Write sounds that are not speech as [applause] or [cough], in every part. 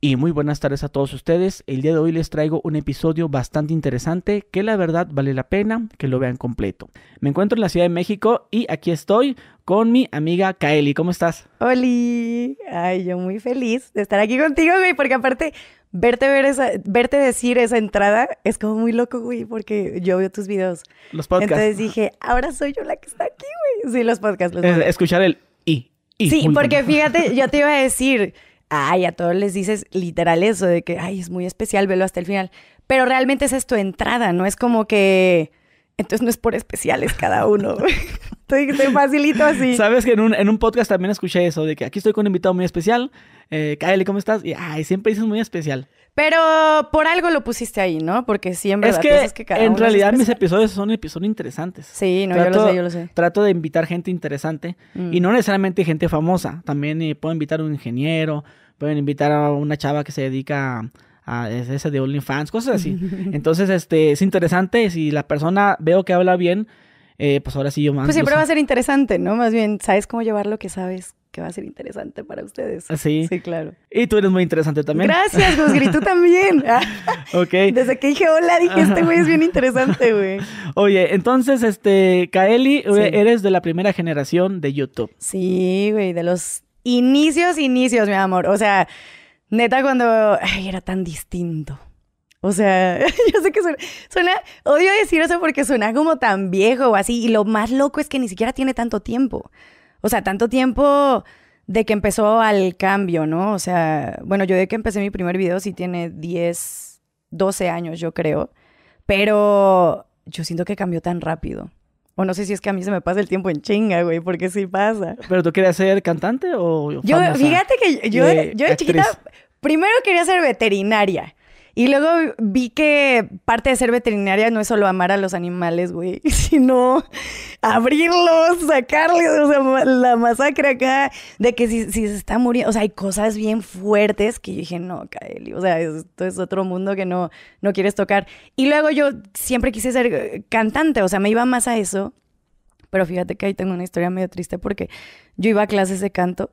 Y muy buenas tardes a todos ustedes. El día de hoy les traigo un episodio bastante interesante que la verdad vale la pena que lo vean completo. Me encuentro en la Ciudad de México y aquí estoy con mi amiga Kaeli. ¿Cómo estás? Oli, ay, yo muy feliz de estar aquí contigo, güey, porque aparte verte ver esa, verte decir esa entrada es como muy loco, güey, porque yo veo tus videos. Los podcasts. Entonces dije, ahora soy yo la que está aquí, güey. Sí, los podcasts. Los podcasts. escuchar el y, Sí, porque fíjate, yo te iba a decir, ay, a todos les dices literal eso de que, ay, es muy especial, velo hasta el final. Pero realmente esa es tu entrada, no es como que, entonces no es por especiales cada uno. Estoy, [laughs] te facilito así. Sabes que en un, en un podcast también escuché eso, de que aquí estoy con un invitado muy especial. Eh, ¿cómo estás? Y ay, siempre dices muy especial. Pero por algo lo pusiste ahí, ¿no? Porque verdad, es que, piensas que cada en uno es realidad mis episodios son episodios interesantes. Sí, no, yo lo sé, yo lo sé. Trato de invitar gente interesante Mm. y no necesariamente gente famosa. También eh, puedo invitar a un ingeniero, pueden invitar a una chava que se dedica a, a ese de OnlyFans, cosas así. [laughs] Entonces, este, es interesante. Si la persona veo que habla bien, eh, pues ahora sí yo más. Pues siempre va a ser interesante, ¿no? Más bien, sabes cómo llevar lo que sabes que va a ser interesante para ustedes. Sí. Sí, claro. Y tú eres muy interesante también. Gracias, Gusgri, tú [laughs] también. Ah, [laughs] Ok. Desde que dije hola, dije, este güey es bien interesante, güey. Oye, entonces, este, Kaeli, Sí. eres de la primera generación de YouTube. Sí, güey, de los inicios, inicios, mi amor. O sea, neta, cuando ay, era tan distinto. O sea, [laughs] yo sé que suena, suena, odio decir eso porque suena como tan viejo o así. Y lo más loco es que ni siquiera tiene tanto tiempo. O sea, tanto tiempo de que empezó al cambio, ¿no? O sea, bueno, yo de que empecé mi primer video sí tiene 10, 12 años, yo creo. Pero yo siento que cambió tan rápido. O no sé si es que a mí se me pasa el tiempo en chinga, güey, porque sí pasa. ¿Pero tú querías ser cantante o Yo, famosa? fíjate que yo, de yo de chiquita, primero quería ser veterinaria. Y luego vi que parte de ser veterinaria no es solo amar a los animales, güey, [laughs] sino abrirlos, sacarles, o sea, la masacre acá, de que si, si se está muriendo, o sea, hay cosas bien fuertes que yo dije, no, Kaeli, o sea, esto es otro mundo que no, no quieres tocar. Y luego yo siempre quise ser eh, cantante, o sea, me iba más a eso. Pero fíjate que ahí tengo una historia medio triste porque yo iba a clases de canto.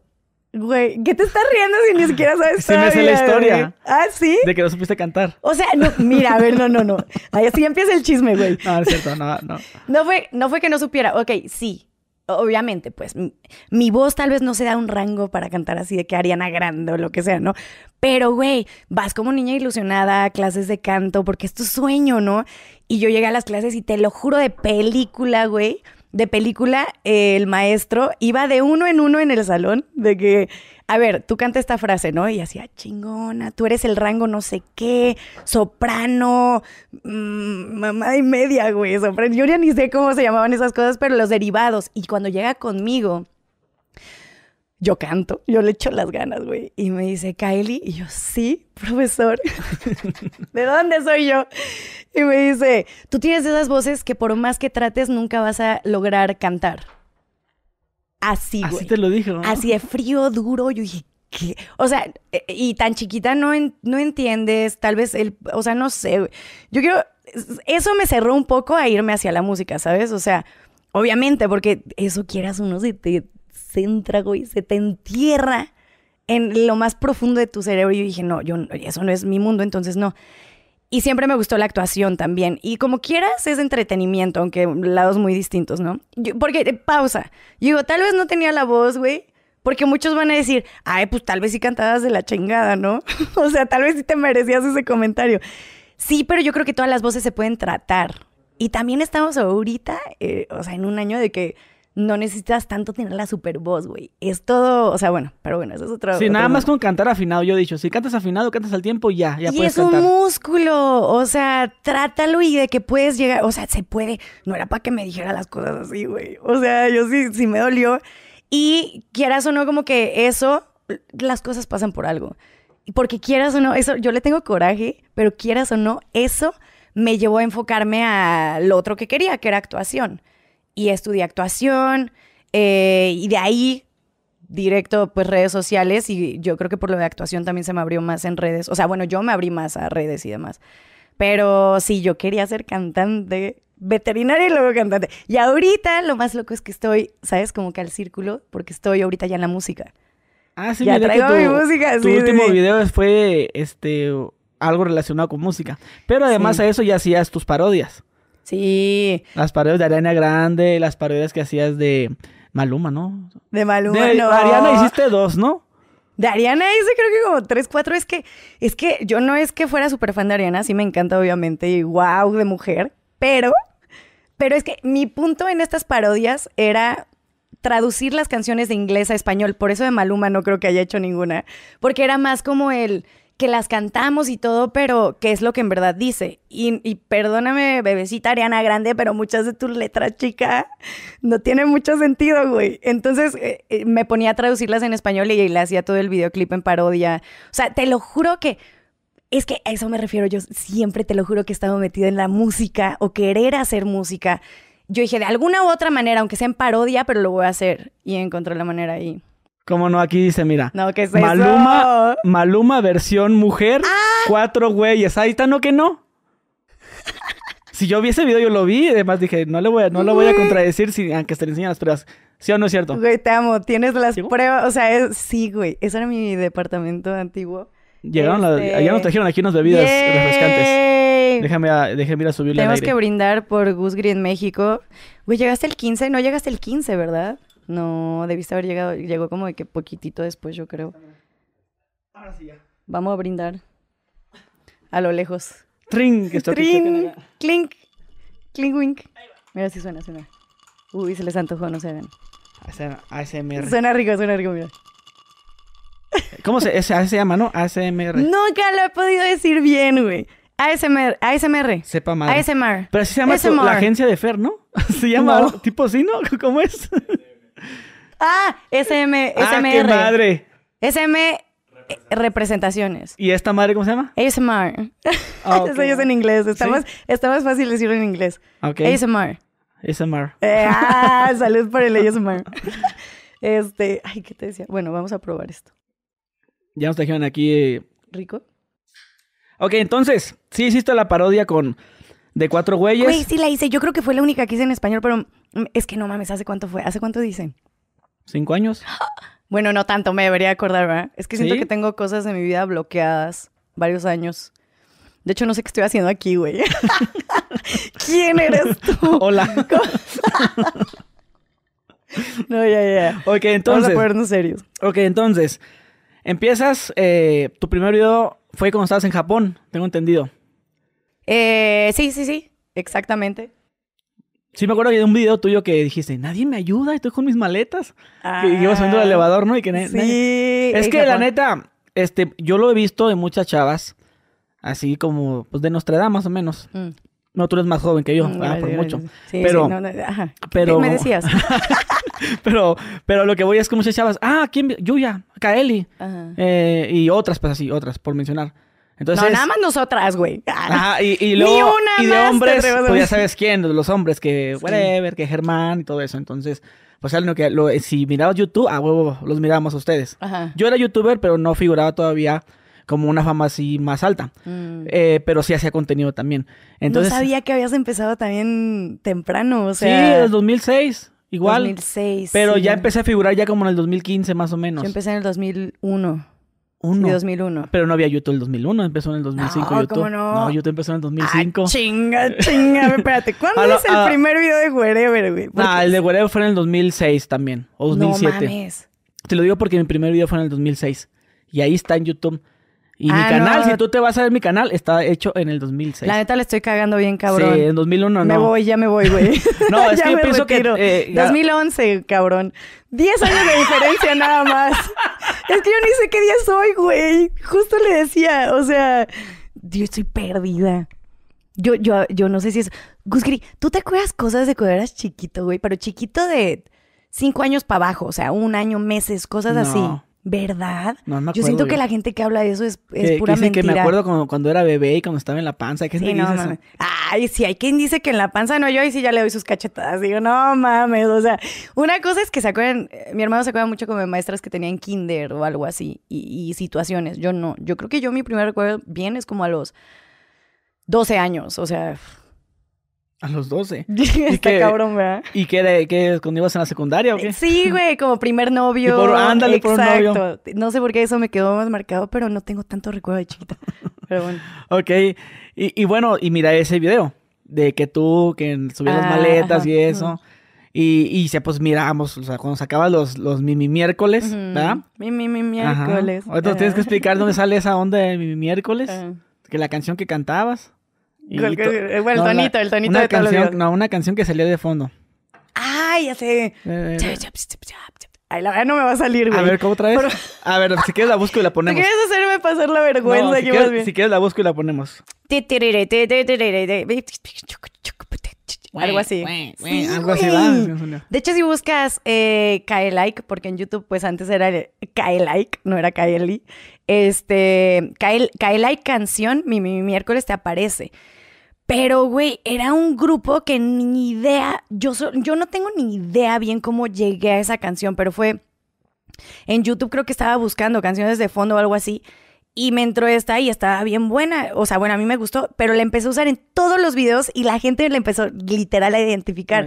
Güey, ¿qué te estás riendo si ni siquiera [laughs] sabes Sí me sé la todavía, historia. güey? ¿Ah, sí? De que no supiste cantar. O sea, no, mira, a ver, no, no, no. Ahí así empieza el chisme, güey. No, no es cierto, no, no. No fue, no fue que no supiera. Ok, sí. Obviamente, pues mi, mi voz tal vez no se da un rango para cantar así de que Ariana Grande o lo que sea, ¿no? Pero, güey, vas como niña ilusionada a clases de canto porque es tu sueño, ¿no? Y yo llegué a las clases y te lo juro de película, güey. De película, eh, el maestro iba de uno en uno en el salón, de que, a ver, tú canta esta frase, ¿no? Y hacía, chingona, tú eres el rango no sé qué, soprano, mm, mamá y media, güey, soprano. Yo ya ni sé cómo se llamaban esas cosas, pero los derivados. Y cuando llega conmigo, yo canto, yo le echo las ganas, güey. Y me dice, Kylie, y yo, sí, profesor. [laughs] ¿De dónde soy yo? Y me dice, tú tienes esas voces que por más que trates nunca vas a lograr cantar. Así, güey. Así te lo dije, ¿no? Así de frío, duro. Yo dije, ¿qué? O sea, eh, y tan chiquita no, en- no entiendes, tal vez el, o sea, no sé. güey. Yo quiero, eso me cerró un poco a irme hacia la música, ¿sabes? O sea, obviamente, porque eso quieras uno se te centra, güey, se te entierra en lo más profundo de tu cerebro. Y yo dije, no, yo, eso no es mi mundo, entonces no. Y siempre me gustó la actuación también. Y como quieras, es entretenimiento, aunque lados muy distintos, ¿no? Yo- porque, eh, pausa. Yo digo, tal vez no tenía la voz, güey. Porque muchos van a decir, ay, pues tal vez sí cantabas de la chingada, ¿no? [laughs] o sea, tal vez sí te merecías ese comentario. Sí, pero yo creo que todas las voces se pueden tratar. Y también estamos ahorita, eh, o sea, en un año de que no necesitas tanto tener la super voz, güey. Es todo, o sea, bueno, pero bueno, eso es otro. Sí, otro nada más con cantar afinado, yo he dicho. Si cantas afinado, cantas al tiempo, ya, ya y puedes es un cantar. músculo, o sea, trátalo y de que puedes llegar, o sea, se puede. No era para que me dijera las cosas así, güey. O sea, yo sí, sí me dolió. Y quieras o no, como que eso, las cosas pasan por algo. Y porque quieras o no, eso, yo le tengo coraje, pero quieras o no, eso me llevó a enfocarme a lo otro que quería, que era actuación. Y estudié actuación, eh, y de ahí directo, pues redes sociales y yo creo que por lo de actuación también se me abrió más en redes. O sea, bueno, yo me abrí más a redes y demás. Pero sí, yo quería ser cantante, veterinaria y luego cantante. Y ahorita lo más loco es que estoy, ¿sabes? Como que al círculo, porque estoy ahorita ya en la música. Ah, sí, Ya que traigo mi tu, música, tu sí, último sí. video fue este algo relacionado con música. Pero además Sí. a eso ya hacías tus parodias. Sí, Las parodias de Ariana Grande, las parodias que hacías de Maluma, ¿no? de Maluma, de no. Ariana hiciste dos, ¿no? De Ariana hice creo que como tres, cuatro. Es que, es que yo no es que fuera súper fan de Ariana, sí me encanta obviamente, y wow, de mujer, pero, pero es que mi punto en estas parodias era traducir las canciones de inglés a español. Por eso de Maluma no creo que haya hecho ninguna, porque era más como el que las cantamos y todo, pero qué es lo que en verdad dice. Y, y perdóname, bebecita Ariana Grande, pero muchas de tus letras, chica, no tienen mucho sentido, güey. Entonces eh, eh, me ponía a traducirlas en español y le hacía todo el videoclip en parodia. O sea, te lo juro que es que a eso me refiero. Yo siempre te lo juro que he estado metida en la música o querer hacer música. Yo dije, de alguna u otra manera, aunque sea en parodia, pero lo voy a hacer. Y encontré la manera ahí. Como no, aquí dice, mira. No, ¿qué es Maluma, eso? Maluma versión mujer, Ah. cuatro güeyes. Ahí está, no que no. [laughs] Si yo vi ese video, yo lo vi. Además dije, no le voy a, no lo voy a contradecir si, aunque te enseñan las pruebas. ¿Sí o no es cierto? Güey, te amo. Tienes las ¿Sigo? pruebas. O sea, es- sí, güey. Ese era mi departamento antiguo. Llegaron Este- allá nos trajeron aquí unas bebidas refrescantes. ¡Yay! Déjame, a- déjame ir a subirle al Tenemos aire. que brindar por Gusgri en México. Güey, llegaste el 15, no llegaste el 15, ¿verdad? No, debiste haber llegado, llegó como de que poquitito después, yo creo. Ahora sí ya. Vamos a brindar. A lo lejos. Trin, que esto que Trin, chequen acá. clink, clink wink. Mira si suena, suena. Uy, se les antojó, no se hagan. ASMR. Suena rico, suena rico, mira. ¿Cómo se, se llama, no? ASMR. Nunca lo he podido decir bien, güey. ASMR, ASMR. Sepa madre. ASMR. Pero así se llama ASMR. la agencia de Fer, ¿no? [laughs] Se llama No. tipo así, ¿no? [laughs] ¿Cómo es? Ah, SM, Ah, SMR. qué madre. SM eh, representaciones. ¿Y esta madre cómo se llama? ASMR. Ah, [laughs] ok. Eso es en inglés. Está, ¿Sí? más, está más fácil decirlo en inglés. Ok. ASMR. ASMR. Eh, ah, [laughs] salud por el ASMR. Este, ay, ¿qué te decía? Bueno, vamos a probar esto. Ya nos trajeron aquí. eh. ¿Rico? Ok, entonces, sí hiciste la parodia con de cuatro güeyes. Güey, sí la hice. Yo creo que fue la única que hice en español, pero es que no mames, ¿hace cuánto fue? ¿Hace cuánto dicen? Cinco años. Bueno, no tanto, me debería acordar, ¿verdad? Es que siento ¿Sí? que tengo cosas de mi vida bloqueadas varios años. De hecho, no sé qué estoy haciendo aquí, güey. [laughs] ¿Quién eres tú? Hola. [laughs] No, ya, ya. ok, Vamos a entonces. ponernos serios. Ok, entonces. Empiezas. eh, tu primer video fue cuando estabas en Japón, tengo entendido. Eh, sí, sí, sí. Exactamente. Sí, me acuerdo que de un video tuyo que dijiste, nadie me ayuda, estoy con mis maletas. Ah, que ibas subiendo el elevador, ¿no? Y que Sí. nadie- Es que la neta, este, yo lo he visto de muchas chavas, así como, pues de nuestra edad más o menos. Mm. No, tú eres más joven que yo, Mm, ah, por mucho. Sí, Pero- sí, no, no, ajá. pero- ¿Qué me decías? [laughs] Pero, pero lo que voy es que muchas chavas, ah, ¿quién? Yuya, Kaeli, Ajá. eh, y otras, pues así, otras, por mencionar. Entonces, no, nada más nosotras, güey. Ajá, y, y [laughs] Ni luego, una y de más hombres, pues ya sabes quién, los hombres que, whatever, que Germán y todo eso. Entonces, pues lo que, lo, si mirabas YouTube, a huevo, los mirábamos a ustedes. Ajá. Yo era youtuber, pero no figuraba todavía como una fama así más alta. Mm. Eh, pero sí hacía contenido también. Entonces, no sabía que habías empezado también temprano, o sí, sea... el 2006, igual. 2006. pero sí. ya empecé a figurar ya como en el 2015 más o menos. Yo empecé en el 2001. Sí, 2001. Pero no había YouTube en el 2001, empezó en el 2005 No, YouTube. ¿cómo no? YouTube empezó en el 2005. Ah, chinga, chinga. Espérate, ¿cuándo [laughs] A es el a- primer video de Wherever, güey? Porque- Ah, el de Wherever fue en el 2006 también, o 2007. No mames. Te lo digo porque mi primer video fue en el 2006. Y ahí está en YouTube. Y mi Ah, canal, no. si tú te vas a ver mi canal, está hecho en el 2006. La neta le estoy cagando bien, cabrón. Sí, en 2001 no. Me voy, ya me voy, güey. [laughs] No, [laughs] es Ya que yo pienso que, retiro. eh, ya- 2011, cabrón. 10 años de diferencia [laughs] nada más. Es que yo ni sé qué día soy, güey. Justo le decía, o sea, yo estoy perdida. Yo, yo, yo no sé si es... Gusgri, ¿tú te acuerdas cosas de cuando eras chiquito, güey? Pero chiquito de 5 años para abajo, o sea, un año, meses, cosas No. así. ¿Verdad? No, no me yo siento que la gente que habla de eso es, es que, pura que mentira. que me acuerdo cuando, cuando era bebé y cuando estaba en la panza. ¿Qué Sí, no dice eso? Ay, sí, hay quien dice que en la panza no, yo ahí sí ya le doy sus cachetadas. Digo, no mames, o sea, una cosa es que se acuerdan, eh, mi hermano se acuerda mucho como de maestras que tenían kinder o algo así y, y situaciones. Yo no, yo creo que yo mi primer recuerdo bien es como a los 12 años, o sea, A los 12. [laughs] Está qué- cabrón, ¿verdad? ¿Y qué, de, qué cuando ibas en la secundaria o qué? Sí, güey, como primer novio. Y por- ándale, por un novio. Exacto. No sé por qué eso me quedó más marcado, pero no tengo tanto recuerdo de chiquita. [laughs] Pero bueno. Ok. Y, y bueno, y mira ese video de que tú, que subías las Ah, maletas ajá, y eso. Y, y se, pues miramos, o sea, cuando sacabas los, los mimi miércoles, Ujú. ¿verdad? Mi, mi, miércoles. Ahorita nos tienes que explicar dónde sale esa onda de mimi miércoles. Que la canción que cantabas. Bueno, el tonito, el tonito una de canción. No, una canción que salía de fondo. Ay, ya sé. Eh, Ay, la verdad no me va a salir, güey. a ver, ¿cómo otra vez? A ver, si quieres la busco y la [laughs] ¿Tú ponemos. quieres hacerme pasar la vergüenza No, si, quieres, más bien? si quieres la busco y la ponemos. Algo así. Sí, algo así. De hecho, si buscas eh, Kae Like, porque en YouTube, pues antes era el Kae Like, no era Kaeli. Este, Kae, Kae Like canción, mi, mi- mi miércoles te aparece. Pero, güey, era un grupo que ni idea, yo, so- yo no tengo ni idea bien cómo llegué a esa canción, pero fue en YouTube creo que estaba buscando canciones de fondo o algo así. Y me entró esta y estaba bien buena. O sea, bueno, a mí me gustó, pero la empecé a usar en todos los videos y la gente la empezó literal a identificar.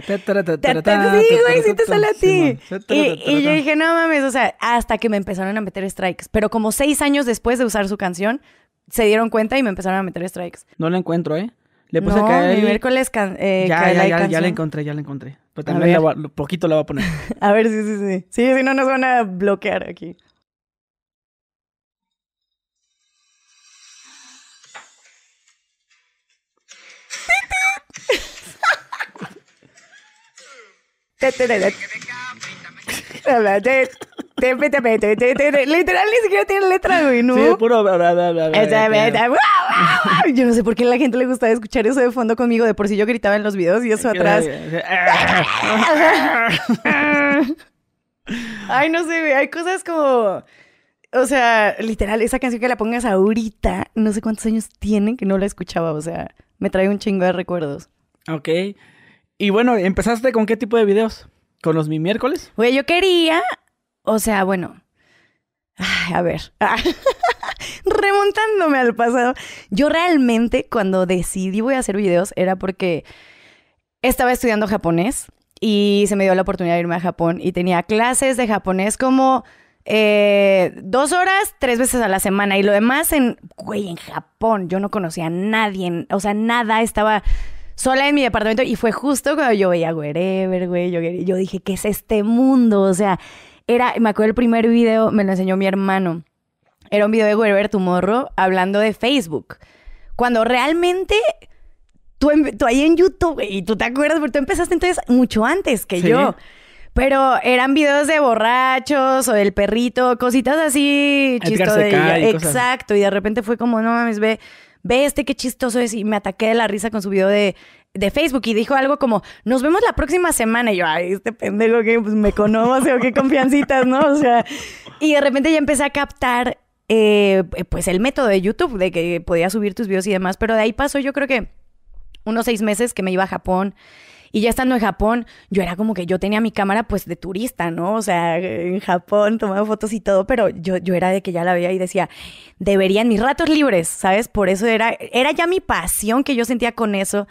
Sí, güey, sí te sale a ti. Y, yo dije, no mames, o sea, hasta que me empezaron a meter strikes. Pero como seis años después de usar su canción, se dieron cuenta y me empezaron a meter strikes. No la encuentro, ¿eh? Le puse no, mi y- miércoles can- eh, Ya, ya, ya, ya la encontré, ya la encontré. Pero A también la a- poquito la voy a poner. [laughs] A ver, sí, sí, sí. Sí, si no nos van a bloquear aquí. [laughs] Literal ni siquiera tiene letra, güey, ¿no? Sí, puro... Yo no sé por qué a la gente le gustaba escuchar eso de fondo conmigo. De por sí yo gritaba en los videos y eso atrás. [laughs] Ay, no sé, güey. Hay cosas como. O sea, literal, esa canción que la pongas ahorita, no sé cuántos años tiene que no la escuchaba. O sea, me trae un chingo de recuerdos. Ok. Y bueno, ¿empezaste con qué tipo de videos? ¿Con los mi miércoles? Güey, yo quería. O sea, bueno. A ver. [laughs] Remontándome al pasado. Yo realmente, cuando decidí voy a hacer videos, era porque estaba estudiando japonés y se me dio la oportunidad de irme a Japón y tenía clases de japonés como eh, dos horas, tres veces a la semana y lo demás en, güey, en Japón. Yo no conocía a nadie, o sea, nada, estaba sola en mi departamento y fue justo cuando yo veía Wherever, güey, yo, yo dije, ¿qué es este mundo? O sea, era, me acuerdo el primer video, me lo enseñó mi hermano. Era un video de Wherever Tomorrow hablando de Facebook. Cuando realmente tú, tú ahí en YouTube, y tú te acuerdas, porque tú empezaste entonces mucho antes que Sí. yo. Pero eran videos de borrachos o del perrito, cositas así chisto de y. Exacto, y de repente fue como, no mames, ve, ve este qué chistoso es y me ataqué de la risa con su video de, de Facebook y dijo algo como, nos vemos la próxima semana y yo, ay, este pendejo que pues, me conoce o qué confiancitas, ¿no? O sea, y de repente ya empecé a captar eh, pues el método de YouTube de que podía subir tus videos y demás, pero de ahí pasó yo creo que unos seis meses que me iba a Japón. Y ya estando en Japón, yo era como que yo tenía mi cámara pues de turista, ¿no? O sea, en Japón tomaba fotos y todo, pero yo, yo era de que ya la veía y decía, deberían mis ratos libres, ¿sabes? Por eso era, era ya mi pasión que yo sentía con eso,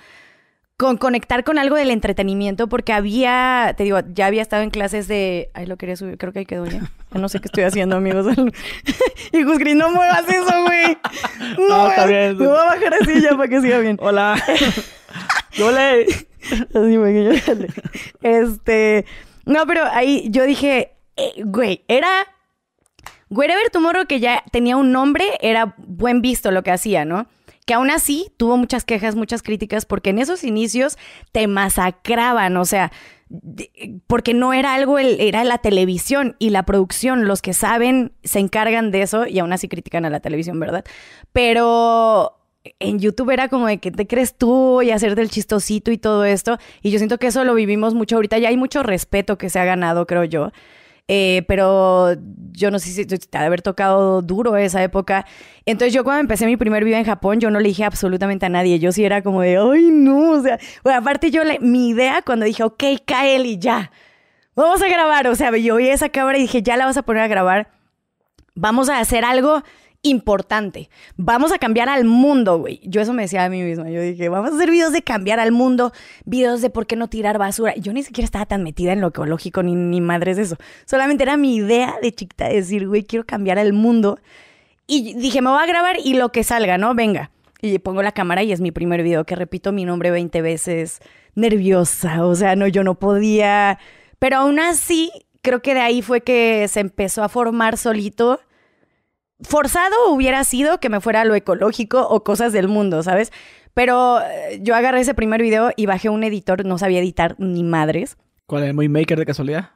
con conectar con algo del entretenimiento, porque había, te digo, ya había estado en clases de, ay, lo quería subir, creo que ahí quedó ya. Ya no sé qué estoy haciendo, amigos. [laughs] y Gusgris, no muevas eso, güey. [laughs] No, No, está bien. Me voy a bajar así ya para que siga bien. Hola. [laughs] Hola. Así fue que yo. Este. No, pero ahí yo dije, eh, güey, era. Wherever Tomorrow, que ya tenía un nombre, era buen visto lo que hacía, ¿no? Que aún así tuvo muchas quejas, muchas críticas, porque en esos inicios te masacraban, o sea, porque no era algo, era la televisión y la producción, los que saben se encargan de eso y aún así critican a la televisión, ¿verdad? Pero en YouTube era como de que te crees tú y hacerte el chistosito y todo esto. Y yo siento que eso lo vivimos mucho ahorita. Ya hay mucho respeto que se ha ganado, creo yo. Eh, pero yo no sé si te ha de haber tocado duro esa época. Entonces yo cuando empecé mi primer video en Japón, yo no le dije absolutamente a nadie. Yo sí era como de, ay, no. O sea, aparte yo, le- mi idea cuando dije, ok, Kael y ya, vamos a grabar. O sea, yo vi esa cámara y dije, ya la vas a poner a grabar. Vamos a hacer algo importante. Vamos a cambiar al mundo, güey. Yo eso me decía a mí misma. Yo dije, vamos a hacer videos de cambiar al mundo, videos de por qué no tirar basura. Yo ni siquiera estaba tan metida en lo ecológico ni, ni madres eso. Solamente era mi idea de chiquita decir, güey, quiero cambiar al mundo. Y dije, me voy a grabar y lo que salga, ¿no? Venga. Y pongo la cámara y es mi primer video que repito mi nombre 20 veces. Nerviosa, o sea, no, yo no podía. Pero aún así, creo que de ahí fue que se empezó a formar solito forzado hubiera sido que me fuera a lo ecológico o cosas del mundo, ¿sabes? Pero eh, yo agarré ese primer video y bajé un editor, no sabía editar ni madres. ¿Cuál es el Movie Maker de casualidad?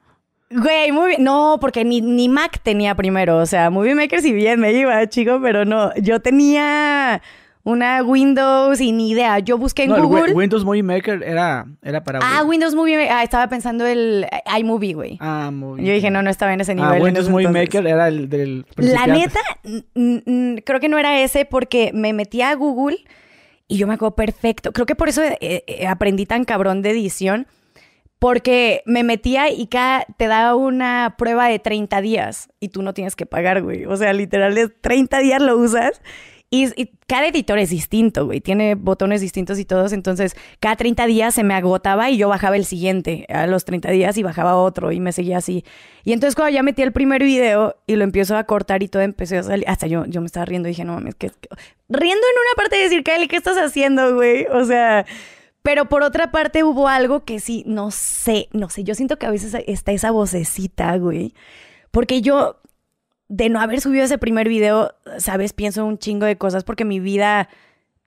Güey, muy bien. No, porque ni, ni Mac tenía primero. O sea, Movie Maker si bien me iba, chico, pero no. Yo tenía una Windows ni idea. Yo busqué en No, Google. Wi- Windows Movie Maker era, era para... ah, Windows Movie Maker. Ah, estaba pensando el iMovie, güey. Ah, Movie Yo dije, no, no estaba en ese nivel. Ah, Windows Movie. Maker era el del... La neta, creo que no era ese porque me metí a Google y yo me acuerdo perfecto. Creo que por eso eh, eh, aprendí tan cabrón de edición. Porque me metía y cada te daba una prueba de 30 días y tú no tienes que pagar, güey. O sea, literal, es 30 días lo usas y, cada editor es distinto, güey. Tiene botones distintos y todos. Entonces, cada 30 días se me agotaba y yo bajaba el siguiente a los 30 días y bajaba otro y me seguía así. Y entonces, cuando ya metí el primer video y lo empiezo a cortar y todo empezó a salir, hasta yo, yo me estaba riendo y dije, no mames, que riendo en una parte de decir, Kylie, ¿qué estás haciendo, güey? O sea. Pero por otra parte hubo algo que sí, no sé, no sé, yo siento que a veces está esa vocecita, güey. Porque yo, de no haber subido ese primer video, sabes, pienso un chingo de cosas porque mi vida,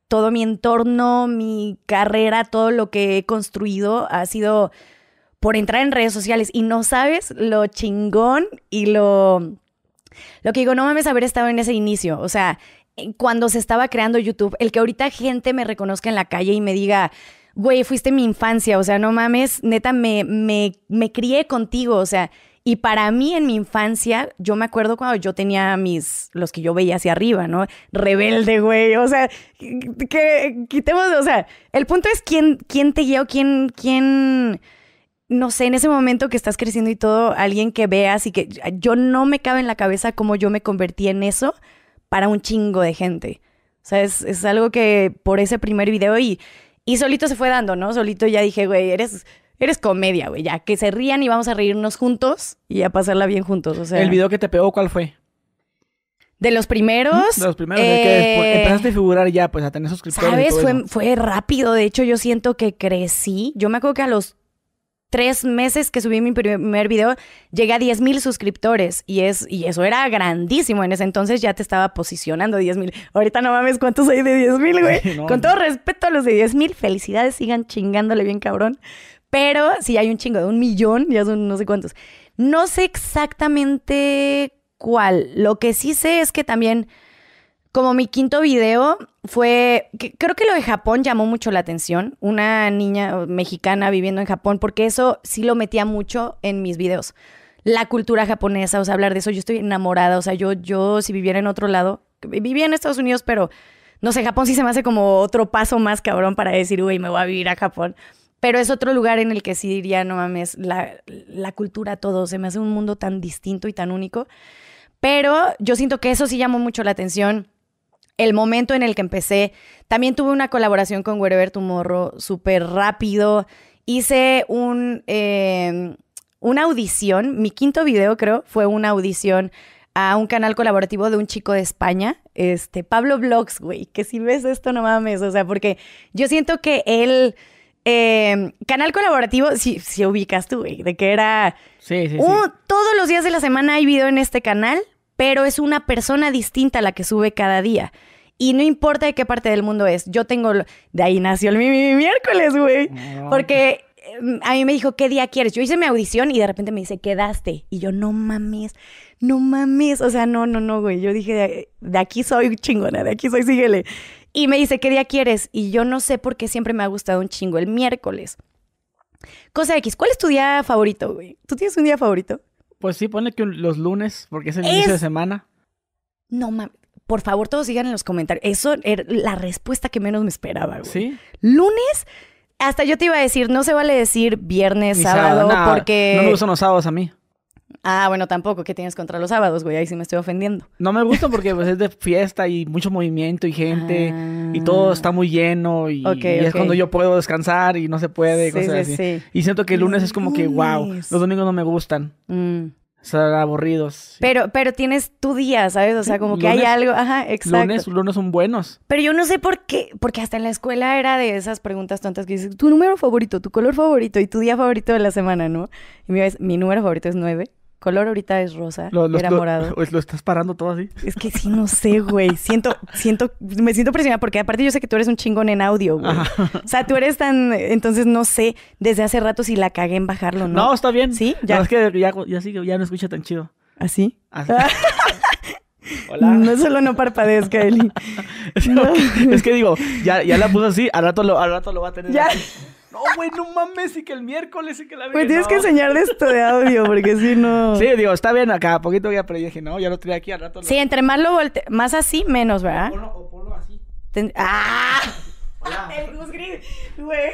todo mi entorno, mi carrera, todo lo que he construido ha sido por entrar en redes sociales. Y no sabes lo chingón y lo lo que digo, no mames haber estado en ese inicio, o sea, cuando se estaba creando YouTube, el que ahorita gente me reconozca en la calle y me diga, güey, fuiste mi infancia, o sea, no mames, neta, me, me, me crié contigo, o sea, y para mí en mi infancia, yo me acuerdo cuando yo tenía mis, los que yo veía hacia arriba, ¿no? Rebelde, güey, o sea, que quitemos, o sea, el punto es quién, quién te guía quién, quién, no sé, en ese momento que estás creciendo y todo, alguien que veas y que yo no me cabe en la cabeza cómo yo me convertí en eso para un chingo de gente. O sea, es, es algo que por ese primer video y, y solito se fue dando, ¿no? Solito ya dije, güey, eres, eres comedia, güey, ya, que se rían y vamos a reírnos juntos y a pasarla bien juntos. O sea, ¿El video que te pegó cuál fue? de los primeros. De los primeros, de que eh, empezaste a figurar ya, pues a tener suscriptores y ¿Sabes? todo Fue, eso. fue rápido. De hecho, yo siento que crecí. Yo me acuerdo que a los tres meses que subí mi primer video, llegué a 10 mil suscriptores. Y, es, y eso era grandísimo. En ese entonces ya te estaba posicionando 10 mil. Ahorita no mames cuántos hay de 10 mil, güey. [laughs] No, Con todo respeto a los de 10 mil, felicidades, sigan chingándole bien cabrón. Pero si hay un chingo de un millón, ya son no sé cuántos. No sé exactamente cuál. Lo que sí sé es que también como mi quinto video fue, que- creo que lo de Japón llamó mucho la atención, una niña mexicana viviendo en Japón, porque eso sí lo metía mucho en mis videos. La cultura japonesa, o sea, hablar de eso, yo estoy enamorada, o sea, yo, yo si viviera en otro lado, vivía en Estados Unidos, pero no sé, Japón sí se me hace como otro paso más cabrón para decir, güey, me voy a vivir a Japón. Pero es otro lugar en el que sí diría, no mames, la, cultura, todo, se me hace un mundo tan distinto y tan único. Pero yo siento que eso sí llamó mucho la atención el momento en el que empecé. También tuve una colaboración con Wherever Tomorrow súper rápido. Hice un, eh, una audición, mi quinto video creo, fue una audición a un canal colaborativo de un chico de España, este, Pablo Vlogs, güey, que si ves esto no mames, o sea, porque yo siento que él, eh, canal colaborativo, si, si ubicas tú, güey, de que era Sí, sí, todos los días de la semana hay video en este canal, pero es una persona distinta la que sube cada día. Y no importa de qué parte del mundo es. Yo tengo... De ahí nació el mi, mi- mi miércoles, güey. No. Porque eh, a mí me dijo, ¿qué día quieres? Yo hice mi audición y de repente me dice, quedaste. Y yo, no mames, no mames. O sea, no, no, no, güey. Yo dije, de, de aquí soy chingona, de aquí soy, síguele. Y me dice, ¿qué día quieres? Y yo no sé por qué siempre me ha gustado un chingo el miércoles. Cosa X, ¿cuál es tu día favorito, güey? ¿Tú tienes un día favorito? Pues sí, pone que los lunes, porque es el Es- inicio de semana. No mames. Por favor, todos sigan en los comentarios. Eso era la respuesta que menos me esperaba, güey. ¿Sí? Lunes, hasta yo te iba a decir, no se vale decir viernes, Ni sábado, porque. No me gustan los sábados a mí. Ah, bueno, tampoco. ¿Qué tienes contra los sábados, güey? Ahí sí me estoy ofendiendo. No me gusta porque pues, es de fiesta y mucho movimiento y gente y todo Ah. está muy lleno y, y es cuando yo puedo descansar y no se puede, Sí, cosas sí, así. sí. Y siento que el lunes es como que, wow, los domingos no me gustan, Mm. son aburridos. Pero, pero tienes tu día, ¿sabes? O sea, como que hay algo. Ajá, exacto. lunes, lunes son buenos. Pero yo no sé por qué, porque hasta en la escuela era de esas preguntas tontas que dices, tu número favorito, tu color favorito y tu día favorito de la semana, ¿no? Y mi, mi número favorito es nueve, color ahorita es rosa, Lo, lo- era lo- morado. [laughs] lo estás parando todo así. Es que sí, no sé, güey. Siento, siento, me siento presionada porque aparte yo sé que tú eres un chingón en audio, güey. O sea, tú eres tan, entonces no sé desde hace rato si la cagué en bajarlo, ¿no? No, está bien. ¿Sí? Ya. Ya. es que ya, ya sí, ya no escucha tan chido. ¿Así? Así. [laughs] Hola. No solo no parpadezca, Eli. [laughs] No. Es que digo, ya, ya la puso así, al rato lo, al rato lo va a tener Ya. así. No, güey, no mames, y que el miércoles y que la Güey, tienes no. que enseñar de esto de audio porque si no... [laughs] Sí, digo, está bien acá, poquito ya, pero yo dije, no, ya lo traía aquí, al rato lo... Sí, entre más lo volte... Más así, menos, ¿verdad? Ponlo, o ponlo así. Ten- ¡Ah! Hola. [laughs] El Gus Gris, güey.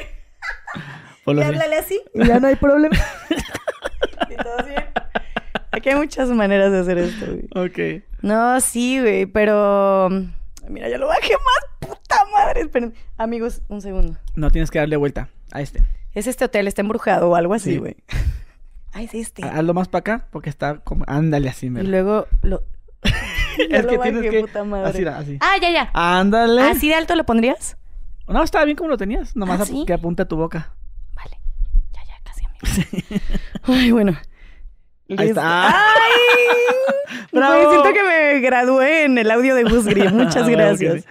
[laughs] Ponlo Y así. háblale así y ya no hay problema. y todo bien. Aquí hay muchas maneras de hacer esto, güey. Ok. No, sí, güey, pero... Mira, ya lo bajé más, puta madre. Esperen. Amigos, un segundo. No tienes que darle vuelta a este. Es este hotel, está embrujado o algo así, Sí. güey. [laughs] Ah, es este. Hazlo más para acá, porque está como... Ándale así, y mero. luego lo... [laughs] [laughs] Es lo que tienes que... puta madre. Así, así. Ah, ya, ya. Ándale. ¿Así de alto lo pondrías? No, estaba bien como lo tenías. Nomás ¿Ah, sí? que apunte a tu boca. Vale. Ya, ya, casi, amigo. Ay, bueno. Ahí está. ¡Ay! [laughs] ¡Bravo! Güey, siento que me gradué en el audio de Gus. [laughs] Muchas Ah, bueno, gracias.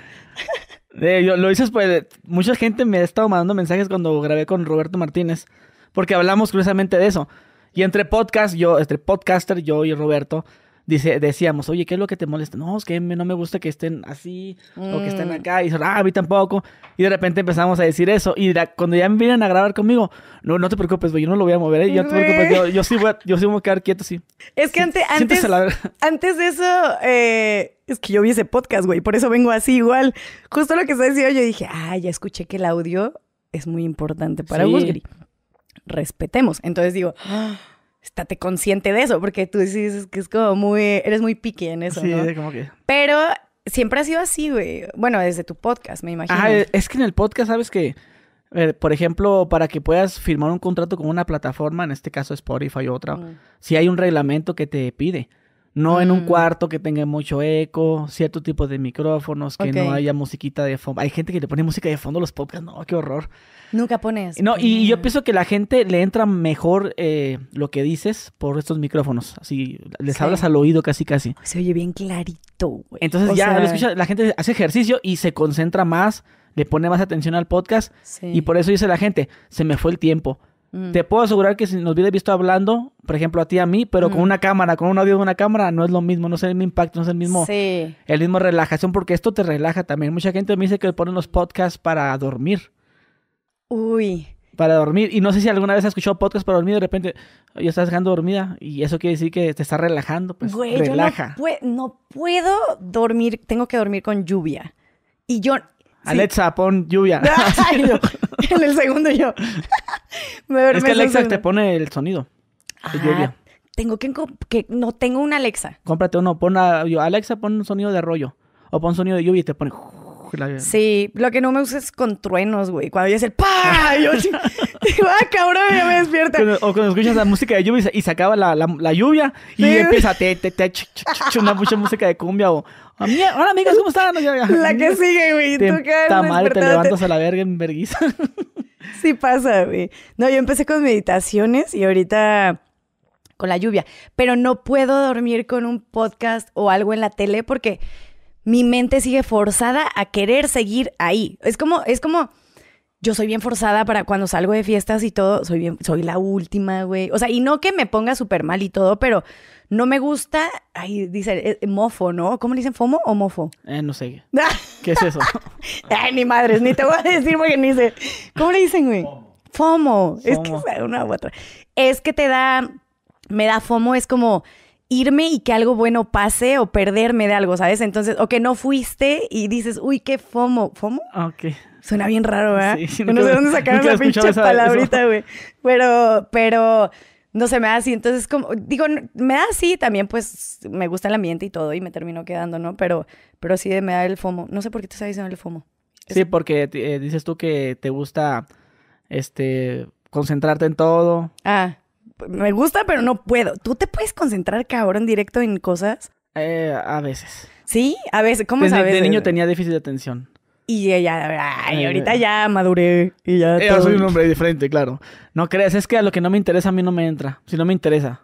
yo- lo dices, pues, mucha gente me ha estado mandando mensajes cuando grabé con Roberto Martínez, porque hablamos curiosamente de eso. Y entre podcast, yo, entre podcaster, yo y Roberto, dice, decíamos, oye, ¿qué es lo que te molesta? No, es que no me gusta que estén así, o que estén Mm. acá, y dicen, ah, a mí tampoco. Y de repente empezamos a decir eso, y la- cuando ya me vienen a grabar conmigo, no, no te preocupes, güey, yo no lo voy a mover, ¿eh? yo, no te preocupes, yo, yo sí voy a, yo sí voy a quedar quieto, sí. Es que ante- antes, Siéntese la [laughs] antes de eso, eh, es que yo vi ese podcast, güey. Por eso vengo así igual. Justo lo que está diciendo, yo dije, ah, ya escuché que el audio es muy importante para Sí. Gus Gris. Respetemos. Entonces digo, ah, estate consciente de eso, porque tú dices que es como muy, eres muy picky en eso, Sí, ¿no? como que... Pero siempre ha sido así, güey. Bueno, desde tu podcast, me imagino. Ah, es que en el podcast, ¿sabes que Por ejemplo, para que puedas firmar un contrato con una plataforma, en este caso Spotify o otra, Mm. si hay un reglamento que te pide. No en un Mm. cuarto que tenga mucho eco, cierto tipo de micrófonos, que no haya musiquita de fondo. Hay gente que le pone música de fondo a los podcasts, no, qué horror. Nunca pones. No, y yo pienso que la gente le entra mejor eh, lo que dices por estos micrófonos. Así, les Sí. hablas al oído casi casi. Se oye bien clarito, güey. Entonces O ya sea, lo escucha, la gente hace ejercicio y se concentra más, le pone más atención al podcast sí. y por eso dice la gente, se me fue el tiempo. Mm. Te puedo asegurar que si nos hubiera visto hablando, por ejemplo, a ti y a mí, pero con Mm. una cámara, con un audio de una cámara, no es lo mismo, no es el mismo impacto, no es el mismo, Sí. el mismo relajación, porque esto te relaja también. Mucha gente me dice que ponen los podcasts para dormir, Uy. para dormir. Y no sé si alguna vez has escuchado podcast para dormir, de repente ya estás dejando dormida y eso quiere decir que te está relajando, pues Güey, yo no, relaja. pue- no puedo dormir, tengo que dormir con lluvia. Y yo... sí. Alexa, pon lluvia. [laughs] Ay, [laughs] en el segundo yo. Me es que Alexa te pone el sonido Ah, lluvia. Tengo que. No tengo una Alexa. Cómprate uno, pon a, Alexa, pon un sonido de arroyo. O pon sonido de lluvia y te pone. La- Sí, lo que no me gusta es con truenos, güey. Cuando ya es el ¡pa! Yo [laughs] digo, ah, cabrón, ya me despierta. Cuando- o cuando escuchas la música de lluvia y se, acaba la, la- la lluvia y Sí. empieza te, te, te, ch- ch- ch- una mucha música de cumbia o "Ami- hola amigas, ¿cómo están? La que sigue, güey. Te, Tú ta madre, te levantas a la verga en vergüenza. [laughs] Sí pasa, güey. No, yo empecé con meditaciones y ahorita con la lluvia, pero no puedo dormir con un podcast o algo en la tele porque mi mente sigue forzada a querer seguir ahí. Es como, es como, yo soy bien forzada para cuando salgo de fiestas y todo, soy bien, soy la última, güey. O sea, y no que me ponga súper mal y todo, pero no me gusta, ahí dice, eh, mofo, ¿no? ¿Cómo le dicen, fomo o mofo? Eh, no sé. [laughs] ¿Qué es eso? [laughs] Ay, ni madres, ni te voy a decir porque ni sé. ¿Cómo le dicen, güey? FOMO. Es que es una u otra. Es que te da, me da FOMO, es como irme y que algo bueno pase o perderme de algo, ¿sabes? Entonces, o que no fuiste y dices, uy, qué FOMO. ¿FOMO? ok. Suena bien raro, ¿verdad? Sí, sí, [laughs] no sé dónde sacaron esa pinche esa- palabrita, güey. Pero, pero no se me da así. Entonces, como, digo, me da así también, pues me gusta el ambiente y todo y me termino quedando, ¿no? Pero, pero sí me da el FOMO. No sé por qué te está diciendo el FOMO. Sí, porque eh, dices tú que te gusta este concentrarte en todo. Ah, me gusta, pero no puedo. ¿Tú te puedes concentrar, cabrón, directo en cosas? Eh, a veces. Sí, a veces, ¿cómo de, sabes? de niño tenía déficit de atención. Y ya, ay, Eh, ahorita ya maduré y ya Eh, todo. soy un hombre diferente, claro. No creas, es que a lo que no me interesa a mí no me entra. Si no me interesa.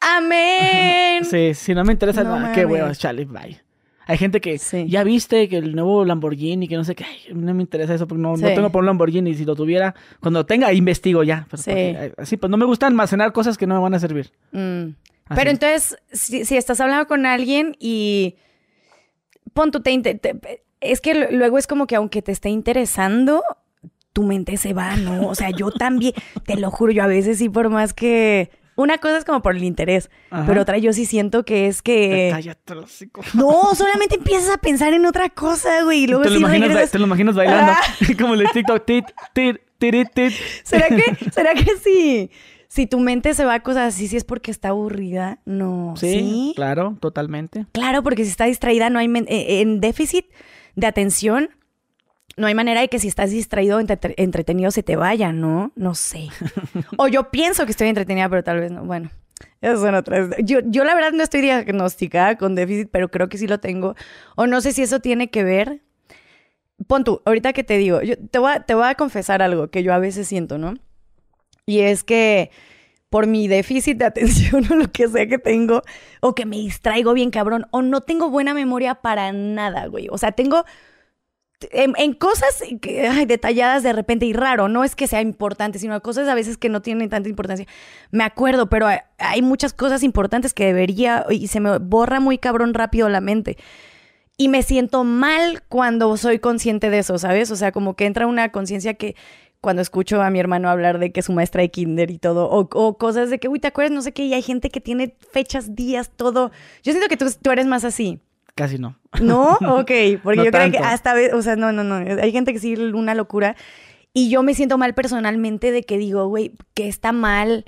¡Amén! [laughs] Sí, si no me interesa, No no, qué huevos, chale, bye. Hay gente que Sí. ya viste que el nuevo Lamborghini, que no sé qué, ay, no me interesa eso porque no, no tengo por un Lamborghini. Si lo tuviera, cuando lo tenga, investigo ya. Pero Sí. porque, así, pues no me gusta almacenar cosas que no me van a servir. Mm. Pero entonces, si, si estás hablando con alguien y pon tu te, te- es que lu- luego es como que aunque te esté interesando, tu mente se va, ¿no? O sea, yo también, te lo juro, yo a veces sí, por más que una cosa es como por el interés, Ajá. pero otra yo sí siento que es que Cállate, [laughs] no, solamente empiezas a pensar en otra cosa, güey, y luego Te lo, sí imaginas, ba- regresas. te lo imaginas bailando. Ah. [laughs] como el TikTok. Tit, tit, tit. ¿Será que, [laughs] será que sí? Si tu mente se va a cosas así, si es porque está aburrida, no. Sí, ¿Sí? claro, totalmente. Claro, porque si está distraída, no hay eh, en déficit de atención, no hay manera de que si estás distraído o entre- entretenido se te vaya, ¿no? No sé. [laughs] o yo pienso que estoy entretenida, pero tal vez no. Bueno, esas son otras. Yo, yo la verdad no estoy diagnosticada con déficit, pero creo que sí lo tengo. O no sé si eso tiene que ver. Pon tú, ahorita que te digo, yo te voy a, te voy a confesar algo que yo a veces siento, ¿no? Y es que por mi déficit de [laughs] atención o lo que sea que tengo, o que me distraigo bien cabrón, o no tengo buena memoria para nada, güey. O sea, tengo en, cosas detalladas de repente y raro, no es que sea importante, sino cosas a veces que no tienen tanta importancia. Me acuerdo, pero hay, muchas cosas importantes que debería y se me borra muy cabrón rápido la mente. Y me siento mal cuando soy consciente de eso, ¿sabes? O sea, como que entra una conciencia que cuando escucho a mi hermano hablar de que su maestra de kinder y todo, o, o cosas de que, uy, ¿te acuerdas? No sé qué, y hay gente que tiene fechas, días, todo. Yo siento que tú, tú eres más así. Casi no. ¿No? [laughs] Ok, porque No yo creo que hasta, o sea, no, no, no, hay gente que sí, una locura. Y yo me siento mal personalmente de que digo, güey, que está mal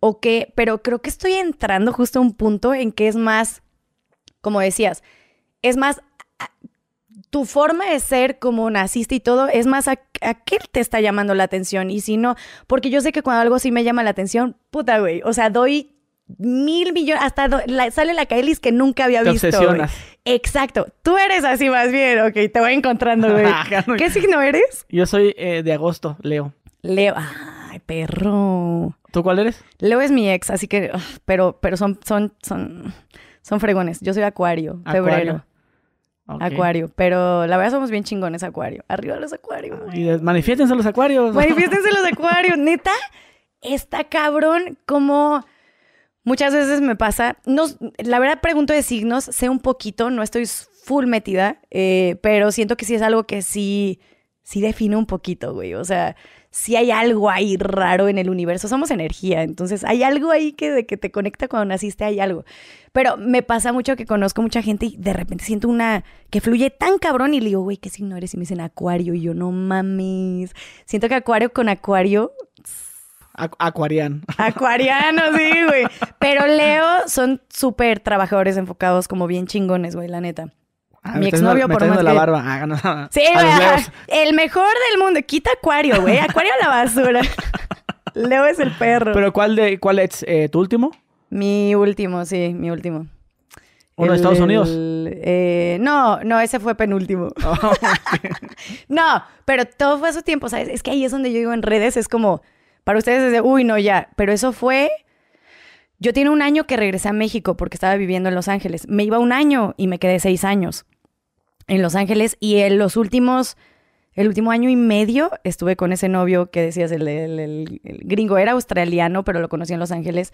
o que, pero creo que estoy entrando justo a un punto en que es más, como decías, es más, tu forma de ser como naciste y todo, es más a, a qué te está llamando la atención y si no, porque yo sé que cuando algo sí me llama la atención, puta, güey, o sea, doy mil millones, hasta la- sale la Kailis que nunca había Te visto. obsesionas. Exacto. Tú eres así más bien. Ok, te voy encontrando, [laughs] güey. ¿Qué signo eres? Yo soy eh, de agosto, Leo. Leo. Ay, perro. ¿Tú cuál eres? Leo es mi ex, así que, ugh, pero, pero son, son, son, son fregones. Yo soy acuario, febrero. Acuario. Pero la verdad somos bien chingones, acuario. Arriba los acuarios. Y manifiéstense los acuarios. Manifiéstense [laughs] los acuarios. Neta, está cabrón como muchas veces me pasa. No, la verdad pregunto de signos, sé un poquito, no estoy full metida, eh, pero siento que sí es algo que sí, sí define un poquito, güey. O sea, sí hay algo ahí raro en el universo. Somos energía, entonces hay algo ahí que de que te conecta cuando naciste, hay algo. Pero me pasa mucho que conozco mucha gente y de repente siento una que fluye tan cabrón y le digo, güey, ¿qué signo eres? Y me dicen acuario y yo, no mames. Siento que acuario con acuario Acu- Acuarian. Acuariano, sí, güey. Pero Leo son súper trabajadores enfocados, como bien chingones, güey, la neta. Ah, Mi exnovio, por más la que- barba. Ah, no, Sí, güey, el mejor del mundo. Quita Acuario, güey. Acuario a la basura. [laughs] Leo es el perro. Pero ¿cuál de cuál es eh, tu último? Mi último, sí, mi último. ¿Uno de El- Estados Unidos? el- eh, no, no, ese fue penúltimo. [laughs] Oh, [laughs] No, pero todo fue a su tiempo, ¿sabes? Es que ahí es donde yo digo en redes, es como, para ustedes es de, uy, no, ya. Pero eso fue, yo tiene un año que regresé a México porque estaba viviendo en Los Ángeles. Me iba un año y me quedé seis años en Los Ángeles y en los últimos, el último año y medio estuve con ese novio que decías, el gringo, era australiano, pero lo conocí en Los Ángeles.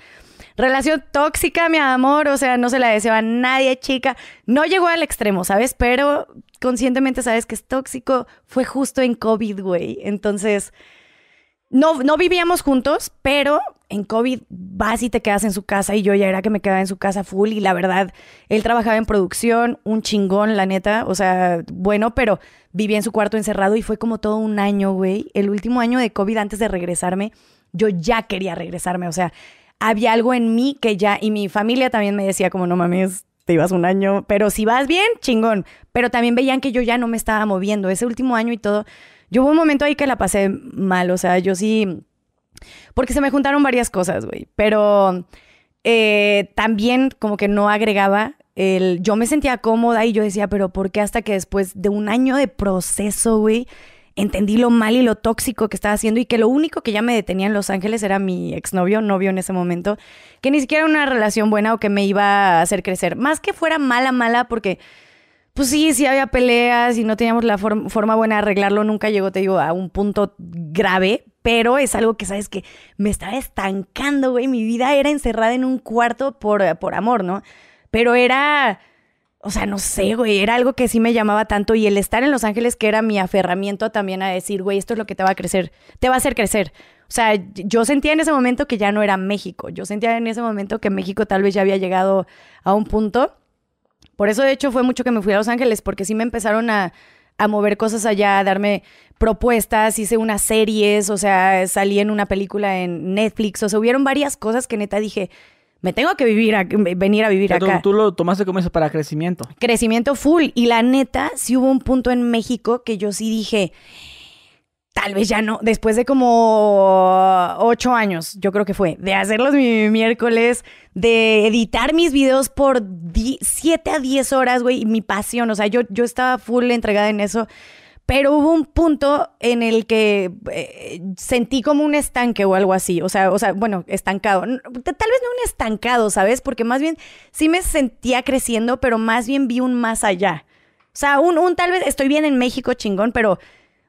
Relación tóxica, mi amor, o sea, no se la deseo a nadie, chica. No llegó al extremo, ¿sabes? Pero conscientemente sabes que es tóxico. Fue justo en COVID, güey. Entonces, no, no vivíamos juntos, pero en COVID vas y te quedas en su casa y yo ya era que me quedaba en su casa full y la verdad, él trabajaba en producción, un chingón, la neta, o sea, bueno, pero vivía en su cuarto encerrado y fue como todo un año, güey. El último año de COVID antes de regresarme, yo ya quería regresarme, o sea, había algo en mí que ya, y mi familia también me decía como, no mames, te ibas un año, pero si vas bien, chingón. Pero también veían que yo ya no me estaba moviendo. Ese último año y todo, yo hubo un momento ahí que la pasé mal, o sea, yo sí, porque se me juntaron varias cosas, güey, pero eh, también como que no agregaba el, yo me sentía cómoda y yo decía, pero ¿por qué hasta que después de un año de proceso, güey? entendí lo mal y lo tóxico que estaba haciendo y que lo único que ya me detenía en Los Ángeles era mi exnovio, novio en ese momento, que ni siquiera era una relación buena o que me iba a hacer crecer. Más que fuera mala, mala, porque pues sí, sí había peleas y no teníamos la forma buena de arreglarlo, nunca llegó, te digo, a un punto grave, pero es algo que, sabes, que me estaba estancando, güey, mi vida era encerrada en un cuarto por, por amor, ¿no? Pero era o sea, no sé, güey, era algo que sí me llamaba tanto y el estar en Los Ángeles que era mi aferramiento también a decir, güey, esto es lo que te va a crecer, te va a hacer crecer. O sea, yo sentía en ese momento que ya no era México, yo sentía en ese momento que México tal vez ya había llegado a un punto. Por eso, de hecho, fue mucho que me fui a Los Ángeles, porque sí me empezaron a, a mover cosas allá, a darme propuestas, hice unas series, o sea, salí en una película en Netflix, o sea, hubieron varias cosas que neta dije, me tengo que vivir venir a vivir acá. Tú, lo tomaste como eso para crecimiento. Crecimiento full. Y la neta, sí hubo un punto en México que yo sí dije, tal vez ya no, después de como ocho años, yo creo que fue, de hacerlos mi miércoles, de editar mis videos por siete a diez horas, güey, mi pasión, o sea, yo, yo estaba full entregada en eso. Pero hubo un punto en el que eh, sentí como un estanque o algo así. O sea, o sea, bueno, estancado. Tal vez no un estancado, ¿sabes? Porque más bien sí me sentía creciendo, pero más bien vi un más allá. O sea, un, un tal vez estoy bien en México, chingón, pero,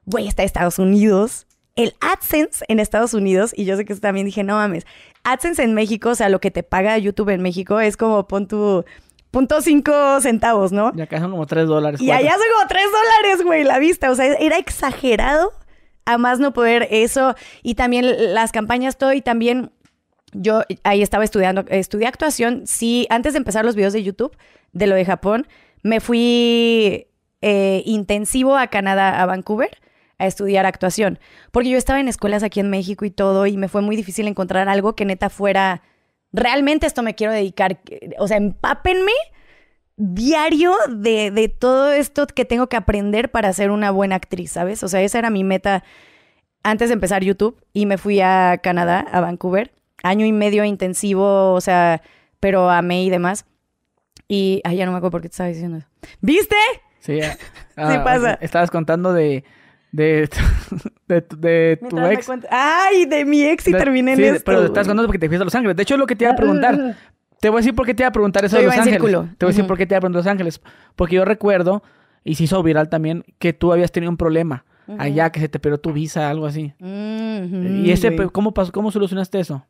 güey, está Estados Unidos. El AdSense en Estados Unidos, y yo sé que también dije, no mames, AdSense en México, o sea, lo que te paga YouTube en México es como pon tu punto cinco centavos, ¿no? Y acá son como tres dólares. Y allá son como tres dólares, güey, la vista. O sea, era exagerado a más no poder eso. Y también las campañas, todo. Y también yo ahí estaba estudiando, estudié actuación. Sí, antes de empezar los videos de YouTube de lo de Japón, me fui eh, intensivo a Canadá, a Vancouver a estudiar actuación, porque yo estaba en escuelas aquí en México y todo, y me fue muy difícil encontrar algo que neta fuera realmente esto me quiero dedicar. O sea, empápenme diario de, todo esto que tengo que aprender para ser una buena actriz, ¿sabes? O sea, esa era mi meta antes de empezar YouTube y me fui a Canadá, a Vancouver. Año y medio intensivo, o sea, pero amé y demás. Y, ay, ya no me acuerdo por qué te estaba diciendo eso. ¿Viste? Sí, [laughs] ah, pasa. Estabas contando de de, de, [laughs] de tu ex. Ay, de mi ex y terminé en esto. Pero estás contando porque te fuiste a Los Ángeles. De hecho, es lo que te iba a preguntar. Te voy a decir por qué te iba a preguntar eso de Los Ángeles. Te voy a decir por qué te iba a preguntar Los Ángeles. Porque yo recuerdo, y se hizo viral también, que tú habías tenido un problema allá, que se te perdió tu visa, algo así. y ese, ¿cómo, pasó, ¿cómo solucionaste eso?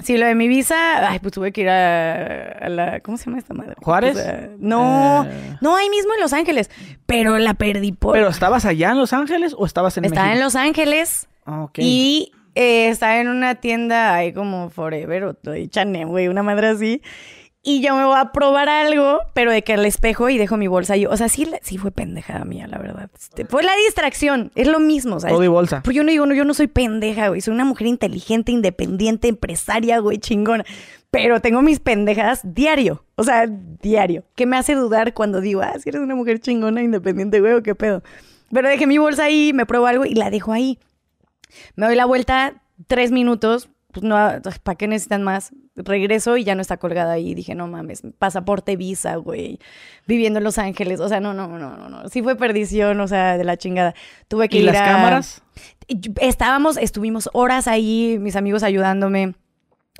Sí, lo de mi visa, ay, pues tuve que ir a, la, ¿cómo se llama esta madre? ¿Juárez? no, eh. no, ahí mismo en Los Ángeles, pero la perdí por... ¿Pero estabas allá en Los Ángeles o estabas en Estaba en Los Ángeles ah, y eh, estaba en una tienda ahí como Forever o Chanel, güey, una madre así y yo me voy a probar algo, pero de que al espejo y dejo mi bolsa. Yo, o sea, sí, sí fue pendejada mía, la verdad. Este, fue la distracción, es lo mismo, ¿sabes? Todo y bolsa. Porque yo no digo, no, yo no soy pendeja, güey. Soy una mujer inteligente, independiente, empresaria, güey, chingona. Pero tengo mis pendejadas diario. O sea, diario. Que me hace dudar cuando digo, ah, si eres una mujer chingona, independiente, güey, o qué pedo. Pero dejé mi bolsa ahí, me pruebo algo y la dejo ahí. Me doy la vuelta tres minutos, pues no, ¿para qué necesitan más? Regreso y ya no está colgada ahí. Dije, no mames, pasaporte, visa, güey, viviendo en Los Ángeles. O sea, no, no, no, no, no. Sí fue perdición, o sea, de la chingada. Tuve que ¿Y ir las cámaras? Estábamos, estuvimos horas ahí, mis amigos ayudándome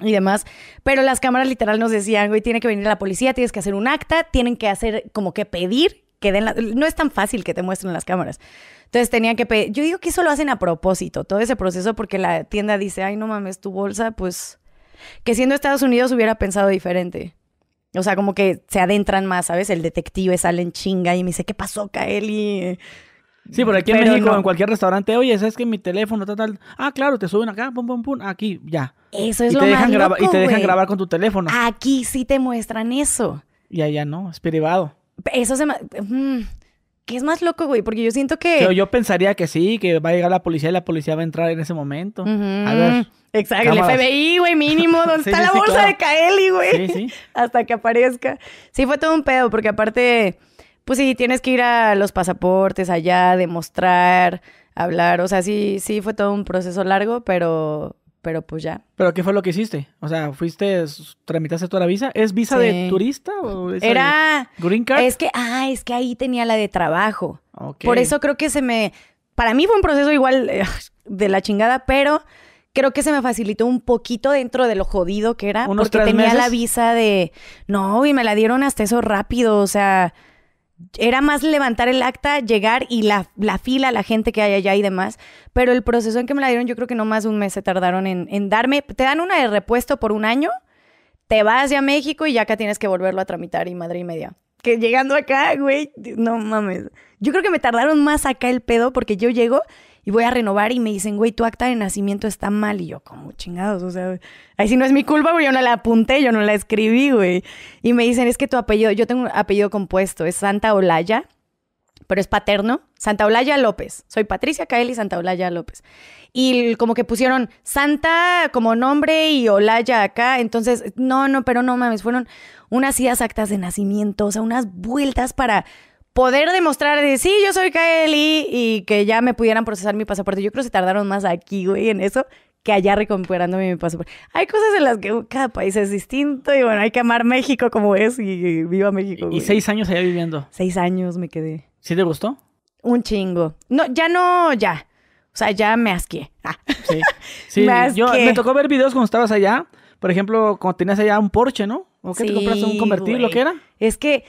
y demás. Pero las cámaras literal nos decían, güey, tiene que venir la policía, tienes que hacer un acta, tienen que hacer como que pedir que den la... No es tan fácil que te muestren las cámaras. Entonces tenían que pedir. Yo digo que eso lo hacen a propósito, todo ese proceso, porque la tienda dice, ay, no mames, tu bolsa, pues. Que siendo Estados Unidos hubiera pensado diferente. O sea, como que se adentran más, ¿sabes? El detective sale en chinga y me dice, ¿qué pasó, Kaeli? Sí, por aquí en México, en cualquier restaurante, oye, ¿sabes que mi teléfono, tal, tal? Ah, claro, te suben acá, pum, pum, pum, aquí, ya. Eso es y lo te dejan más Y te dejan grabar con tu teléfono. Aquí sí te muestran eso. Y allá no, es privado. Eso se... Mm, ¿Qué es más loco, güey? Porque yo siento que... Pero yo pensaría que sí, que va a llegar la policía y la policía va a entrar en ese momento. A ver. Exacto, el. FBI, güey, mínimo. ¿Dónde [laughs] Sí, está sí, la bolsa claro. de Kaeli, güey? Sí, sí. [laughs] Hasta que aparezca. Sí, fue todo un pedo, porque aparte, pues sí, tienes que ir a los pasaportes allá, demostrar, hablar. O sea, sí, sí fue todo un proceso largo, pero, pero pues ya. ¿Pero qué fue lo que hiciste? O sea, ¿fuiste, tramitaste toda la visa? ¿Es visa de turista o de Era... green card? Es que, ah, es que ahí tenía la de trabajo. Ok. Por eso creo que se me... Para mí fue un proceso igual [laughs] de la chingada, pero creo que se me facilitó un poquito dentro de lo jodido que era. ¿Unos porque tenía la visa de... No, y me la dieron hasta eso rápido. O sea, era más levantar el acta, llegar y la, la fila, la gente que hay allá y demás. Pero el proceso en que me la dieron, yo creo que no más de un mes se tardaron en, en darme... Te dan una de repuesto por un año, te vas ya a México y ya acá tienes que volverlo a tramitar y madre y media. Que llegando acá, güey, no mames. Yo creo que me tardaron más acá el pedo porque yo llego y voy a renovar y me dicen, güey, tu acta de nacimiento está mal. Y yo, como chingados, o sea, ahí sí no es mi culpa, güey, yo no la apunté, yo no la escribí, güey. Y me dicen, es que tu apellido, yo tengo un apellido compuesto, es Santa Olaya, pero es paterno, Santa Olaya López. Soy Patricia Kaeli Santa Olaya López. Y como que pusieron Santa como nombre y Olaya acá. Entonces, no, no, pero no mames, fueron unas idas actas de nacimiento, o sea, unas vueltas para poder demostrar de sí, yo soy Kaeli y que ya me pudieran procesar mi pasaporte. Yo creo que se tardaron más aquí, güey, en eso que allá recuperándome mi pasaporte. Hay cosas en las que cada país es distinto y bueno, hay que amar México como es y viva México. Y güey. seis años allá viviendo. Seis años me quedé. ¿Sí te gustó? Un chingo. No, ya no, ya. O sea, ya me asqué. Ah. Sí. [laughs] Yo que- me tocó ver videos cuando estabas allá. Por ejemplo, cuando tenías allá un Porsche, ¿no? ¿O qué te compraste? ¿Un convertible? ¿Lo que era? Es que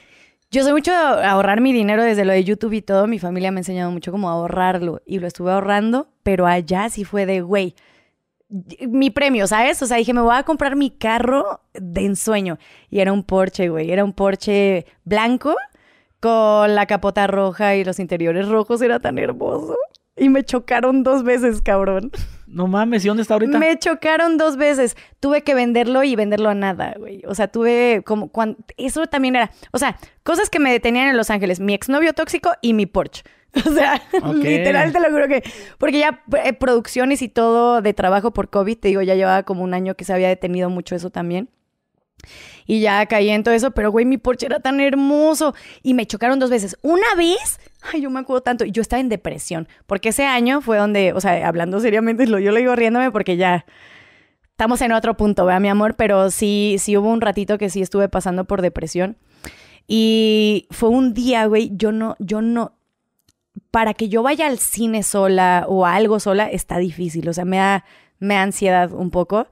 yo soy mucho de ahorrar mi dinero desde lo de YouTube y todo. Mi familia me ha enseñado mucho cómo ahorrarlo. Y lo estuve ahorrando, pero allá sí fue de, güey, mi premio, ¿sabes? O sea, dije, me voy a comprar mi carro de ensueño. Y era un Porsche, güey. Era un Porsche blanco con la capota roja y los interiores rojos. Era tan hermoso. Y me chocaron dos veces, cabrón. No mames, ¿y dónde está ahorita? Me chocaron dos veces. Tuve que venderlo y venderlo a nada, güey. O sea, tuve como cuando eso también era, o sea, cosas que me detenían en Los Ángeles, mi exnovio tóxico y mi Porsche. [laughs] O sea, literal te lo juro que porque ya eh, producciones y todo de trabajo por COVID, te digo, ya llevaba como un año que se había detenido mucho eso también. Y ya caí en todo eso, pero güey, mi Porsche era tan hermoso. Y me chocaron dos veces. Una vez, ay, yo me acuerdo tanto, yo estaba en depresión, porque ese año fue donde, o sea, hablando seriamente, yo lo digo riéndome porque ya estamos en otro punto, ¿verdad, mi amor? Pero sí, sí hubo un ratito que sí estuve pasando por depresión. Y fue un día, güey, yo no, yo no, para que yo vaya al cine sola o a algo sola está difícil, o sea, me da, me da ansiedad un poco.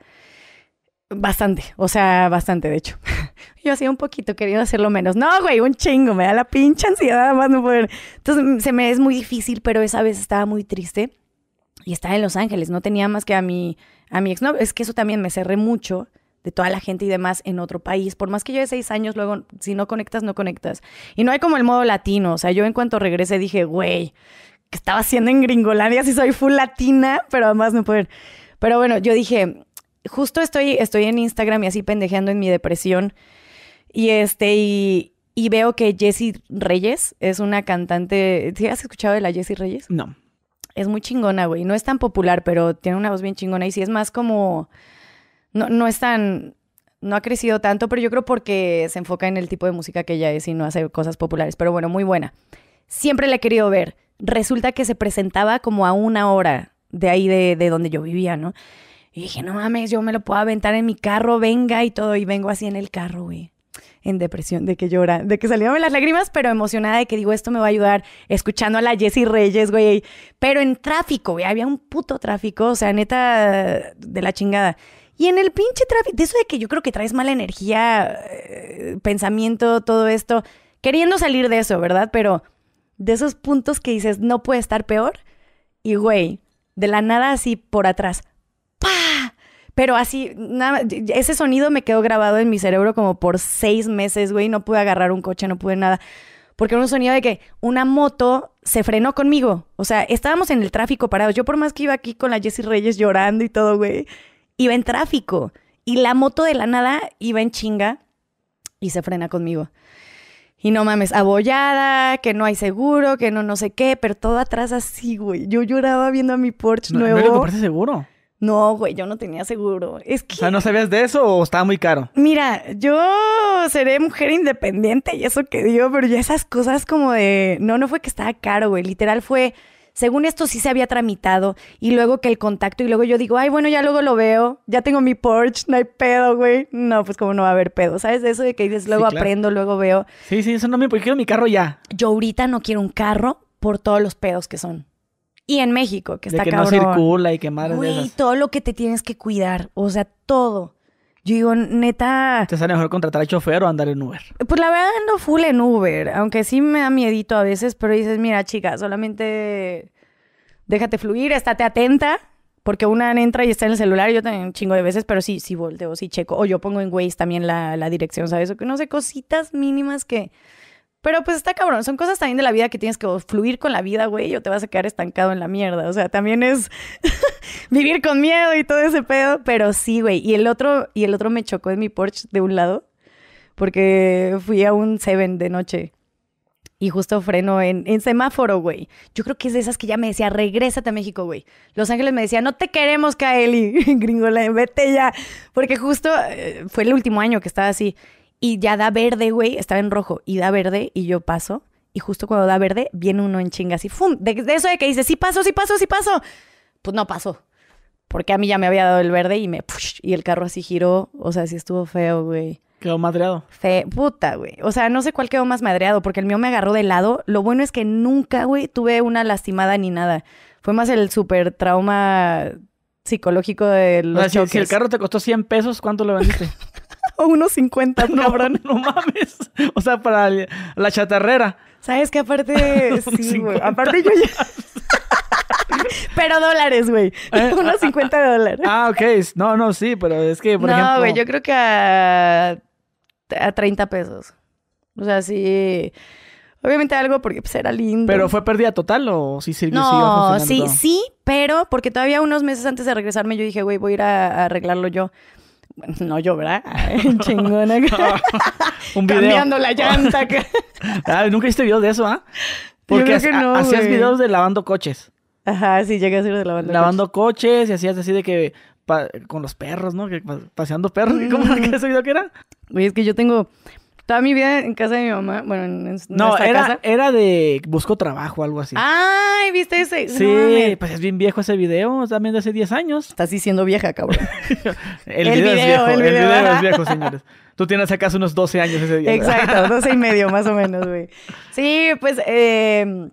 Bastante, o sea, bastante, de hecho. [laughs] Yo hacía un poquito, queriendo hacerlo menos. No, güey, un chingo, me da la pinche ansiedad, más no poder. Entonces, mm, se me es muy difícil, pero esa vez estaba muy triste y estaba en Los Ángeles, no tenía más que a mi, a mi exnovio. Es que eso también me cerré mucho de toda la gente y demás en otro país. Por más que de seis años, luego, si no conectas, no conectas. Y no hay como el modo latino, o sea, yo en cuanto regresé dije, güey, ¿qué estaba haciendo en Gringolandia si soy full latina? Pero además no poder. Pero bueno, yo dije, justo estoy, estoy en Instagram y así pendejeando en mi depresión. Y este, y, y veo que Jessie Reyes es una cantante. ¿Sí has escuchado de la Jessie Reyes? No. Es muy chingona, güey. No es tan popular, pero tiene una voz bien chingona. Y sí es más como. No, no es tan. No ha crecido tanto, pero yo creo porque se enfoca en el tipo de música que ella es y no hace cosas populares. Pero bueno, muy buena. Siempre la he querido ver. Resulta que se presentaba como a una hora de ahí de, de donde yo vivía, ¿no? Y dije, no mames, yo me lo puedo aventar en mi carro, venga y todo. Y vengo así en el carro, güey. En depresión, de que llora, de que salieron las lágrimas, pero emocionada de que digo, esto me va a ayudar, escuchando a la Jessie Reyes, güey. Pero en tráfico, güey, había un puto tráfico, o sea, neta, de la chingada. Y en el pinche tráfico, de eso de que yo creo que traes mala energía, eh, pensamiento, todo esto, queriendo salir de eso, ¿verdad? Pero de esos puntos que dices, no puede estar peor. Y, güey, de la nada así por atrás. Pero así, nada, ese sonido me quedó grabado en mi cerebro como por seis meses, güey. No pude agarrar un coche, no pude nada. Porque era un sonido de que una moto se frenó conmigo. O sea, estábamos en el tráfico parados. Yo por más que iba aquí con la Jessie Reyes llorando y todo, güey, iba en tráfico. Y la moto de la nada iba en chinga y se frena conmigo. Y no mames, abollada, que no hay seguro, que no no sé qué, pero todo atrás así, güey. Yo lloraba viendo a mi Porsche ¿No, nuevo. ¿No le compraste seguro? No, güey, yo no tenía seguro. Es que... O sea, ¿no sabías de eso o estaba muy caro? Mira, yo seré mujer independiente y eso que digo, pero ya esas cosas como de... No, no fue que estaba caro, güey. Literal fue... Según esto sí se había tramitado y luego que el contacto y luego yo digo, ay, bueno, ya luego lo veo, ya tengo mi Porsche, no hay pedo, güey. No, pues como no va a haber pedo, ¿sabes? Eso de que dices, luego claro. aprendo, luego veo. Sí, sí, eso no me... Porque quiero mi carro ya. Yo ahorita no quiero un carro por todos los pedos que son. Y en México, que De está que cabrón. no circula y que madres de Güey, esas. todo lo que te tienes que cuidar, o sea, todo. Yo digo, neta, Te sale mejor contratar al chofer o andar en Uber. pues la verdad ando full en Uber, aunque sí me da miedito a veces, pero dices, mira, chica, solamente déjate fluir, estate atenta, porque una entra y está en el celular, yo también un chingo de veces, pero sí, sí volteo, sí checo, o yo pongo en Waze también la, la dirección, ¿sabes? O que no sé, cositas mínimas que... Pero pues está cabrón, son cosas también de la vida que tienes que fluir con la vida, güey, o te vas a quedar estancado en la mierda. O sea, también es [laughs] vivir con miedo y todo ese pedo, pero sí, güey. Y el otro, y el otro me chocó en mi Porsche de un lado, porque fui a un Seven de noche. Y justo freno en, en semáforo, güey. Yo creo que es de esas que ya me decía, regrésate a México, güey. Los Ángeles me decía, no te queremos, Kaeli. [laughs] Gringola, vete ya. Porque justo eh, fue el último año que estaba así. Y ya da verde, güey. Estaba en rojo. Y da verde y yo paso. Y justo cuando da verde, viene uno en chinga así. ¡Fum! De, de eso de que dice, sí paso, sí paso, sí paso. Pues no pasó. Porque a mí ya me había dado el verde y me... push, y el carro así giró. O sea, sí estuvo feo, güey. Quedó madreado. Fe, puta, güey. O sea, no sé cuál quedó más madreado, porque el mío me agarró de lado. Lo bueno es que nunca, güey, tuve una lastimada ni nada. Fue más el súper trauma psicológico de O los sea, si, choques. si el carro te costó 100 pesos, ¿cuánto lo vendiste? [laughs] O unos 50, [laughs] no, cabrón. no mames. O sea, para la chatarrera. ¿Sabes qué? Aparte, [laughs] sí, güey. 50. Aparte yo ya... [laughs] Pero dólares, güey. ¿Eh? Unos 50 dólares. Ah, ok. No, no, sí, pero es que, por no, ejemplo... güey, yo creo que a, a 30 pesos. O sea, sí. Obviamente algo porque pues, era lindo. ¿Pero fue pérdida total o sí sirvió? No, sí, sí, pero porque todavía unos meses antes de regresarme yo dije, güey, voy a ir a, a arreglarlo yo. Bueno, no yo, ¿verdad? [laughs] Chingona. [laughs] Un video. Cambiando la llanta. [laughs] Ah, nunca hiciste video de eso, ¿ah? Porque creo ha- que no, hacías videos de lavando coches. Ajá, sí, llegué a ser de la banda. lavando coches y hacías así de que... con los perros, ¿no? Que pa- paseando perros. ¿Cómo era que ese video que era? Güey, es que yo tengo toda mi vida en casa de mi mamá. Bueno, en, No, era, casa. era de busco trabajo, algo así. Ay, ¿viste ese? sí, No pues es bien viejo ese video, también de hace 10 años. Estás diciendo vieja, cabrón. [laughs] El, El video, es video, viejo, el el video, video, es viejo, señores. Tú tienes acaso unos 12 años ese día. Exacto, doce y medio más o menos, güey. Sí, pues eh,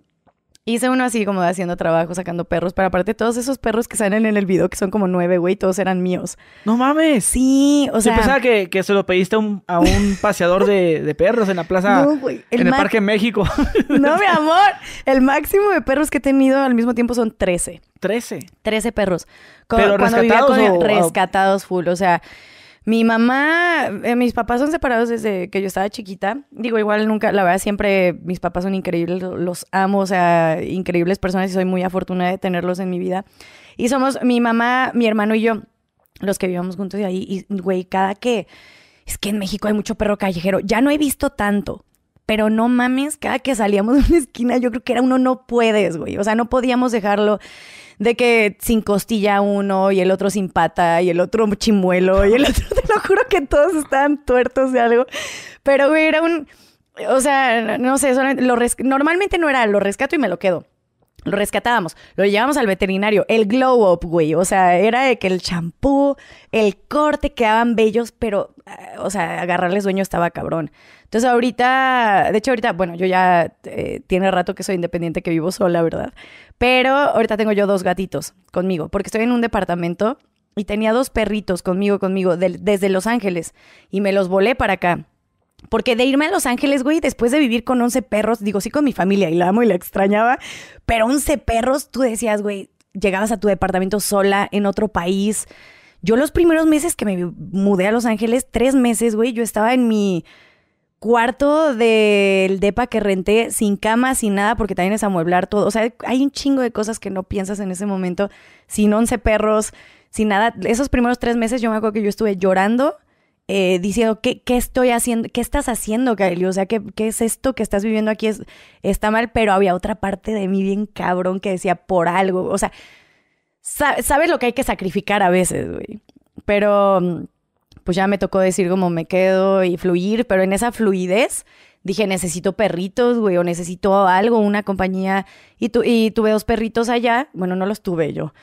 hice uno así como haciendo trabajo, sacando perros, pero aparte todos esos perros que salen en el video, que son como nueve, güey, todos eran míos. No mames. Sí, o sea... sea, pensaba que, que se lo pediste a un, a un [laughs] paseador de, de perros en la plaza, No, güey, el en el Parque México. [laughs] No, mi amor, el máximo de perros que he tenido al mismo tiempo son 13. 13. 13 perros. Co- ¿Pero rescatados con- o- rescatados full. O sea, mi mamá, eh, mis papás son separados desde que yo estaba chiquita. Digo, igual nunca, la verdad, siempre mis papás son increíbles, lo- los amo, o sea, increíbles personas y soy muy afortunada de tenerlos en mi vida. Y somos mi mamá, mi hermano y yo, los que vivamos juntos de ahí. Y, güey, cada que. Es que en México hay mucho perro callejero. Ya no he visto tanto. Pero no mames, cada que salíamos de una esquina, yo creo que era uno no puedes, güey. O sea, no podíamos dejarlo de que sin costilla uno y el otro sin pata y el otro chimuelo y el otro, [laughs] te lo juro que todos estaban tuertos de algo. Pero, güey, era un. O sea, no sé, lo normalmente no era lo rescato y me lo quedo. Lo rescatábamos, lo llevábamos al veterinario, el glow up, güey. O sea, era de que el champú, el corte quedaban bellos, pero, eh, o sea, agarrarles dueño estaba cabrón. Entonces, ahorita, de hecho, ahorita, bueno, yo ya eh, tiene rato que soy independiente, que vivo sola, ¿verdad? Pero ahorita tengo yo dos gatitos conmigo, porque estoy en un departamento y tenía dos perritos conmigo, conmigo, desde Los Ángeles, y me los volé para acá. Porque de irme a Los Ángeles, güey, después de vivir con 11 perros, digo, sí con mi familia y la amo y la extrañaba, pero 11 perros, tú decías, güey, llegabas a tu departamento sola en otro país. Yo los primeros meses que me mudé a Los Ángeles, tres meses, güey, yo estaba en mi cuarto del depa que renté sin cama, sin nada, porque también es amueblar todo. O sea, hay un chingo de cosas que no piensas en ese momento, sin 11 perros, sin nada. Esos primeros tres meses yo me acuerdo que yo estuve llorando eh, diciendo, ¿qué, ¿qué estoy haciendo? ¿Qué estás haciendo, Kaeli? O sea, ¿qué, ¿qué es esto que estás viviendo aquí? Es, está mal, pero había otra parte de mí bien cabrón que decía, por algo. O sea, sa- sabes lo que hay que sacrificar a veces, güey. Pero mm, pues ya me tocó decir como me quedo y fluir, pero en esa fluidez dije, necesito perritos, güey, o necesito algo, una compañía. Y, tu, y tuve dos perritos allá. Bueno, no los tuve yo.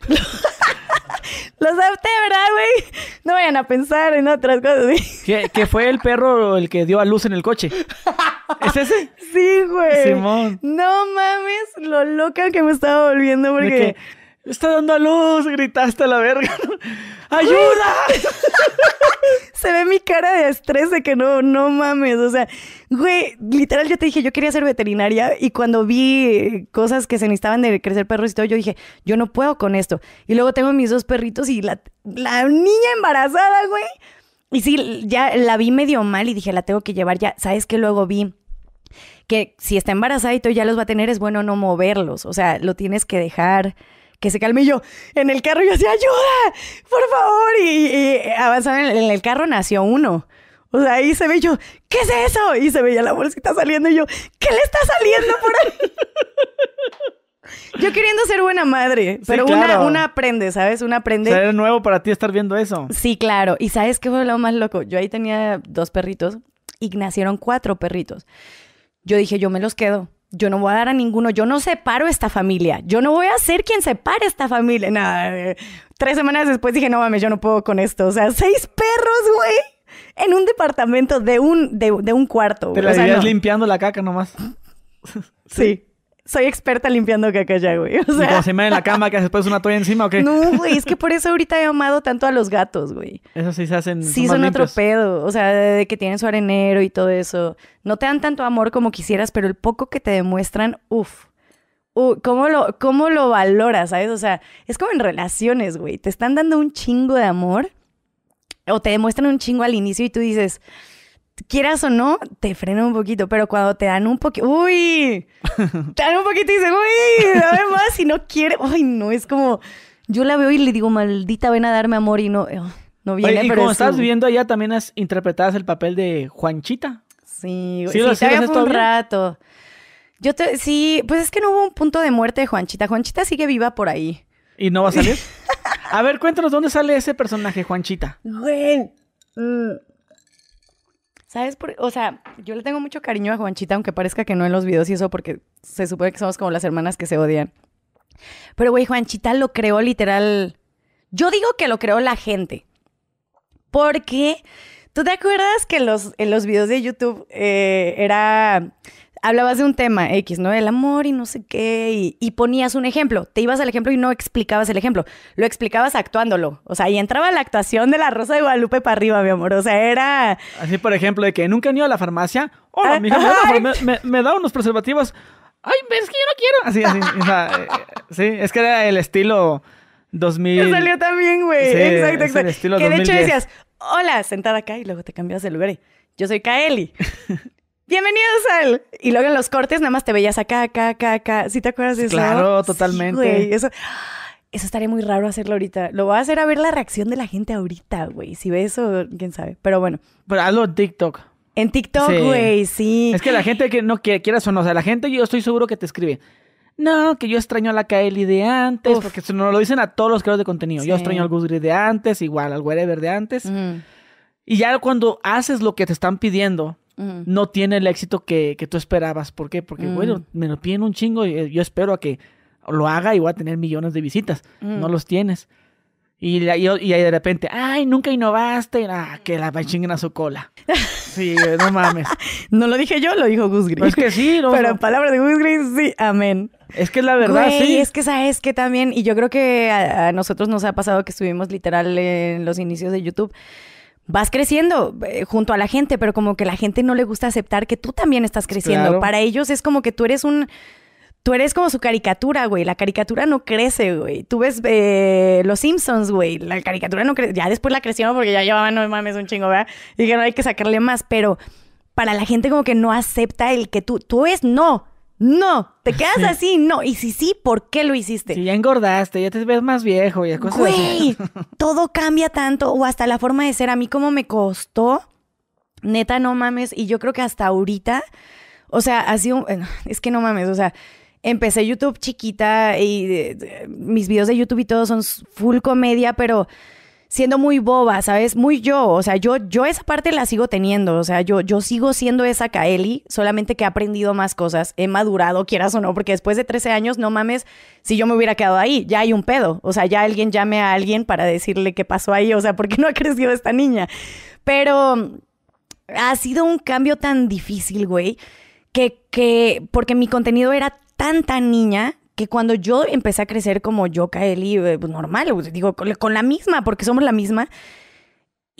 [laughs] los adopté, ¿verdad, güey? No vayan a pensar en otras cosas, [laughs] güey. Que, que fue el perro el que dio a luz en el coche. ¿Es ese? Sí, güey. Simón. No mames lo loca que me estaba volviendo porque... está dando a luz, gritaste a la verga. ¡Ayuda! [laughs] Se ve mi cara de estrés de que no, no mames. O sea, güey, literal yo te dije, yo quería ser veterinaria y cuando vi cosas que se necesitaban de crecer perros y todo, yo dije, yo no puedo con esto. Y luego tengo mis dos perritos y la, la niña embarazada, güey. Y sí, ya la vi medio mal y dije, la tengo que llevar ya. ¿Sabes qué? Luego vi que si está embarazada y todo ya los va a tener, es bueno no moverlos. O sea, lo tienes que dejar que se calme. Y yo en el carro, yo decía, ayuda, por favor. Y, y avanzaba en el, en el carro, nació uno. O sea, ahí se ve yo, ¿qué es eso? Y se veía la bolsita saliendo y yo, ¿qué le está saliendo por ahí? [laughs] yo queriendo ser buena madre, pero una, claro. una aprende, ¿sabes? Una O aprende. sea, era nuevo para ti estar viendo eso. Sí, claro. ¿Y sabes qué fue lo más loco? Yo ahí tenía dos perritos y nacieron cuatro perritos. Yo dije, yo me los quedo. Yo no voy a dar a ninguno. Yo no separo esta familia. Yo no voy a ser quien separe esta familia. Nada. eh, Tres semanas después dije, no mames, yo no puedo con esto. O sea, seis perros, güey. En un departamento de un, de, de un cuarto. Te la O sea, vivías no. limpiando la caca nomás. Sí. Soy experta limpiando caca ya, güey. [laughs] O y cuando sea, se me en la cama, que después una toalla encima o qué? no, güey. Es [laughs] que por eso ahorita he amado tanto a los gatos, güey. Eso sí se hacen. Sí, son otro pedo. O sea, de que tienen su arenero y todo eso. No te dan tanto amor como quisieras, pero el poco que te demuestran, uff. ¿cómo, lo, ¿Cómo lo valoras, sabes? O sea, es como en relaciones, güey. Te están dando un chingo de amor o te demuestran un chingo al inicio y tú dices, quieras o no, te frena un poquito, pero cuando te dan un poquito, uy, [laughs] te dan un poquito y dices, uy, dame más y no quiere, ay, no, es como, yo la veo y le digo, maldita, ven a darme amor y no, eh, no viene, Oye, y pero como es estás viviendo allá, también has interpretado el papel de Juanchita. Sí, güey. ¿Sí Sí, lo- sí fue un rato. Yo te, sí, pues es que no hubo un punto de muerte de Juanchita. Juanchita sigue viva por ahí. ¿Y no va a salir? [laughs] a ver, cuéntanos, ¿dónde sale ese personaje, Juanchita? Güey. mm. ¿Sabes? Por, o sea, yo le tengo mucho cariño a Juanchita, aunque parezca que no en los videos y eso, porque se supone que somos como las hermanas que se odian. Pero, güey, Juanchita lo creó literal. Yo digo que lo creó la gente. Porque, ¿tú te acuerdas que los, en los videos de YouTube eh, era. Hablabas de un tema X, ¿no? El amor y no sé qué. Y, y ponías un ejemplo. Te ibas al ejemplo y no explicabas el ejemplo. Lo explicabas actuándolo. O sea, y entraba la actuación de la Rosa de Guadalupe para arriba, mi amor. O sea, era. Así, por ejemplo, de que nunca han ido a la farmacia. Hola, Ah, mija, me, me, me da unos preservativos. Ay, es que yo no quiero. Así, así. o sea, eh, sí, es que era el estilo 2000. Que salió también, güey. Sí, exacto, exacto. que de hecho 2010. decías, hola, sentada acá y luego te cambias de lugar. y, Yo soy Kaeli. [laughs] Bienvenidos al. Y luego en los cortes nada más te veías acá, acá, acá, acá. ¿Sí te acuerdas de eso? Claro, Sí, totalmente. güey, eso. Eso estaría muy raro hacerlo ahorita. Lo voy a hacer a ver la reacción de la gente ahorita, güey. Si ve eso, quién sabe. Pero bueno. Pero hazlo en TikTok. En TikTok, Sí. güey, sí. Es que la gente que no quiere, quieras o no, o sea, la gente yo estoy seguro que te escribe. No, que yo extraño a la Kaeli de antes, Uf. porque eso nos lo dicen a todos los creadores de contenido. Yo extraño al Gus Gris de antes, igual al Wherever de antes. Y ya cuando haces lo que te están pidiendo, no tiene el éxito que, que tú esperabas. ¿Por qué? Porque, Mm. bueno, me lo piden un chingo y eh, yo espero a que lo haga y voy a tener millones de visitas. Mm. No los tienes. Y, la- y, y ahí de repente, ay, nunca innovaste. Ah, que la chinguen a su cola. Sí, no mames. [laughs] No lo dije yo, lo dijo Gus Gris. Pues que sí, no, Pero en palabras de Gus Gris, sí, amén. Es que es la verdad, Güey, sí. es que sabes que también, y yo creo que a, a nosotros nos ha pasado que estuvimos literal en los inicios de YouTube. Vas creciendo eh, junto a la gente, pero como que la gente no le gusta aceptar que tú también estás creciendo. Claro. Para ellos es como que tú eres un. Tú eres como su caricatura, güey. La caricatura no crece, güey. Tú ves eh, Los Simpsons, güey. La caricatura no crece. Ya después la crecieron porque ya llevaban, no mames, un chingo, ¿verdad? Y que no hay que sacarle más. Pero para la gente como que no acepta el que tú... Tú es no. No, te quedas así, no. Y si sí, ¿por qué lo hiciste? Si ya engordaste, ya te ves más viejo y cosas Güey, [laughs] todo cambia tanto o hasta la forma de ser. A mí como me costó, neta, no mames. Y yo creo que hasta ahorita, o sea, ha sido, es que no mames, o sea, empecé YouTube chiquita y mis videos de YouTube y todo son full comedia, pero siendo muy boba, ¿sabes? Muy yo, o sea, yo, yo esa parte la sigo teniendo, o sea, yo, yo sigo siendo esa Kaeli, solamente que he aprendido más cosas, he madurado, quieras o no, porque después de 13 años, no mames, si yo me hubiera quedado ahí, ya hay un pedo, o sea, ya alguien llame a alguien para decirle qué pasó ahí, o sea, ¿por qué no ha crecido esta niña? Pero ha sido un cambio tan difícil, güey, que, que, porque mi contenido era tan, tan niña, que cuando yo empecé a crecer como yo, Kaeli, eh, pues normal, digo, con, la misma, porque somos la misma,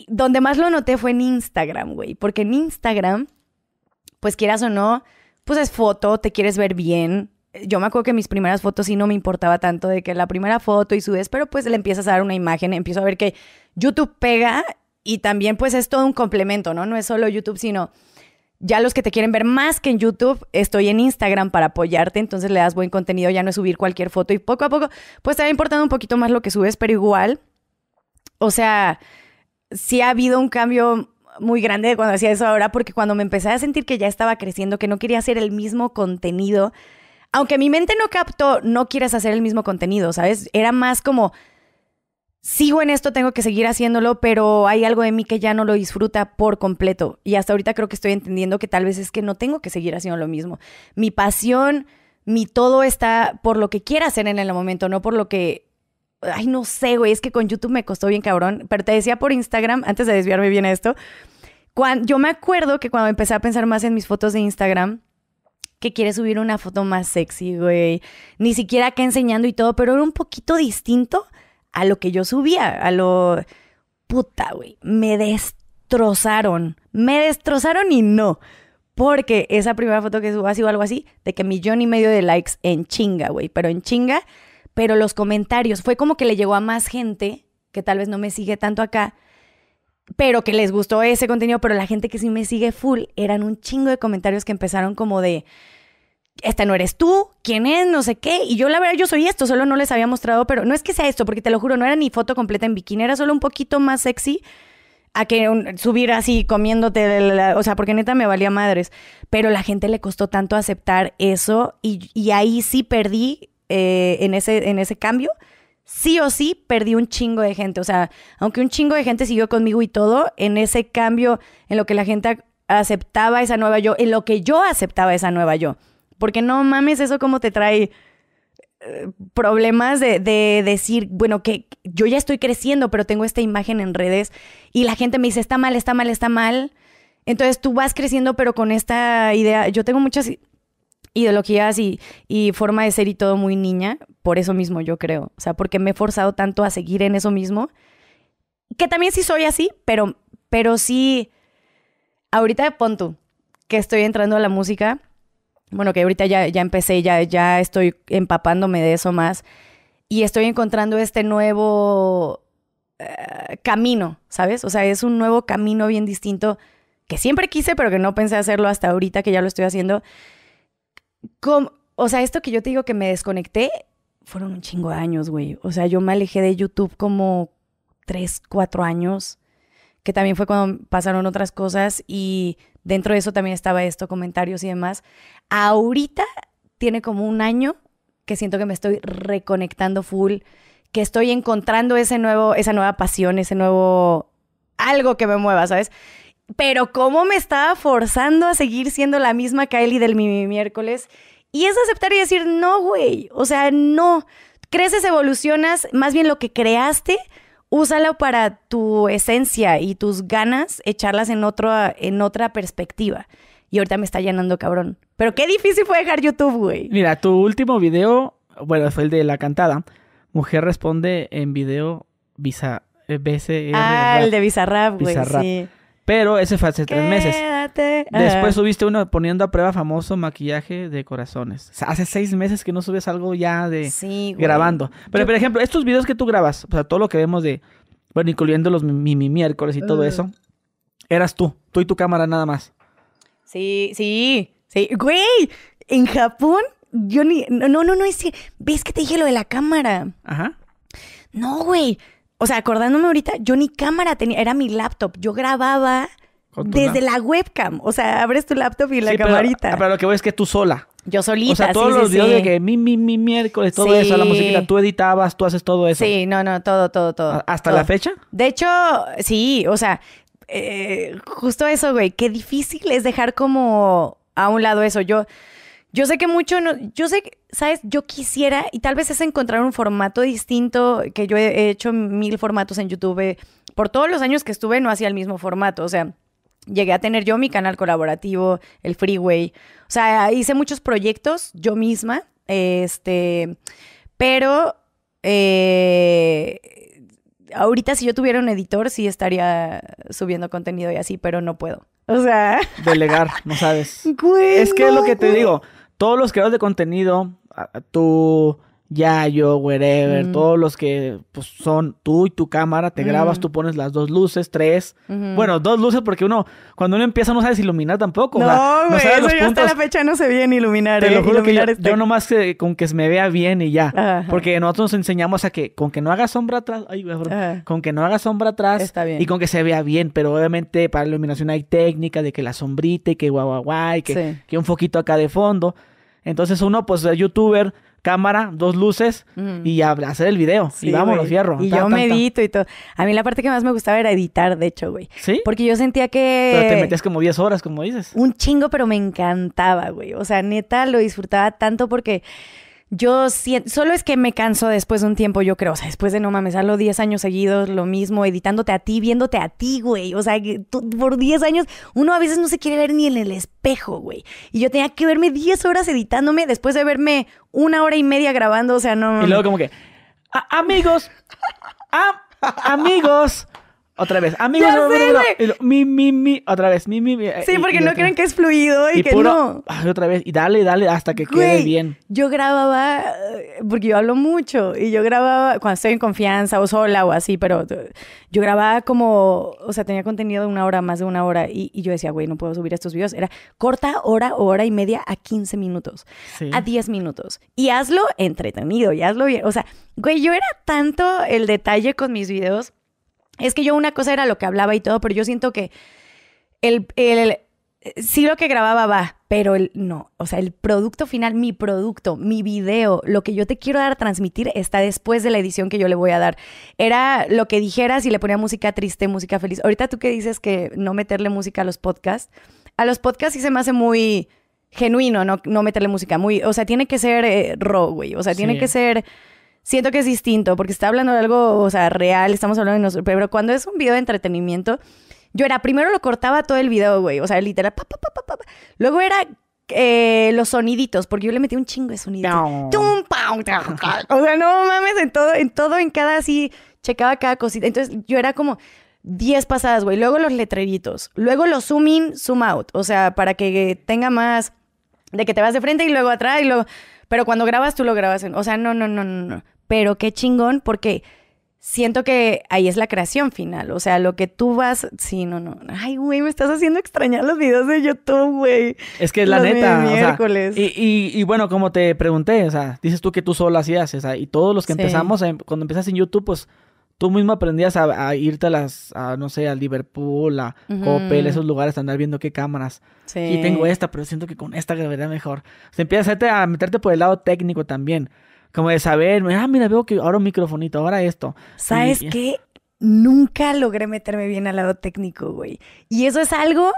donde más lo noté fue en Instagram, güey, porque en Instagram, pues quieras o no, pues es foto, te quieres ver bien. Yo me acuerdo que mis primeras fotos sí no me importaba tanto de que la primera foto y subes, pero pues le empiezas a dar una imagen, empiezo a ver que YouTube pega y también pues es todo un complemento, ¿no? No es solo YouTube, sino ya los que te quieren ver más que en YouTube, estoy en Instagram para apoyarte, entonces le das buen contenido, ya no es subir cualquier foto y poco a poco, pues te va importando un poquito más lo que subes, pero igual, o sea, sí ha habido un cambio muy grande cuando hacía eso ahora, porque cuando me empecé a sentir que ya estaba creciendo, que no quería hacer el mismo contenido, aunque mi mente no captó, no quieres hacer el mismo contenido, ¿sabes? Era más como sigo en esto, tengo que seguir haciéndolo, pero hay algo de mí que ya no lo disfruta por completo. Y hasta ahorita creo que estoy entendiendo que tal vez es que no tengo que seguir haciendo lo mismo. Mi pasión, mi todo está por lo que quiera hacer en el momento, no por lo que... Ay, no sé, güey, es que con YouTube me costó bien cabrón, pero te decía por Instagram, antes de desviarme bien a esto, cuando, yo me acuerdo que cuando empecé a pensar más en mis fotos de Instagram, que quiere subir una foto más sexy, güey, ni siquiera que enseñando y todo, pero era un poquito distinto a lo que yo subía, a lo... Puta, güey, me destrozaron, me destrozaron y no. Porque esa primera foto que subo ha sido algo así, de que millón y medio de likes en chinga, güey, pero en chinga, pero los comentarios, fue como que le llegó a más gente, que tal vez no me sigue tanto acá, pero que les gustó ese contenido, pero la gente que sí me sigue full, eran un chingo de comentarios que empezaron como de, esta no eres tú, quién es, no sé qué. Y yo la verdad, yo soy esto, solo no les había mostrado, pero no es que sea esto, porque te lo juro, no era ni foto completa en bikini, era solo un poquito más sexy a que subir así comiéndote, o sea, porque neta me valía madres. Pero la gente le costó tanto aceptar eso y, ahí sí perdí eh, en, ese, en ese cambio. Sí o sí perdí un chingo de gente. O sea, aunque un chingo de gente siguió conmigo y todo, en ese cambio, en lo que la gente aceptaba esa nueva yo, en lo que yo aceptaba esa nueva yo. Porque no mames, eso como te trae eh, problemas de, decir, bueno, que yo ya estoy creciendo, pero tengo esta imagen en redes y la gente me dice, está mal, está mal, está mal. Entonces tú vas creciendo, pero con esta idea, yo tengo muchas ideologías y, y, forma de ser y todo muy niña, por eso mismo yo creo, o sea, porque me he forzado tanto a seguir en eso mismo, que también sí soy así, pero, pero sí, ahorita pon tú, que estoy entrando a la música, bueno, que ahorita ya, ya empecé, ya, ya estoy empapándome de eso más y estoy encontrando este nuevo eh, camino, ¿sabes? O sea, es un nuevo camino bien distinto que siempre quise, pero que no pensé hacerlo hasta ahorita que ya lo estoy haciendo. o sea, esto que yo te digo que me desconecté, fueron un chingo de años, güey. O sea, yo me alejé de YouTube como tres, cuatro años, que también fue cuando pasaron otras cosas y dentro de eso también estaba esto, comentarios y demás. Ahorita tiene como un año que siento que me estoy reconectando full, que estoy encontrando ese nuevo, esa nueva pasión, ese nuevo algo que me mueva, ¿sabes? Pero cómo me estaba forzando a seguir siendo la misma Kylie del mi, miércoles. Y es aceptar y decir, no, güey. O sea, no. Creces, evolucionas, más bien lo que creaste, úsalo para tu esencia y tus ganas, echarlas en, otro, en otra perspectiva. Y ahorita me está llanando cabrón. Pero qué difícil fue dejar YouTube, güey. Mira, tu último video, bueno, fue el de la cantada. Mujer responde en video visa, BCR. Ah, el de Bizarrap, güey, sí. Pero ese fue hace tres meses. Después subiste uno poniendo a prueba famoso maquillaje de corazones. O sea, hace seis meses que no subes algo ya de grabando. Pero, por ejemplo, estos videos que tú grabas, o sea, todo lo que vemos de, bueno, incluyendo los mi, miércoles y todo eso, eras tú, tú y tu cámara nada más. Sí, sí, sí. Güey, en Japón, yo ni. No, no, no, es que. ¿Ves que te dije lo de la cámara? Ajá. No, güey. O sea, acordándome ahorita, yo ni cámara tenía, era mi laptop. Yo grababa desde la webcam. O sea, abres tu laptop y la Sí, pero- camarita. Pero, lo que voy es que tú sola. yo solita. o sea, todos sí, los sí, videos de que mi, mi, mi miércoles, todo eso, la musiquita, tú editabas, tú haces todo eso. Sí, no, no, todo, todo, todo. ¿A- ¿Hasta todo. la fecha? De hecho, sí, o sea, eh, justo eso, güey, qué difícil es dejar como a un lado eso. Yo, yo sé que mucho, no, yo sé, que, ¿sabes? Yo quisiera, y tal vez es encontrar un formato distinto, que yo he hecho mil formatos en YouTube. Por todos los años que estuve no hacía el mismo formato, o sea, llegué a tener yo mi canal colaborativo, el Freeway. O sea, hice muchos proyectos yo misma, este, pero eh, ahorita si yo tuviera un editor sí estaría subiendo contenido y así, pero no puedo. O sea, Delegar, no sabes. [laughs] güey, Es que es lo que te güey. digo. Todos los creadores de contenido, tú, Yayo, wherever, Mm. todos los que pues, son tú y tu cámara, te grabas, Mm. tú pones las dos luces, tres. Bueno, dos luces porque uno, cuando uno empieza no sabes iluminar tampoco. no, güey, sabes eso yo hasta la fecha no sé bien iluminar. Te eh, lo juro que yo, iluminar está- yo nomás que, con que se me vea bien y ya. Ajá. Porque nosotros nos enseñamos a que con que no haga sombra atrás, ay, con que no haga sombra atrás Está bien. y con que se vea bien, pero obviamente para la iluminación hay técnica de que la sombrita y que guau guau guau y que, Sí. que un foquito acá de fondo. Entonces uno pues es youtuber, cámara, dos luces y a hacer el video Sí, y vámonos güey. fierro. Y Ta, yo ta, me ta. edito y todo. A mí la parte que más me gustaba era editar, de hecho, güey. ¿Sí? Porque yo sentía que... Pero te metías como 10 horas, como dices. Un chingo, pero me encantaba, güey. O sea, neta, lo disfrutaba tanto porque yo siento... Solo es que me canso después de un tiempo, yo creo. O sea, después de, no mames, hazlo 10 años seguidos, lo mismo, editándote a ti, viéndote a ti, güey. O sea, tú- por 10 años uno a veces no se quiere ver ni en el espejo, güey. Y yo tenía que verme 10 horas editándome después de verme una hora y media grabando. O sea, no... Y luego como que "A- amigos, a- amigos, otra vez, amigos, sé, mi mi mi otra vez, mi mi mi, Sí, y- porque y no creen que es fluido y, y que puro, no. ay, otra vez y dale, dale hasta que quede bien. Yo grababa, eh, porque yo hablo mucho, y yo grababa cuando estoy en confianza o sola o así, pero eh, yo grababa como, o sea, tenía contenido de una hora, más de una hora, y, y yo decía, güey, no puedo subir estos videos. Era corta hora o hora y media a 15 minutos, Sí. a 10 minutos. Y hazlo entretenido, y hazlo bien. O sea, güey, yo era tanto el detalle con mis videos. Es que yo una cosa era lo que hablaba y todo, pero yo siento que el, el- sí lo que grababa va, pero el no, o sea, el producto final, mi producto, mi video, lo que yo te quiero dar a transmitir está después de la edición que yo le voy a dar. Era lo que dijeras y le ponía música triste, música feliz. Ahorita tú que dices que no meterle música a los podcasts, a los podcasts sí se me hace muy genuino, no, no meterle música, muy, o sea, tiene que ser eh, raw, güey, o sea, tiene que ser siento que es distinto porque está hablando de algo, o sea, real, estamos hablando de nosotros, pero cuando es un video de entretenimiento, yo era, primero lo cortaba todo el video, güey, o sea, literal, pa, pa, pa, luego era eh, los soniditos, porque yo le metí un chingo de soniditos. No. Tum, pam, tam, tam. O sea, no mames, en todo, en todo, en cada así, checaba cada cosita. Entonces yo era como 10 pasadas, güey. Luego los letreritos. Luego los zoom in, zoom out. O sea, para que tenga más de que te vas de frente y luego atrás y luego... Pero cuando grabas, tú lo grabas en... O sea, no, no, no, no, no. Pero qué chingón porque siento que ahí es la creación final. O sea, lo que tú vas... Sí, no, no. Ay, güey, me estás haciendo extrañar los videos de YouTube, güey. Es que es la Los neta. o sea, y, y, y bueno, como te pregunté, o sea, dices tú que tú sola hacías, o sea, y todos los que Sí. empezamos, en- cuando empezaste en YouTube, pues tú mismo aprendías a, a irte a las, a, no sé, a Liverpool, a Ujú. Coppel, esos lugares, a andar viendo qué cámaras. Sí. Y tengo esta, pero siento que con esta grabaría mejor. O sea, empiezas a, a meterte por el lado técnico también. Como de saber, ah, mira, veo que ahora un microfonito, ahora esto. ¿Sabes Y- qué? Nunca logré meterme bien al lado técnico, güey. Y eso es algo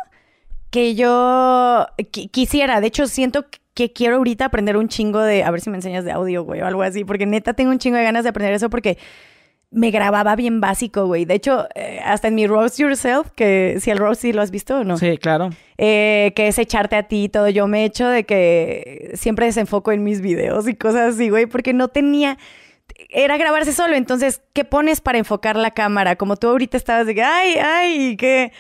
que yo qui- quisiera. De hecho, siento que quiero ahorita aprender un chingo de... A ver si me enseñas de audio, güey, o algo así. Porque neta tengo un chingo de ganas de aprender eso porque me grababa bien básico, güey. De hecho, eh, hasta en mi Roast Yourself, que si el roast sí lo has visto o no. Sí, claro. Eh, que es echarte a ti y todo. Yo me he hecho de que siempre desenfoco en mis videos y cosas así, güey, porque no tenía. Era grabarse solo. Entonces, ¿qué pones para enfocar la cámara? Como tú ahorita estabas de que, ay, ay, que.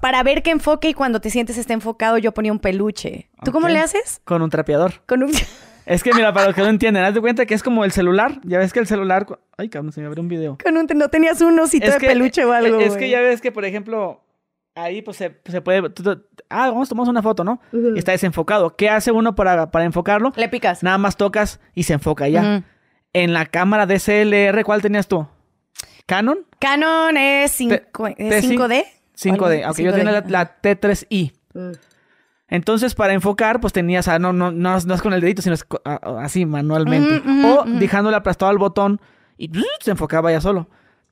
Para ver qué enfoque y cuando te sientes está enfocado, yo ponía un peluche. ¿Tú cómo le haces? Con un trapeador. Con un. [laughs] Es que mira, para los que no entienden, haz de cuenta que es como el celular. Ya ves que el celular. Ay, cabrón, se me abrió un video. con un. No tenías un osito Es de que- peluche o algo. Es que ya ves que, por ejemplo, ahí pues se, se puede... tú- tú- ah, vamos, tomamos una foto, ¿no? Y está desenfocado. ¿Qué hace uno para, para enfocarlo? Le picas. Nada más tocas y se enfoca ya. En la cámara DSLR, ¿cuál tenías tú? ¿Canon? Canon es, cinco- T- ¿es 5D. 5D, aunque yo tenía la, la T3i. Mm. Entonces, para enfocar, pues tenías, ah, no, no, no, es- no es con el dedito, sino es ah, ah, así, manualmente. O ujú. dejándole aplastado al botón y [laughs] se enfocaba ya solo.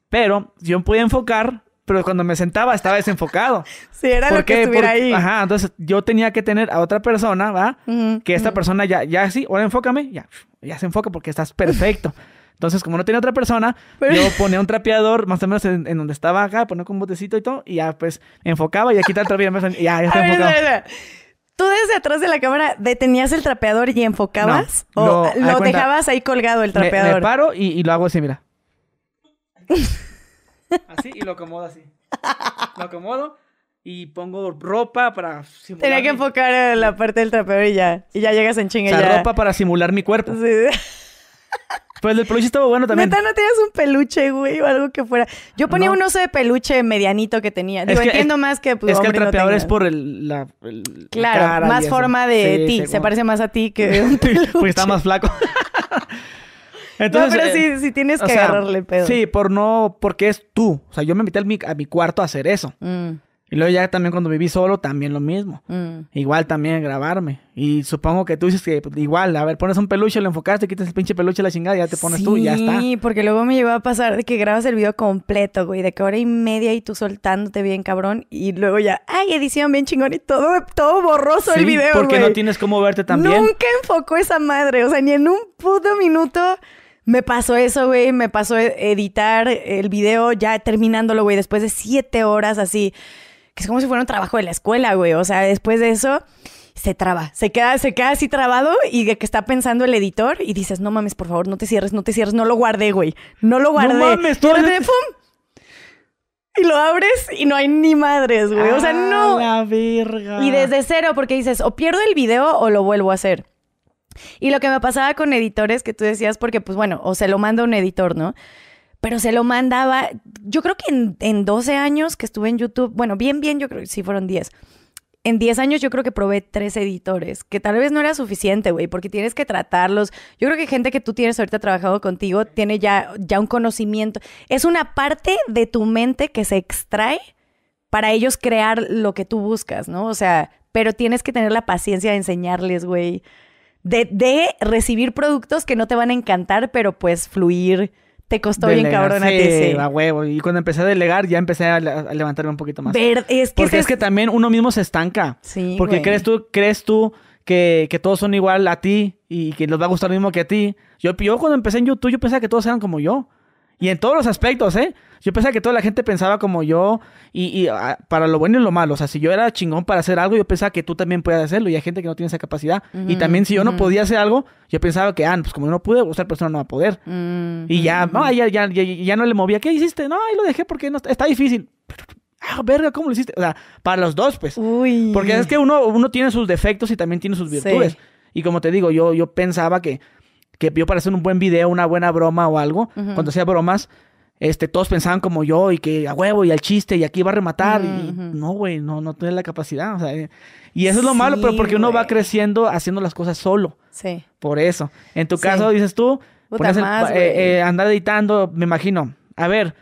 Pero yo podía enfocar, pero cuando me sentaba estaba desenfocado. [laughs] Sí, era ¿Por lo que estuviera Porque- ahí. Ajá, entonces yo tenía que tener a otra persona, ¿va? Que esta persona ya, ya sí, ahora enfócame, ya, ya se enfoca porque estás perfecto. Entonces, como no tenía otra persona, Pero- yo [laughs] ponía un trapeador más o menos en, en donde estaba acá, ponía con un botecito y todo, y ya pues enfocaba y aquí está el trapeador, y ya, ya A está ver, enfocado. espera, espera. ¿Tú desde atrás de la cámara detenías el trapeador y enfocabas? No, ¿O lo- dejabas ahí colgado el Me, me trapeador? paro y, y lo hago así, mira. [laughs] Así y lo acomodo así. Lo acomodo y pongo ropa para simular. Tenía que mi- enfocar en la parte del trapeador y ya. Y ya llegas en O sea, ya. ropa para simular mi cuerpo. Sí. [laughs] Pues el del peluche estuvo bueno también. Neta, no tenías un peluche, güey, o algo que fuera. Yo ponía No. un oso de peluche medianito que tenía. Digo, que- entiendo más que pues, es que el no trapeador es por el, la, el- Claro, cara más forma de Sí, ti. Se parece más a ti que [laughs] un peluche. Porque está más flaco. [laughs] [laughs] no, pero eh, sí, sí tienes o que sea, agarrarle pedo. Sí, por no, porque es tú. O sea, yo me metí a mi, a mi cuarto a hacer eso. Mm, Y luego ya también cuando viví solo, también lo mismo. mm. Igual también grabarme. Y supongo que tú dices que pues, igual, a ver, pones un peluche, lo enfocaste, quitas el pinche peluche a la chingada, ya te pones tú y ya está. Sí, porque luego me llegó a pasar de que grabas el video completo, güey, de que hora y media y tú soltándote bien cabrón y luego ya, ay, edición bien chingón y todo, todo borroso el video, porque güey. no tienes cómo verte también. Nunca enfocó esa madre, o sea, ni en un puto minuto me pasó eso, güey, me pasó e- editar el video ya terminándolo, güey, después de siete horas así, que es como si fuera un trabajo de la escuela, güey, o sea, después de eso se traba, se queda, se queda así trabado y de que está pensando el editor y dices, no mames, por favor, no te cierres, no te cierres, no lo guardé, güey, no lo guardé. mames, Y tú. Y lo abres y no hay ni madres, güey, o sea, ¡A no. la verga. Y desde cero, porque dices, o pierdo el video o lo vuelvo a hacer. Y lo que me pasaba con editores que tú decías, porque pues bueno, o se lo manda un editor, ¿no? Pero se lo mandaba, yo creo que en, en 12 años que estuve en YouTube, bueno, bien, bien, yo creo que sí fueron 10. En 10 años yo creo que probé tres editores, que tal vez no era suficiente, güey, porque tienes que tratarlos. Yo creo que gente que tú tienes ahorita trabajado contigo tiene ya, ya un conocimiento. Es una parte de tu mente que se extrae para ellos crear lo que tú buscas, ¿no? O sea, pero tienes que tener la paciencia de enseñarles, güey. De, de recibir productos que no te van a encantar, pero pues fluir te costó bien cabrón a ti, sí, a huevo. Y cuando empecé a delegar, ya empecé a, a levantarme un poquito más. Ver, es que, Porque es que también uno mismo se estanca. Sí, Porque güey. crees tú, crees tú que, que todos son igual a ti y que les va a gustar lo mismo que a ti. Yo, yo cuando empecé en YouTube, yo pensaba que todos eran como yo. Y en todos los aspectos, ¿eh? Yo pensaba que toda la gente pensaba como yo y, y, ah, para lo bueno y lo malo. O sea, si yo era chingón para hacer algo, yo pensaba que tú también puedes hacerlo y hay gente que no tiene esa capacidad. y Ujú, también si yo no podía hacer algo, yo pensaba que, ah, pues como yo no pude, otra persona no va a poder. Mm, Y ya, mm, no, ya, ya, ya, ya no le movía. ¿Qué hiciste? No, ahí lo dejé porque no, está difícil. Ah, verga, ¿cómo lo hiciste? O sea, para los dos, pues. Uy. Porque es que uno, uno tiene sus defectos y también tiene sus Sí. virtudes. Y como te digo, yo, yo pensaba que, que yo para hacer un buen video, una buena broma o algo, cuando hacía bromas, este, todos pensaban como yo y que a huevo y al chiste y aquí va a rematar. Y no, güey, no, no la capacidad. O sea, eh, y eso es lo malo, pero porque uno va creciendo haciendo las cosas solo. Sí. Por eso. En tu Sí. caso, dices tú, Puta pones el- más, eh, eh, andar editando, me imagino. A ver,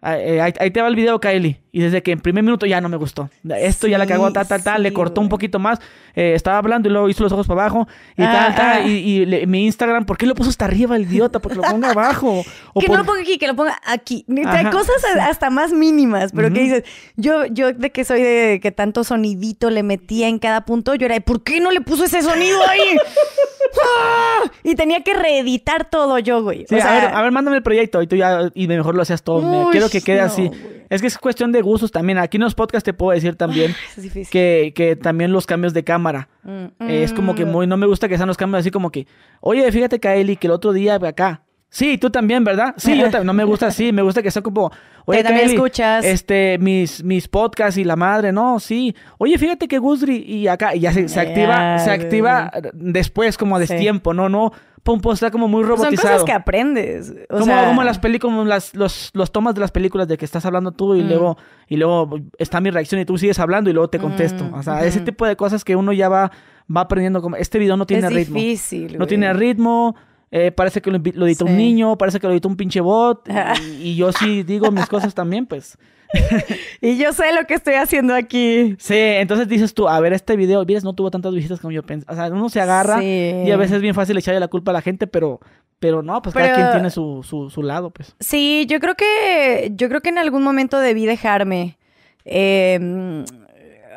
ahí, ahí te va el video, Kylie. Y desde que en primer minuto ya no me gustó. Esto ya la cagó, tal, tal, tal. le cortó un poquito más. eh, estaba hablando y luego hizo los ojos para abajo. Y Ah, tal, tal. ah. Y, y le- mi Instagram, ¿por qué lo puso hasta arriba el idiota? Porque lo ponga [laughs] abajo. O que por- no lo ponga aquí, que lo ponga aquí. Ajá, cosas hasta más mínimas, pero que Ujú. dices, yo, yo de que soy de que tanto sonidito le metía en cada punto, yo era de, ¿por qué no le puso ese sonido ahí? [laughs] ¡Ah! Y tenía que reeditar todo yo, güey. Sí, o sea, a, ver, a ver, mándame el proyecto y tú ya, y mejor lo hacías todo. Me- Uy, quiero que quede no, así. Es que es cuestión de gustos también. Aquí en los podcasts te puedo decir también es que, que también los cambios de cámara. Mm, Eh, es como que mm. muy, no me gusta que sean los cambios así como que, oye, fíjate, Kaeli, que el otro día acá. Sí, tú también, ¿verdad? Sí, yo también, no me gusta así, me gusta que sea como, oye, también Kaeli, escuchas. este, mis, mis podcasts y la madre, no, sí. Oye, fíjate que Gusri y acá, y ya se, se activa, se activa después como a Sí. destiempo, no, no, pum, pum, está como muy Pues son robotizado. cosas que aprendes. O como, sea, como las películas, las, los, los tomas de las películas de que estás hablando tú y Mm. luego y luego está mi reacción y tú sigues hablando y luego te contesto. Mm, O sea, ese tipo de cosas que uno ya va, va aprendiendo. Como, este video no tiene es ritmo. difícil. No güey. tiene ritmo. eh, parece que lo, lo editó Sí. un niño, parece que lo editó un pinche bot. [laughs] Y, y yo sí digo mis cosas también, pues. [laughs] Y yo sé lo que estoy haciendo aquí. Sí, entonces dices tú, a ver, este video, vienes, no tuvo tantas visitas como yo pensé. O sea, uno se agarra Sí. y a veces es bien fácil echarle la culpa a la gente, pero, pero no, pues cada quien tiene su, su, su lado, pues. Sí, yo creo que yo creo que en algún momento debí dejarme eh, mm,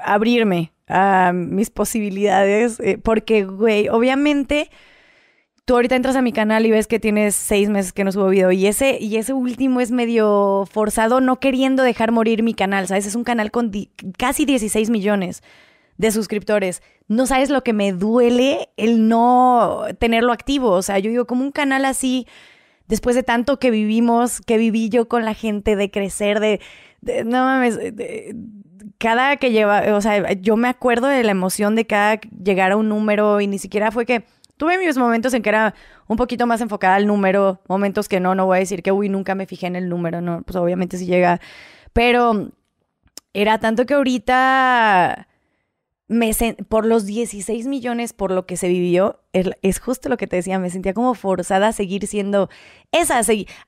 abrirme a mis posibilidades, eh, porque, güey, obviamente tú ahorita entras a mi canal y ves que tienes seis meses que no subo video y ese y ese último es medio forzado, no queriendo dejar morir mi canal, ¿sabes? Es un canal con casi 16 millones de suscriptores. No sabes lo que me duele el no tenerlo activo. O sea, yo digo, como un canal así, después de tanto que vivimos, que viví yo con la gente, de crecer, de... no mames, cada que lleva, o sea, yo me acuerdo de la emoción de cada llegar a un número y ni siquiera fue que... Tuve mis momentos en que era un poquito más enfocada al número, momentos que no, no voy a decir que, uy, nunca me fijé en el número, no, pues obviamente sí llega, pero era tanto que ahorita me por los 16 millones por lo que se vivió, es justo lo que te decía, me sentía como forzada a seguir siendo esa,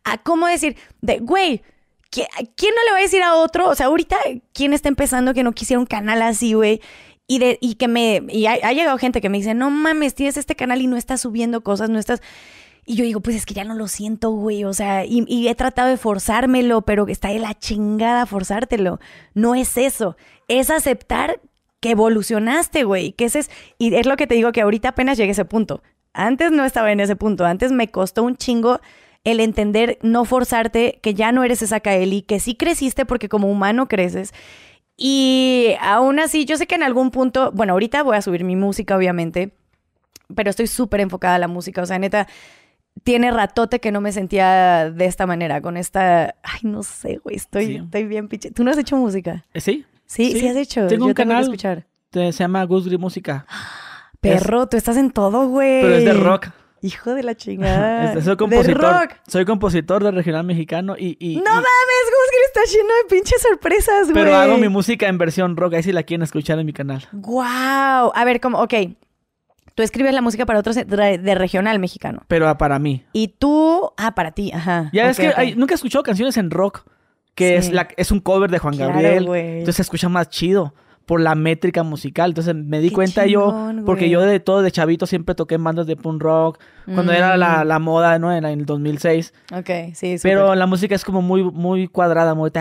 a cómo decir, de, güey, ¿qui- ¿quién no le va a decir a otro? O sea, ahorita, ¿quién está empezando que no quisiera un canal así, güey? Y, de, y que me, y ha, llegado gente que me dice, no mames, tienes este canal y no estás subiendo cosas, no estás... Y yo digo, pues es que ya no lo siento, güey. O sea, y, y he tratado de forzármelo, pero está de la chingada forzártelo. No es eso. Es aceptar que evolucionaste, güey. Que ese es. Y es lo que te digo que ahorita apenas llegué a ese punto. Antes no estaba en ese punto. Antes me costó un chingo el entender, no forzarte, que ya no eres esa Kaeli, que sí creciste porque como humano creces. Y aún así, yo sé que en algún punto, bueno, ahorita voy a subir mi música, obviamente, pero estoy súper enfocada a la música. O sea, neta, tiene ratote que no me sentía de esta manera, con esta. Ay, no sé, güey, estoy, Sí. estoy bien pinche. ¿Tú no has hecho música? Eh, ¿Sí? Sí, sí, has hecho. Tengo Yo un tengo que canal, escuchar. se llama Goose Green Música, [gasps] Perro, tú estás en todo, güey. pero es de rock. Hijo de la [laughs] chingada. Soy de compositor. rock. Soy compositor de regional mexicano y... y- No y- mames, Gus está lleno de pinches sorpresas, güey. pero hago mi música en versión rock, ahí si la quieren escuchar en mi canal. Wow. A ver, como, ok. Tú escribes la música para otros de, de regional mexicano. Pero ah, para mí. Y tú, ah, para ti, ajá. Ya es que hay- nunca he escuchado canciones en rock, que es, Sí. la, es un cover de Juan Claro, Gabriel. güey. Entonces se escucha más chido por la métrica musical. Entonces me di Qué cuenta chingón, yo, porque güey. yo de todo, de chavito, siempre toqué en bandas de punk rock, cuando era la, Mm. la moda, ¿no? En, el 2006. Ok, sí, Pero súper. la música es como muy, muy cuadrada, muy...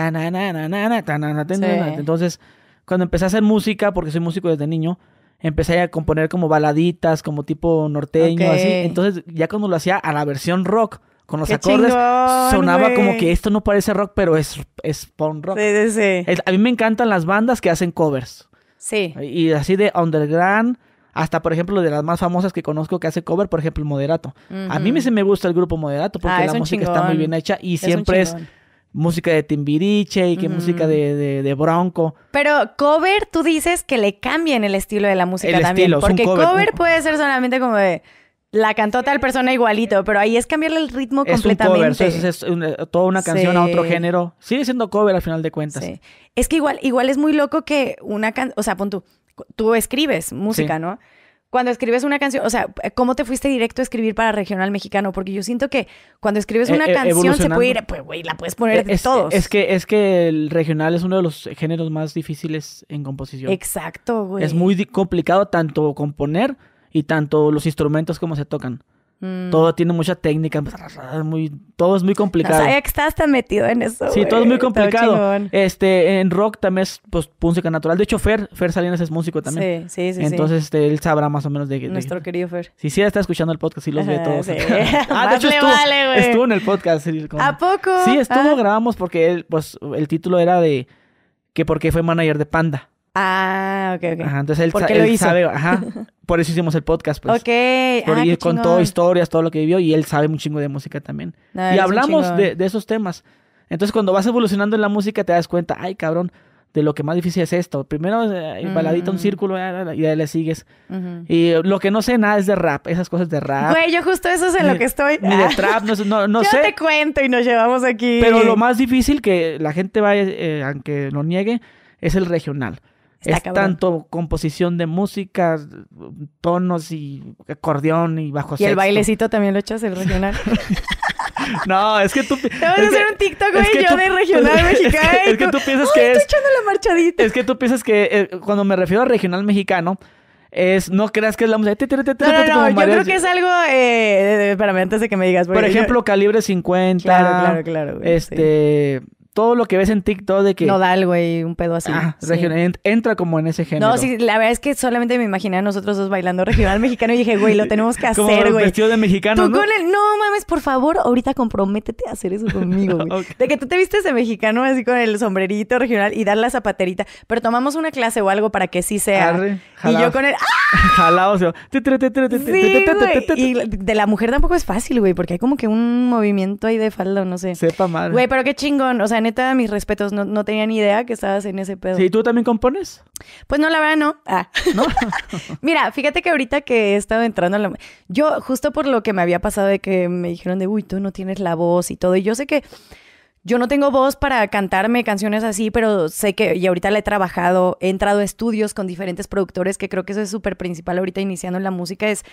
Entonces, cuando empecé a hacer música, porque soy músico desde niño, empecé a componer como baladitas, como tipo norteño, así. Entonces, ya cuando lo hacía a la versión rock, con los Qué acordes, chingón, sonaba como que esto no parece rock, pero es, es punk rock. Sí, sí, sí. Es- a mí me encantan las bandas que hacen covers. Sí. Y así de underground, hasta por ejemplo de las más famosas que conozco que hace cover, por ejemplo, Moderato. A mí me, se me gusta el grupo Moderato porque Ah, la música está muy bien hecha y Es siempre es música de Timbiriche y que música de, de, de Bronco. Pero cover, tú dices que le cambien el estilo de la música El también. estilo, porque cover, cover, puede ser solamente como de la cantó tal persona igualito, pero ahí es cambiarle el ritmo Es un completamente. cover, es, es una- toda una canción a otro género. Sigue siendo cover al final de cuentas. Sí. Es que igual, igual es muy loco que una canción, o sea, pon tú, tú escribes música, Sí. ¿no? Cuando escribes una canción, o sea, ¿cómo te fuiste directo a escribir para regional mexicano? Porque yo siento que cuando escribes Eh, una eh, canción se puede ir, pues, güey, la puedes poner de es, todos. es que, es que el regional es uno de los géneros más difíciles en composición. Exacto, güey. Es muy complicado tanto componer y tanto los instrumentos como se tocan. Mm. Todo tiene mucha técnica, muy, todo es muy No complicado. sabía que estabas tan metido en eso. Sí, todo es muy complicado. Este, en rock también es pues música natural. De hecho, Fer, Fer Salinas es músico también. Sí, sí, sí. sí. Entonces, este, él sabrá más o menos de, de- Nuestro querido Fer. Si sí está escuchando el podcast, sí los ve todos. sí. [laughs] [laughs] ah, de hecho estuvo, vale, estuvo en el podcast. sí, con- ¿A poco? Sí, estuvo, Ah. grabamos porque él, pues, el título era de que porque fue manager de Panda. Ah, ok, ok. Ajá, entonces él, ¿Por sa- qué lo hizo? sabe, ajá, [laughs] por eso hicimos el podcast, pues. ok. Por- ah, qué contó chingón. historias, todo lo que vivió, y él sabe un chingo de música también. No, y hablamos de, de esos temas. Entonces, cuando vas evolucionando en la música, te das cuenta, ay, cabrón, de lo que más difícil es esto. Primero, eh, baladita, un Mm. círculo, eh, y ya le sigues. Ujú. Y lo que no sé nada es de rap, esas cosas de rap. Güey, yo justo eso es en lo Ni- que estoy. Ni de Ah. [laughs] trap, no, sé- no, no yo sé. te cuento y nos llevamos aquí. Pero lo más difícil que la gente va, eh, aunque lo niegue, es el regional. Está es cabrón. tanto composición de música, tonos y acordeón y bajo Y el sexto. bailecito también lo echas el regional. [laughs] No, es que tú... Te vas a hacer un TikTok, güey, yo tú- de [laughs] regional es que- mexicano. Es que tú piensas que estoy es... echando la marchadita. Es que tú piensas que eh, cuando me refiero a regional mexicano, es... No creas que es la música... No, no, no, yo creo que es algo... Eh, espérame, antes de que me digas. Por porque yo- ejemplo, calibre 50. Claro, claro, claro, güey, Este... Todo lo que ves en TikTok de que... Nodal, güey, un pedo así. Ah, sí. regional, en- entra como en ese género. No, sí, la verdad es que solamente me imaginé a nosotros dos bailando regional mexicano y dije, güey, lo tenemos que [laughs] Como hacer, güey. vestido de mexicano, Tú ¿no? con el... No mames, por favor, ahorita comprométete a hacer eso conmigo, güey. [laughs] De que tú te vistes de mexicano así con el sombrerito regional y dar la zapaterita. Pero tomamos una clase o algo para que sí sea. Arre, y jalado. yo con el... ¡Ah! Ti, ti, ti, Sí, Y de la mujer tampoco es fácil, güey, porque hay como que un movimiento ahí de falda, o no sé. Sepa madre. Güey, pero qué chingón. O sea, neta, mis respetos. No, no tenía ni idea que estabas en ese pedo. Sí, ¿tú también compones? Pues no, la verdad no. Ah. ¿No? [laughs] Mira, fíjate que ahorita que he estado entrando a la... Yo, justo por lo que me había pasado de que me dijeron de, uy, tú no tienes la voz y todo. Y yo sé que yo no tengo voz para cantarme canciones así, pero sé que, y ahorita la he trabajado, he entrado a estudios con diferentes productores, que creo que eso es súper principal ahorita iniciando en la música, es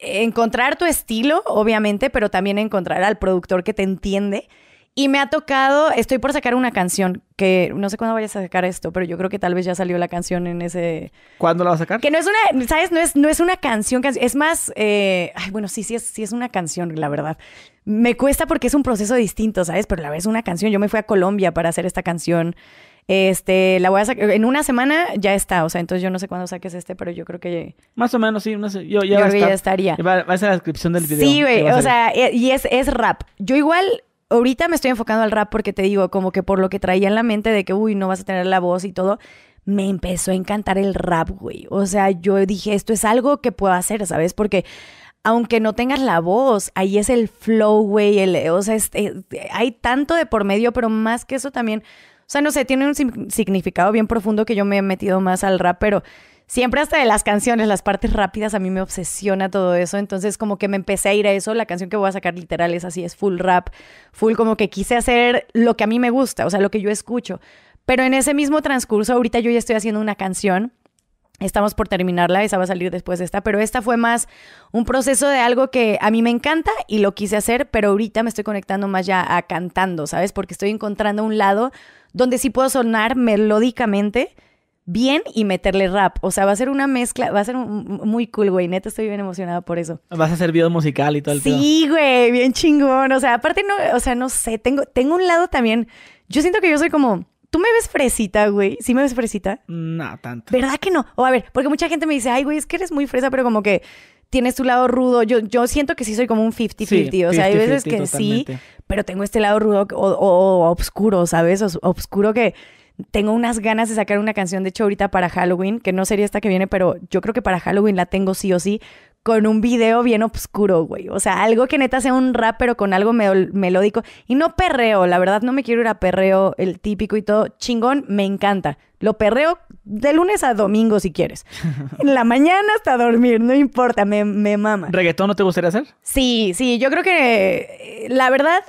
encontrar tu estilo, obviamente, pero también encontrar al productor que te entiende. Y me ha tocado, estoy por sacar una canción, que no sé cuándo vayas a sacar esto, pero yo creo que tal vez ya salió la canción en ese... ¿Cuándo la vas a sacar? Que no es una, ¿sabes? No es, no es una canción, es más, eh, ay, bueno, sí, sí es, sí es una canción, la verdad. Me cuesta porque es un proceso distinto, ¿sabes? Pero la verdad es una canción. Yo me fui a Colombia para hacer esta canción. Este, la voy a sacar, en una semana ya está, o sea, entonces yo no sé cuándo saques este, pero yo creo que Más o menos, sí. No sé. Yo, ya yo va a creo que ya estar. estaría. Va, va a ser la descripción del video. Sí, güey, o sea, e- y es, es rap. Yo igual, ahorita me estoy enfocando al rap porque te digo, como que por lo que traía en la mente de que, uy, no vas a tener la voz y todo, me empezó a encantar el rap, güey. O sea, yo dije, esto es algo que puedo hacer, ¿sabes? Porque aunque no tengas la voz, ahí es el flow, güey. el- O sea, es- eh, hay tanto de por medio, pero más que eso también, o sea, no sé, tiene un significado bien profundo que yo me he metido más al rap, pero siempre hasta de las canciones, las partes rápidas, a mí me obsesiona todo eso. Entonces, como que me empecé a ir a eso. La canción que voy a sacar literal es así, es full rap, full como que quise hacer lo que a mí me gusta, o sea, lo que yo escucho. Pero en ese mismo transcurso, ahorita yo ya estoy haciendo una canción. Estamos por terminarla, esa va a salir después de esta, pero esta fue más un proceso de algo que a mí me encanta y lo quise hacer, pero ahorita me estoy conectando más ya a cantando, ¿sabes? Porque estoy encontrando un lado donde sí puedo sonar melódicamente bien y meterle rap. O sea, va a ser una mezcla, va a ser un- muy cool, güey. Neta, estoy bien emocionada por eso. Vas a hacer video musical y todo el pedo. Sí, güey, bien chingón. O sea, aparte no, o sea, no sé, tengo, tengo un lado también. Yo siento que yo soy como, tú me ves fresita, güey. ¿Sí me ves fresita? No, tanto. ¿Verdad que no? O a ver, porque mucha gente me dice, ay, güey, es que eres muy fresa, pero como que tienes tu lado rudo. Yo, yo siento que sí soy como un 50-50. Sí, o sea, hay veces 50-50 que sí, pero tengo este lado rudo o, o- o obscuro, ¿sabes? Os- obscuro que tengo unas ganas de sacar una canción, de hecho, ahorita para Halloween, que no sería esta que viene, pero yo creo que para Halloween la tengo sí o sí, con un video bien obscuro, güey. O sea, algo que neta sea un rap, pero con algo mel- melódico. Y no perreo, la verdad, no me quiero ir a perreo, el típico y todo. Chingón, me encanta. Lo perreo de lunes a domingo si quieres. [laughs] En la mañana hasta dormir, no importa, me, me mama. ¿Reggaetón no te gustaría hacer? Sí, sí, yo creo que eh, la verdad,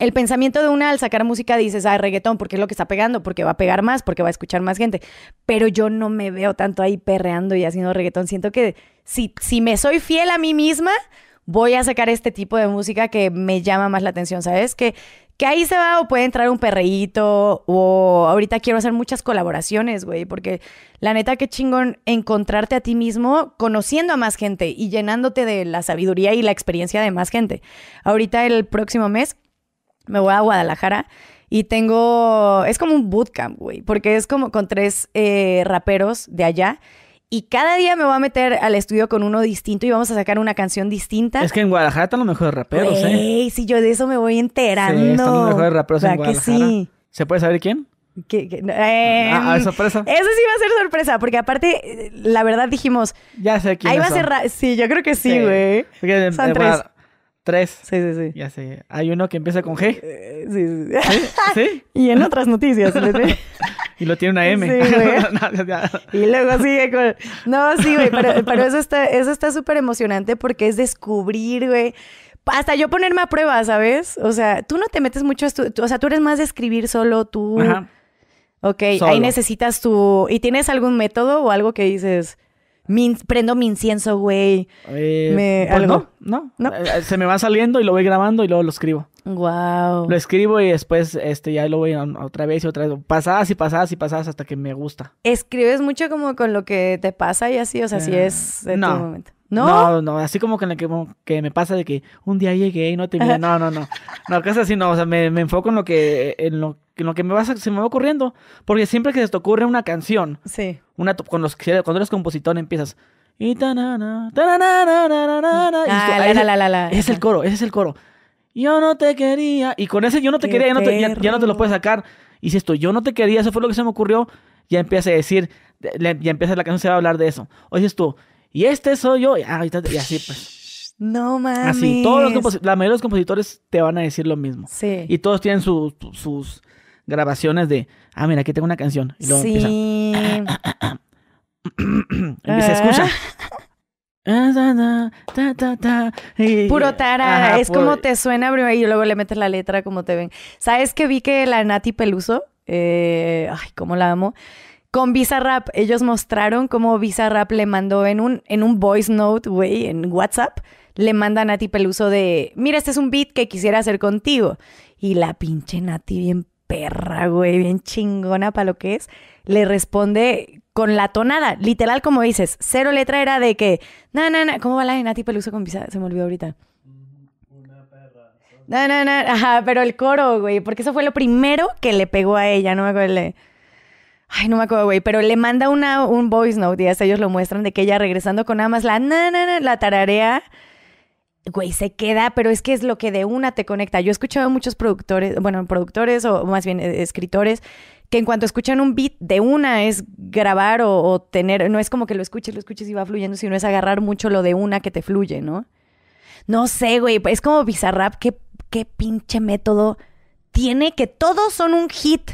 el pensamiento de una al sacar música dices, ah, reggaetón, porque es lo que está pegando, porque va a pegar más, porque va a escuchar más gente. Pero yo no me veo tanto ahí perreando y haciendo reggaetón. Siento que si, si me soy fiel a mí misma, voy a sacar este tipo de música que me llama más la atención, ¿sabes? Que, que ahí se va o puede entrar un perreíto o ahorita quiero hacer muchas colaboraciones, güey, porque la neta qué chingón encontrarte a ti mismo conociendo a más gente y llenándote de la sabiduría y la experiencia de más gente. Ahorita el próximo mes me voy a Guadalajara y tengo, es como un bootcamp, güey, porque es como con tres eh, raperos de allá. Y cada día me voy a meter al estudio con uno distinto y vamos a sacar una canción distinta. Es que en Guadalajara están los mejores raperos, ¿eh? Si yo de eso me voy enterando. Sí, están los mejores raperos en ¿Verdad que Guadalajara. sí? ¿Se puede saber quién? Que- que- eh, Ah, ah, sorpresa. Eso sí va a ser sorpresa, porque aparte, eh, la verdad dijimos, Ya sé quién ahí va a ser... Sí, yo creo que sí, güey. Son eh, tres. Guadal- Tres. Sí, sí, sí. Ya sé. Hay uno que empieza con G. Eh, sí, sí, sí. ¿Sí? ¿Sí? [laughs] y en otras noticias. les- [laughs] Y lo tiene una M. Sí. [laughs] Y luego sigue con... No, sí, güey, pero, pero eso está eso está súper emocionante porque es descubrir, güey. Hasta yo ponerme a prueba, ¿sabes? O sea, tú no te metes mucho a estu- O sea, tú eres más de escribir solo tú. Ajá. Ok, Solo. ahí necesitas tu... ¿Y tienes algún método o algo que dices... "Mi in- prendo mi incienso, güey. Eh, Me- pues ¿algo? No, ¿No? no. Eh, Se me va saliendo y lo voy grabando y luego lo escribo. Wow. Lo escribo y después este, ya lo voy a- otra vez y otra vez. Pasadas y pasadas y pasadas hasta que me gusta. ¿Escribes mucho como con lo que te pasa y así? O sea, si Eh, es de no. tu momento. ¿No? No, no, así como que, en la que, que me pasa de que un día llegué y no te miré. No, no, no. No, cosas así no. O sea, me, me enfoco en lo que, en lo, en lo que me va, se me va ocurriendo. Porque siempre que se te ocurre una canción, Sí. Una, con los, cuando eres compositor empiezas. Y tanana, tanana, tanana, y Ah, esto- la, ese- la, la, la, la. ese es el coro, ese es el coro. Yo no te quería. Y con ese yo no te Qué quería, ya no te, ya, ya no te lo puedes sacar. Y si esto, yo no te quería, eso fue lo que se me ocurrió, ya empieza a decir, ya empieza la canción, se va a hablar de eso. O dices tú, y este soy yo, y, ah, y así pues. No mames. Así, todos los la mayoría de los compositores te van a decir lo mismo. Sí. Y todos tienen sus- sus grabaciones de, ah, mira, aquí tengo una canción. Y luego sí. empieza, se escucha. Ah, [clears throat] [laughs] ta, ta, y- Puro. Ajá, es como te suena primero y luego le metes la letra como te ven. ¿Sabes que vi que la Nati Peluso? eh, ay, cómo la amo. Con Bizarrap, ellos mostraron cómo Bizarrap le mandó en un, en un voice note, güey, en WhatsApp, le manda a Nati Peluso de, mira, este es un beat que quisiera hacer contigo. Y la pinche Nati, bien perra, güey, bien chingona para lo que es, le responde con la tonada, literal como dices, cero letra era de que, no, no, no, ¿cómo va la de Nati Peluso con Bizarrap? Se me olvidó ahorita. No, no, no, ajá, pero el coro, güey, porque eso fue lo primero que le pegó a ella, no me acuerdo. le- Ay, no me acuerdo, güey, pero le manda una, un voice note y hasta ellos lo muestran de que ella regresando con nada más la, na, na, na, la tararea, güey, se queda, pero es que es lo que de una te conecta. Yo he escuchado a muchos productores, bueno, productores o más bien eh, escritores, que en cuanto escuchan un beat de una es grabar o, o tener, no es como que lo escuches, lo escuches y va fluyendo, sino es agarrar mucho lo de una que te fluye, ¿no? No sé, güey, es como Bizarrap, qué, qué pinche método tiene que todos son un hit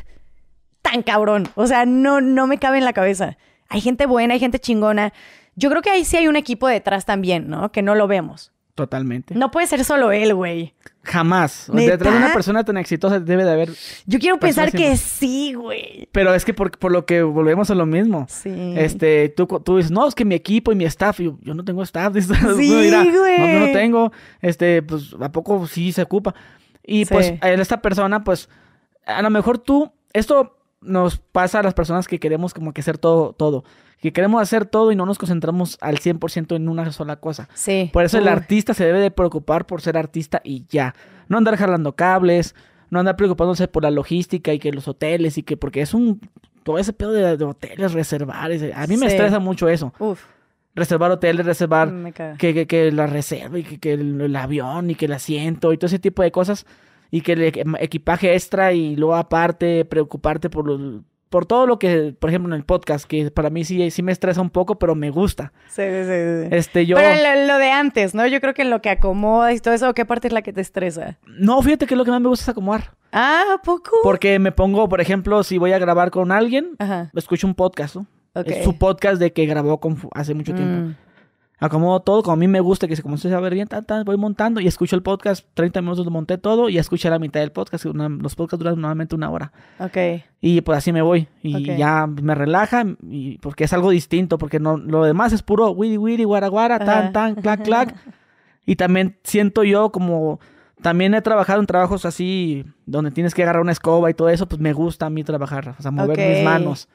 tan cabrón. O sea, no, no me cabe en la cabeza. Hay gente buena, hay gente chingona. Yo creo que ahí sí hay un equipo detrás también, ¿no? Que no lo vemos. Totalmente. No puede ser solo él, güey. Jamás. ¿Neta? Detrás de una persona tan exitosa debe de haber. Yo quiero pensar que sí, güey. Pero es que por, por lo que volvemos a lo mismo. Sí. Este, tú, tú dices, no, es que mi equipo y mi staff, yo, yo no tengo staff. [laughs] Sí, güey. No, yo no tengo. Este, pues, ¿a poco sí se ocupa? Y Sí. pues, esta persona, pues, a lo mejor tú, esto nos pasa a las personas que queremos como que hacer todo, todo. Que queremos hacer todo y no nos concentramos al 100% en una sola cosa. Sí. Por eso el artista se debe de preocupar por ser artista y ya. No andar jalando cables, no andar preocupándose por la logística y que los hoteles y que porque es un todo ese pedo de, de hoteles, reservar. ese- A mí me estresa mucho eso. Uf, Reservar hoteles, reservar que, que, que la reserva y que, que el, el avión y que el asiento y todo ese tipo de cosas. Y que el equ- equipaje extra y luego aparte preocuparte por los- por todo lo que, por ejemplo, en el podcast, que para mí sí, sí me estresa un poco, pero me gusta. Sí, sí, sí. Este, yo... Pero lo, lo de antes, ¿no? Yo creo que en lo que acomoda y todo eso, ¿qué parte es la que te estresa? No, fíjate que lo que más me gusta es acomodar. Ah, ¿a poco? Porque me pongo, por ejemplo, si voy a grabar con alguien, Ajá. escucho un podcast, ¿no? Es su podcast de que grabó con, hace mucho tiempo. Acomodo todo, como a mí me gusta, que se comience a ver bien, tan, tan, voy montando y escucho el podcast, 30 minutos lo monté todo y escuché la mitad del podcast. una- los podcasts duran normalmente una hora. Ok. Y pues así me voy. Y ya me relaja, y, porque es algo distinto, porque no, lo demás es puro wiri wiri, guara guara, tan, Ajá. tan, clac, clac. [laughs] Y también siento yo como... También he trabajado en trabajos así, donde tienes que agarrar una escoba y todo eso, pues me gusta a mí trabajar, o sea, mover mis manos.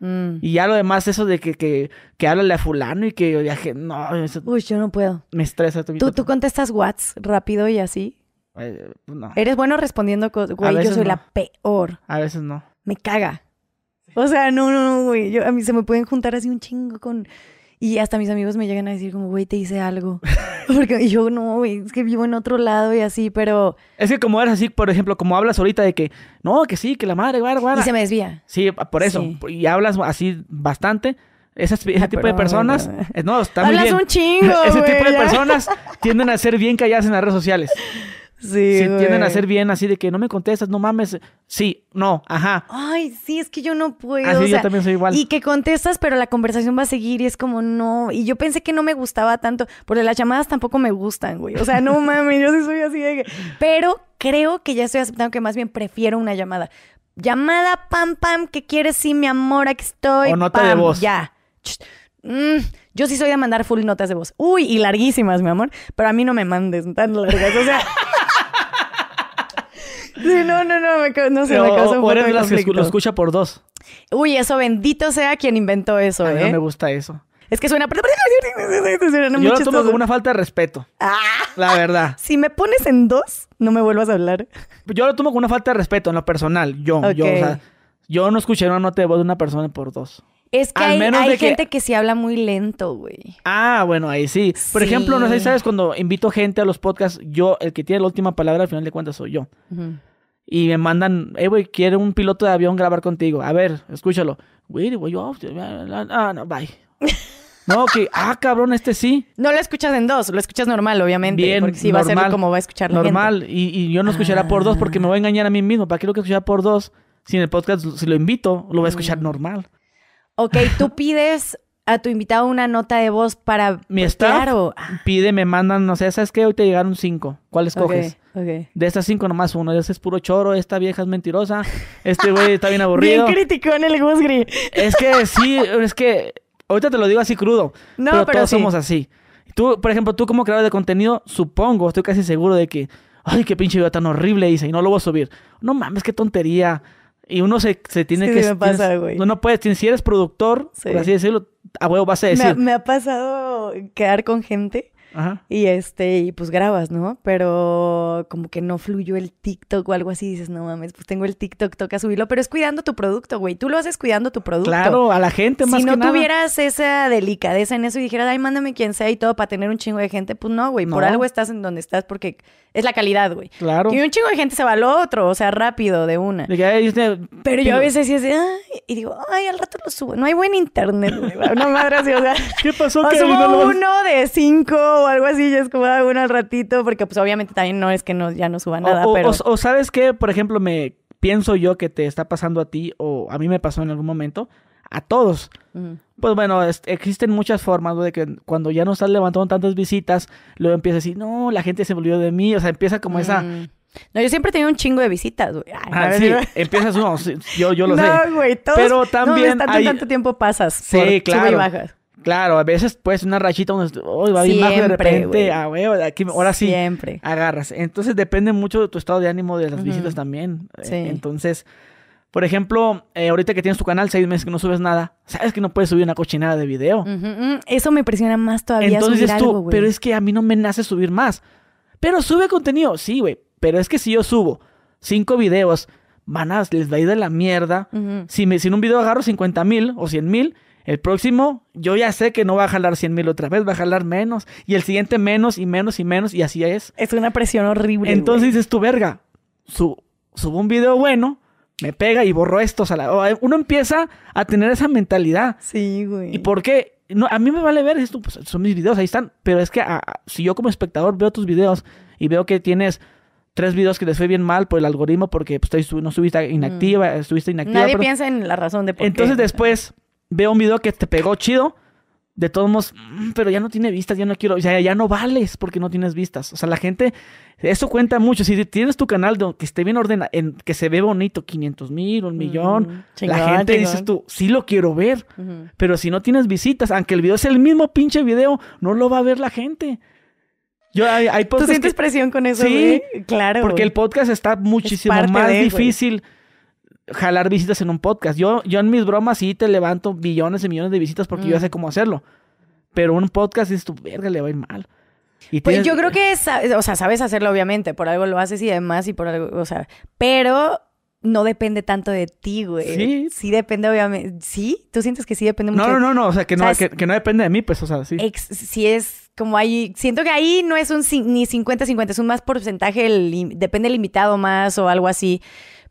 Mm. Y ya lo demás, eso de que, que, que háblale a fulano y que viaje, no, eso Uy, yo no puedo. me estresa. ¿Tú, tú contestas Whats rápido y así? Eh, no, Eres bueno respondiendo cosas. Güey, yo soy no. la peor. a veces no. Me caga. O sea, no, no, no, güey. Yo, a mí se me pueden juntar así un chingo con... Y hasta mis amigos me llegan a decir como, güey, te hice algo. [laughs] Porque yo, no, güey, es que vivo en otro lado y así, pero... Es que como eres así, por ejemplo, como hablas ahorita de que, no, que sí, que la madre, guara, guara. Y se me desvía. Sí, por eso. Sí. Y hablas así bastante. Esas- ese tipo de personas, no, está muy Hablas bien. un chingo, [laughs] ese tipo de ya. personas tienden a ser bien calladas en las redes sociales. Sí, Si tienden a ser bien así de que no me contestas, no mames. Sí, no, ajá. Ay, sí, es que yo no puedo. Así o yo también soy igual. Y que contestas, pero la conversación va a seguir y es como no. Y yo pensé que no me gustaba tanto, porque las llamadas tampoco me gustan, güey. O sea, no [laughs] mames, yo sí soy así de que- Pero creo que ya estoy aceptando que más bien prefiero una llamada. Llamada, pam, pam, ¿qué quieres? Sí, mi amor, aquí estoy. O nota pam, de voz. Ya. Mm, yo sí soy de mandar full notas de voz. Uy, y larguísimas, mi amor. Pero a mí no me mandes tan largas. O sea. Sí, no, no, no, me, no sé, me o, causa un o eres de que lo escucha por dos. Uy, eso bendito sea quien inventó eso, A mí ¿eh? no me gusta eso. Es que suena... suena Yo lo tomo como una falta de respeto. Ah, La verdad. [laughs] si me pones en dos, no me vuelvas a hablar. Yo lo tomo como una falta de respeto en lo personal. Yo, yo, o sea, yo no escuché una nota de voz de una persona por dos. Es que Al hay, menos hay de que- gente que... sí habla muy lento, güey. Ah, bueno, ahí sí. Por Sí. ejemplo, no sé si sabes, cuando invito gente a los podcasts, yo, el que tiene la última palabra al final de cuentas soy yo. Y me mandan, eh, güey, quiere un piloto de avión grabar contigo. A ver, escúchalo. Güey, güey, yo, ah, no, bye. [laughs] No, que, ah, cabrón, este sí. No lo escuchas en dos, lo escuchas normal, obviamente. Bien, porque sí va a normal, ser como va a escuchar Normal. Y, y yo no escuchará por dos porque me voy a engañar a mí mismo. ¿Para qué lo que escuchar por dos? Si en el podcast, si lo invito, lo voy a escuchar Mm. normal. Ok, tú pides a tu invitado una nota de voz para... Mi staff Claro. pide, me mandan, no sé, ¿sabes qué? Hoy te llegaron cinco. ¿Cuál escoges? Ok, ok. De estas cinco nomás uno. Ese es puro choro, esta vieja es mentirosa, este güey está bien [laughs] Bien aburrido. criticón el Gusgri. es que sí, es que ahorita te lo digo así crudo, No, pero, pero todos sí. somos así. Tú, por ejemplo, tú como creador de contenido, supongo, estoy casi seguro de que, ay, qué pinche video tan horrible hice y no lo voy a subir. No mames, qué tontería. Y uno se, se tiene Sí, que... sí me pasa, tienes- güey. No, no puedes, tienes- si eres productor, Sí. por así decirlo, a huevo vas a Me, decir. ha- me ha pasado quedar con gente Ajá. y este, y pues grabas, ¿no? Pero como que no fluyó el TikTok o algo así, dices, no mames, pues tengo el TikTok, toca subirlo, pero es cuidando tu producto, güey. Tú lo haces cuidando tu producto. Claro, a la gente más si que no nada. tuvieras esa delicadeza en eso y dijeras, ay, mándame quien sea y todo para tener un chingo de gente, pues no, güey. Por algo estás en donde estás porque es la calidad, güey. Claro. Y un chingo de gente se va al otro, o sea, rápido, de una. De que, este- Pero yo a veces sí es ay, y digo, ay, al rato lo subo. No hay buen internet, güey. Una madre así, o sea. [laughs] ¿Qué pasó, O Kevin? subo No lo vas- uno de cinco o algo así, y es como ah, uno al ratito, porque pues obviamente también no es que no, ya no suba nada, o, o- pero... o- o sabes que, por ejemplo, me pienso yo que te está pasando a ti o a mí me pasó en algún momento, a todos. Ujú. Pues bueno, es- existen muchas formas ¿no? de que cuando ya no estás levantando tantas visitas, luego empieza a decir, no, la gente se volvió de mí, o sea, empieza como esa... Mm. No, yo siempre he tenido un chingo de visitas, güey. Ah, sí, empiezas, no, sí, yo, yo lo [laughs] sé. No, güey, todos... Pero no, también tanto, hay- tanto tiempo pasas Sí, por sube claro. y bajas. Claro, a veces pues una rachita donde oh, va bien bajo de repente, ah, güey, aquí, ahora sí, Siempre. agarras. Entonces depende mucho de tu estado de ánimo de las visitas también. Eh, Sí. Entonces, por ejemplo, eh, ahorita que tienes tu canal, seis meses que no subes nada, sabes que no puedes subir una cochinada de video. Mm, Eso me presiona más todavía Entonces subir dices tú, algo, pero es que a mí no me nace subir más. Pero sube contenido, sí, güey. Pero es que si yo subo cinco videos, van a, les va a ir de la mierda. Si, me, si en un video agarro 50 mil o 100 mil, el próximo yo ya sé que no va a jalar 100 mil otra vez, va a jalar menos. Y el siguiente menos y menos y menos y así es. Es una presión horrible, Entonces güey. dices tú, verga, su, subo un video bueno, me pega y borro estos. A la, o, uno empieza a tener esa mentalidad. Sí, güey. ¿Y por qué? No, a mí me vale ver esto, pues, son mis videos, ahí están. Pero es que a- a- si yo como espectador veo tus videos y veo que tienes tres videos que les fue bien mal por el algoritmo porque pues, no estuviste inactiva, estuviste inactiva. Mm. Nadie pero- piensa en la razón de por qué. entonces después veo un video que te pegó chido. De todos modos, "Mm, pero ya no tiene vistas, ya no quiero, ya, ya no vales porque no tienes vistas. O sea, la gente, eso cuenta mucho. Si tienes tu canal de- que esté bien ordenado, en, que se ve bonito, 500 mil, un millón, Mm, chingón, la gente chingón. dices tú, sí lo quiero ver. Pero si no tienes visitas, aunque el video sea el mismo pinche video, no lo va a ver la gente. Yo hay, hay ¿Tú sientes que- presión con eso, Sí, güey? Claro. porque el podcast está muchísimo más de, güey. Jalar visitas en un podcast. Yo, yo en mis bromas sí te levanto billones y millones de visitas porque yo ya Mm. sé cómo hacerlo. Pero un podcast dices tu verga le va a ir mal. Y Pues tienes- yo creo que, sa- o sea, sabes hacerlo obviamente, por algo lo haces y demás y por algo, o sea, pero no depende tanto de ti, güey. Sí. Sí depende obviamente. ¿Sí? ¿Tú sientes que sí depende mucho? No, no, no, no, o sea, que no, que, que no depende de mí, pues, o sea, sí. Ex- si es como ahí, siento que ahí no es un ni 50-50, es un más porcentaje, el depende del invitado más o algo así.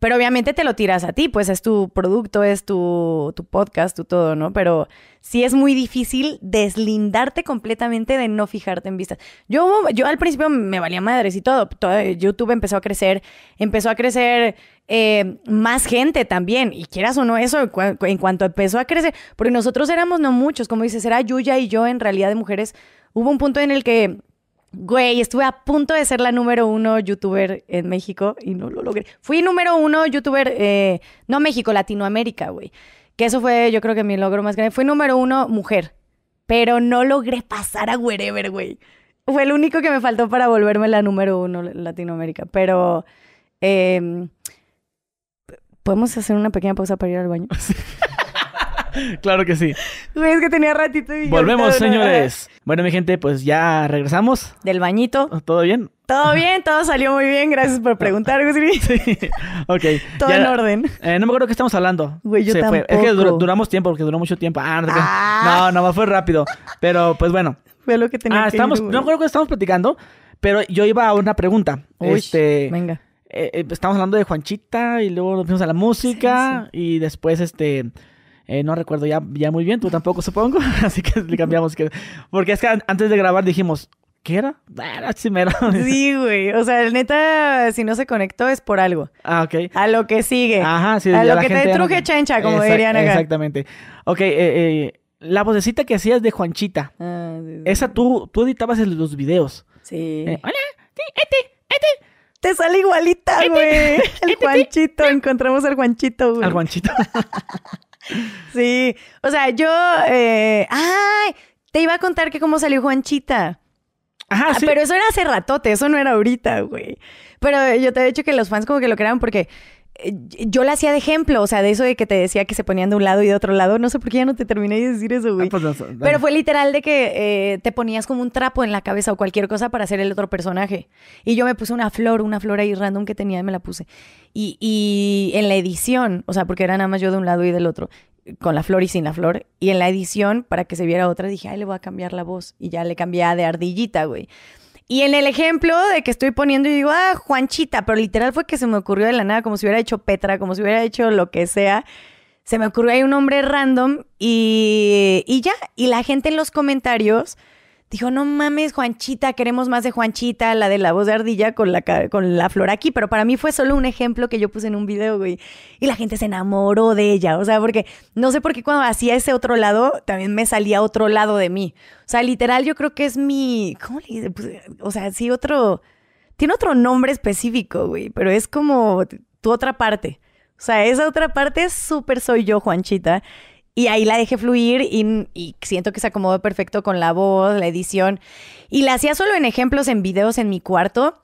Pero obviamente te lo tiras a ti, pues es tu producto, es tu, tu podcast, tu todo, ¿no? Pero sí es muy difícil deslindarte completamente de no fijarte en vistas. Yo, yo al principio me valía madres y todo. YouTube empezó a crecer, empezó a crecer eh, más gente también. Y quieras o no eso, en cuanto empezó a crecer, porque nosotros éramos no muchos, como dices, era Yuya y yo en realidad de mujeres. Hubo un punto en el que Güey, estuve a punto de ser la número uno youtuber en México y no lo logré. Fui número uno youtuber, eh, no México, Latinoamérica, güey. Que eso fue, yo creo que mi logro más grande. Fui número uno mujer, pero no logré pasar a wherever, güey. Fue el único que me faltó para volverme la número uno Latinoamérica. Pero, eh, ¿podemos hacer una pequeña pausa para ir al baño? [laughs] Claro que sí. Güey, es que tenía ratito y... Volvemos, señores. Bueno, mi gente, pues ya regresamos. Del bañito. ¿Todo bien? Todo bien, todo salió muy bien. Gracias por preguntar, [laughs] Gusri. Sí. ok. Todo ya- en orden. Eh, no me acuerdo qué estamos hablando. Güey, yo Se fue. Es que tampoco. duró- duramos tiempo porque duró mucho tiempo. Ah, no. Ah. no, no, fue rápido. Pero pues bueno. Fue lo que tenía Ah, que estamos, ir, no me acuerdo que estamos platicando, pero yo iba a una pregunta. Uy, este, venga. eh, eh, estamos hablando de Juanchita y luego nos fuimos a la música y después este eh, no recuerdo ya, ya muy bien, tú tampoco supongo, [laughs] así que le cambiamos que- porque es que an- antes de grabar dijimos ¿qué era? Ah, Era chimero. [laughs] Sí, güey. O sea, neta, si no se conectó es por algo. ah, ok. A lo que sigue. Ajá, sí. A lo la que te no- truje chancha, como Exact- dirían acá. Exactamente. Ok, eh, eh, la vocecita que hacías de Juanchita, Ah, sí, sí. esa tú, tú editabas en los videos. Sí. Eh, Hola, sí, este, este, Te sale igualita, güey. El Juanchito. Encontramos al Juanchito, güey. al Juanchito. [laughs] Sí. O sea, yo. eh, ¡Ay! Te iba a contar que cómo salió Juanchita. Ajá, Ah, sí. Pero eso era hace ratote, eso no era ahorita, güey. Pero yo te he dicho que los fans como que lo creaban porque yo la hacía de ejemplo, o sea, de eso de que te decía que se ponían de un lado y de otro lado. No sé por qué ya no te terminé de decir eso, güey. Ah, pues, no. Pero fue literal de que eh, te ponías como un trapo en la cabeza o cualquier cosa para hacer el otro personaje. Y yo me puse una flor, una flor ahí random que tenía y me la puse. Y, y en la edición, o sea, porque era nada más yo de un lado y del otro, con la flor y sin la flor. Y en la edición, para que se viera otra, dije, ay, le voy a cambiar la voz. Y ya le cambié a de ardillita, güey. Y en el ejemplo de que estoy poniendo, yo digo, ah, Juanchita, pero literal fue que se me ocurrió de la nada, como si hubiera hecho Petra, como si hubiera hecho lo que sea. Se me ocurrió ahí un nombre random y, y ya. Y la gente en los comentarios dijo, no mames, Juanchita, queremos más de Juanchita, la de la voz de ardilla con la, con la flor aquí. Pero para mí fue solo un ejemplo que yo puse en un video, güey. Y la gente se enamoró de ella. O sea, porque no sé por qué cuando hacía ese otro lado, también me salía otro lado de mí. O sea, literal, yo creo que es mi. ¿Cómo le dice? Pues, o sea, sí, otro. Tiene otro nombre específico, güey, pero es como tu otra parte. O sea, esa otra parte súper soy yo, Juanchita. Y ahí la dejé fluir y, siento que se acomodó perfecto con la voz, la edición. Y la hacía solo en ejemplos, en videos en mi cuarto,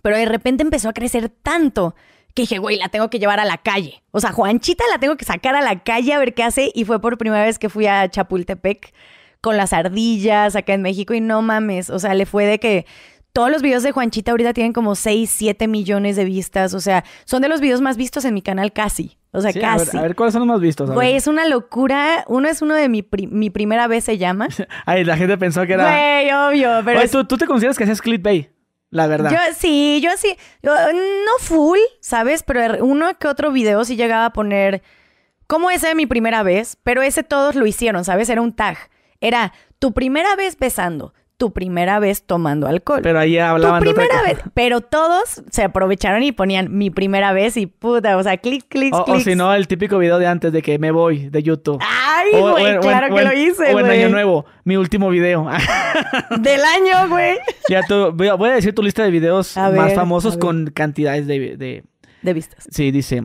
pero de repente empezó a crecer tanto que dije, güey, la tengo que llevar a la calle. O sea, Juanchita la tengo que sacar a la calle a ver qué hace. Y fue por primera vez que fui a Chapultepec con las ardillas acá en México y no mames, o sea, le fue de que todos los videos de Juanchita ahorita tienen como 6, 7 millones de vistas, o sea, son de los videos más vistos en mi canal casi, o sea, Sí, a, ver, casi. a ver, ¿cuáles son los más vistos? Güey, es una locura. Uno es uno de mi, pri- mi primera vez se llama. [laughs] Ay, la gente pensó que era... Güey, obvio, pero Oye, es- ¿tú, tú te consideras que hacías clickbait, la verdad. Yo sí, yo sí. Yo, no full, ¿sabes? Pero uno que otro video sí llegaba a poner como ese de mi primera vez, pero ese todos lo hicieron, ¿sabes? Era un tag. Era tu primera vez besando, tu primera vez tomando alcohol. Pero ahí tu hablaban de otra primera vez. Pero todos se aprovecharon y ponían mi primera vez y puta, o sea, clic, clic, O, o clic. si no, el típico video de antes de que me voy de YouTube. Ay, güey, en- claro que en- lo hice, O en güey. Año Nuevo, mi último video. [laughs] Del año, güey. ya tú, voy a, voy a decir tu lista de videos A más ver, famosos con cantidades de, de... De vistas. Sí, dice...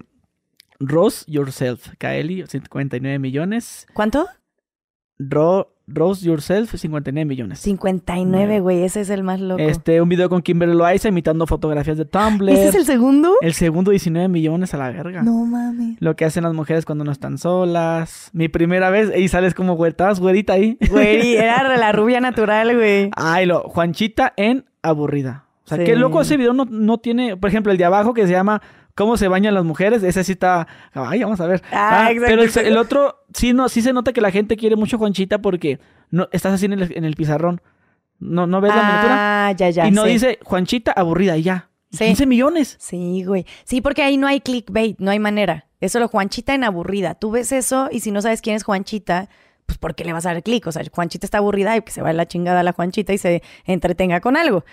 Rose Yourself, Kaeli, 59 millones. ¿Cuánto? Ro- Rose Yourself, 59 millones. 59, güey. Ese es el más loco. Este, un video con Kimberly Loaiza imitando fotografías de Tumblr. ¿Ese es el segundo? El segundo, 19 millones a la verga. No mames. Lo que hacen las mujeres cuando no están solas. Mi primera vez, y sales como güey, estabas güerita ahí. Güey, [laughs] era la rubia natural, güey. Ay, lo, Juanchita en aburrida. O sea, Sí. qué loco ese video no, no tiene, por ejemplo, el de abajo que se llama ¿Cómo se bañan las mujeres? Ese sí está, ay, vamos a ver. Ah, exacto, Pero el, otro, sí, no, sí se nota que la gente quiere mucho a Juanchita porque no, estás así en el, en el pizarrón. ¿No, no ves la miniatura? Ah, ya, ya. y no dice Juanchita aburrida y ya. Sí. 15 millones. Sí, güey. Sí, porque ahí no hay clickbait, no hay manera. Es solo Juanchita en aburrida. Tú ves eso y si no sabes quién es Juanchita, pues ¿por qué le vas a dar clic? O sea, Juanchita está aburrida y que se va a la chingada la Juanchita y se entretenga con algo.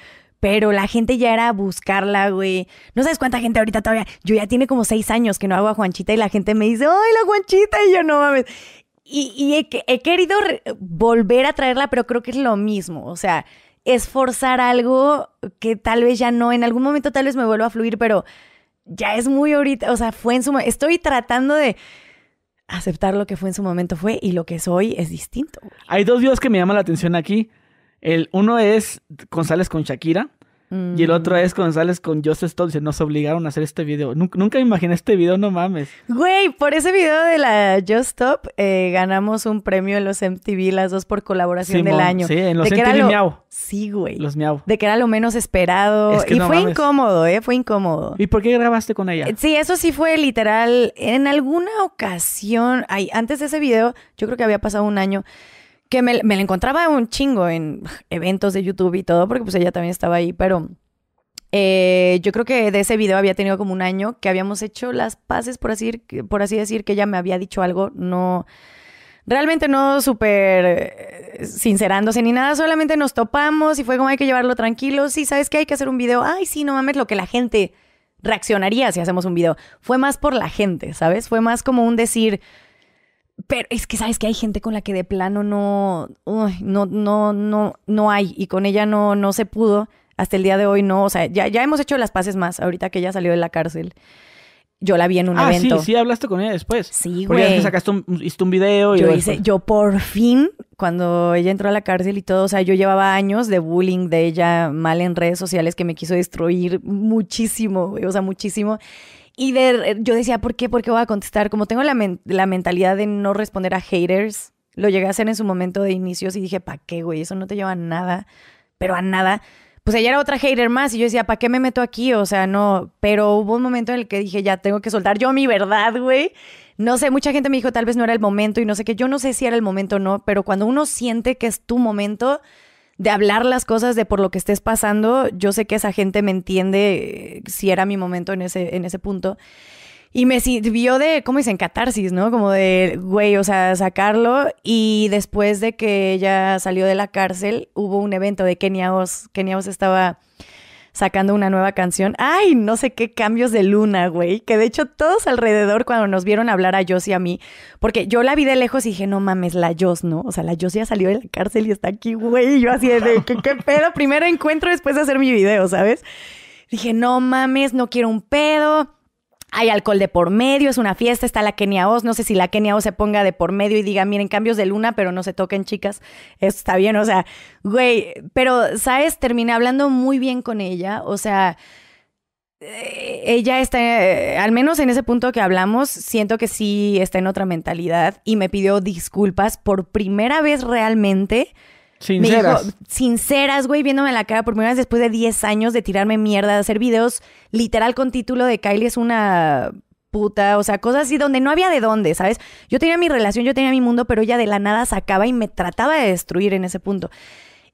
Pero la gente ya era buscarla, güey. No sabes cuánta gente ahorita todavía. Yo ya tiene como seis años que no hago a Juanchita y la gente me dice, ¡ay, la Juanchita! Y yo no mames. Y, he, querido volver a traerla, pero creo que es lo mismo. O sea, esforzar algo que tal vez ya no, en algún momento tal vez me vuelva a fluir, pero ya es muy ahorita, o sea, fue en su momento. Estoy tratando de aceptar lo que fue en su momento fue y lo que soy es distinto. Hay dos videos que me llaman la atención aquí. El uno es González con Shakira y el Mm. otro es González con Joseph. Dice, nos obligaron a hacer este video. Nunca, nunca me imaginé este video, no mames. Güey, por ese video de la Just Stop eh, ganamos un premio en los MTV, las dos por colaboración del año. Sí, en los De MTV lo- Miau. Sí, güey. Los miau. De que era lo menos esperado. Es que y no fue mames. incómodo, ¿eh? Fue incómodo. ¿Y por qué grabaste con ella? Sí, eso sí fue literal. En alguna ocasión, ay, antes de ese video, yo creo que había pasado un año, que me, me la encontraba un chingo en eventos de YouTube y todo, porque pues ella también estaba ahí, pero eh, yo creo que de ese video había tenido como un año que habíamos hecho las paces, por así, por así decir, que ella me había dicho algo, no... Realmente no súper eh, sincerándose ni nada, solamente nos topamos y fue como hay que llevarlo tranquilo. Sí, ¿sabes qué? Hay que hacer un video. Ay, sí, no mames, lo que la gente reaccionaría si hacemos un video. Fue más por la gente, ¿sabes? Fue más como un decir, pero es que sabes que hay gente con la que de plano no, uy, no, no, no, no hay y con ella no, no se pudo. Hasta el día de hoy no, o sea, ya, ya hemos hecho las paces más ahorita que ella salió de la cárcel. Yo la vi en un ah, evento. sí, sí, hablaste con ella después. Sí, Porque ya güey. que sacaste un, hiciste un video y Yo hice, yo por fin, cuando ella entró a la cárcel y todo, o sea, yo llevaba años de bullying de ella mal en redes sociales que me quiso destruir muchísimo, güey, o sea, muchísimo. Y yo decía, ¿por qué? ¿Por qué voy a contestar? Como tengo la, la mentalidad de no responder a haters, lo llegué a hacer en su momento de inicios y dije, ¿para qué, güey? Eso no te lleva a nada, pero a nada. Pues ella era otra hater más y yo decía, ¿para qué me meto aquí? O sea, no, pero hubo un momento en el que dije, ya tengo que soltar yo mi verdad, güey. No sé, mucha gente me dijo tal vez no era el momento y no sé qué. Yo no sé si era el momento o no, pero cuando uno siente que es tu momento de hablar las cosas de por lo que estés pasando, yo sé que esa gente me entiende eh, si era mi momento en ese, en ese punto. Y me sirvió de, ¿cómo dicen? Catarsis, ¿no? Como de, güey, o sea, sacarlo. Y después de que ella salió de la cárcel, hubo un evento de Kenia Oz. Kenia Oz estaba sacando una nueva canción. Ay, no sé qué cambios de luna, güey. Que de hecho todos alrededor cuando nos vieron hablar a Joss y a mí, porque yo la vi de lejos y dije, no mames, la Joss, ¿no? O sea, la Joss ya salió de la cárcel y está aquí, güey. Y yo así de, ¿qué, qué [laughs] pedo? Primero encuentro después de hacer mi video, ¿sabes? Dije, no mames, no quiero un pedo. Hay alcohol de por medio, es una fiesta, está la Kenia Oz. No sé si la Kenia Oz se ponga de por medio y diga, miren, cambios de luna, pero no se toquen, chicas. Eso está bien, o sea, güey. Pero, ¿sabes? Terminé hablando muy bien con ella. O sea, eh, ella está, eh, al menos en ese punto que hablamos, siento que sí está en otra mentalidad y me pidió disculpas por primera vez realmente. Sinceras. Me dijo, sinceras, güey, viéndome en la cara por primera vez después de 10 años de tirarme mierda, de hacer videos literal con título de Kylie es una puta, o sea, cosas así donde no había de dónde, ¿sabes? Yo tenía mi relación, yo tenía mi mundo, pero ella de la nada sacaba y me trataba de destruir en ese punto.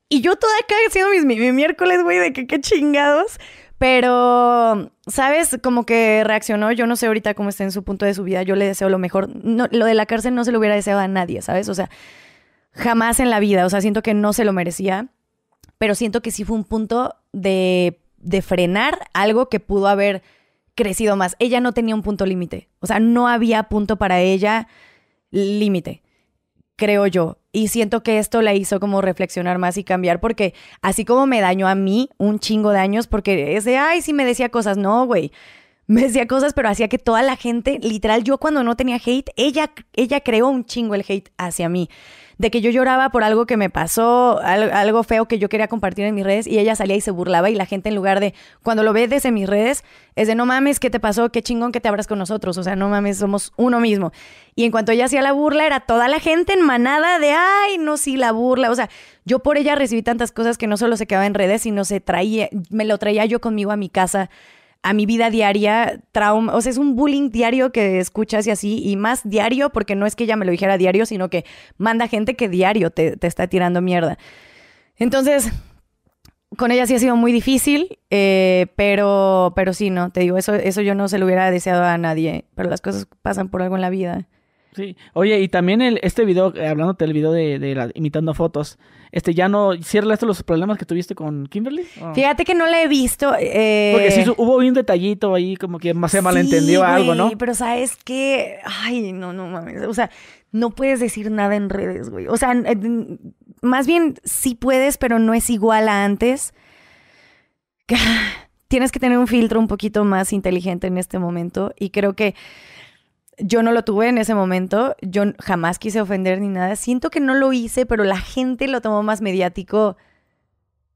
Y yo toda acá haciendo mis, mi, mi miércoles, güey, de que qué chingados. Pero, ¿sabes? Como que reaccionó. Yo no sé ahorita cómo está en su punto de su vida. Yo le deseo lo mejor. No, lo de la cárcel no se lo hubiera deseado a nadie, ¿sabes? O sea, jamás en la vida. O sea, siento que no se lo merecía. Pero siento que sí fue un punto de, de frenar algo que pudo haber crecido más. Ella no tenía un punto límite. O sea, no había punto para ella límite, creo yo. Y siento que esto la hizo como reflexionar más y cambiar, porque así como me dañó a mí un chingo de años, porque ese, ay, sí me decía cosas, no, güey. Me decía cosas, pero hacía que toda la gente, literal, yo cuando no tenía hate, ella, ella creó un chingo el hate hacia mí. De que yo lloraba por algo que me pasó, al- algo feo que yo quería compartir en mis redes, y ella salía y se burlaba, y la gente en lugar de, cuando lo ve desde mis redes, es de no mames, ¿qué te pasó? Qué chingón que te abras con nosotros. O sea, no mames, somos uno mismo. Y en cuanto ella hacía la burla, era toda la gente en manada de, ay, no, sí, la burla. O sea, yo por ella recibí tantas cosas que no solo se quedaba en redes, sino se traía, me lo traía yo conmigo a mi casa a mi vida diaria, trauma, o sea, es un bullying diario que escuchas y así, y más diario, porque no es que ella me lo dijera diario, sino que manda gente que diario te, te está tirando mierda. Entonces, con ella sí ha sido muy difícil, eh, pero, pero sí, no, te digo, eso, eso yo no se lo hubiera deseado a nadie, pero las cosas pasan por algo en la vida. Sí. Oye, y también el, este video, eh, hablándote del video de, de la, imitando fotos, este, ¿ya no cierra esto los problemas que tuviste con Kimberly? Fíjate que no la he visto. eh, Porque sí hubo un detallito ahí, como que más se malentendió sí, algo, ¿no? güey, Pero sabes que, ay, no, no mames. O sea, no puedes decir nada en redes, güey. O sea, eh, más bien sí puedes, pero no es igual a antes. [sighs] Tienes que tener un filtro un poquito más inteligente en este momento y creo que yo no lo tuve en ese momento. Yo jamás quise ofender ni nada. Siento que no lo hice, pero la gente lo tomó más mediático.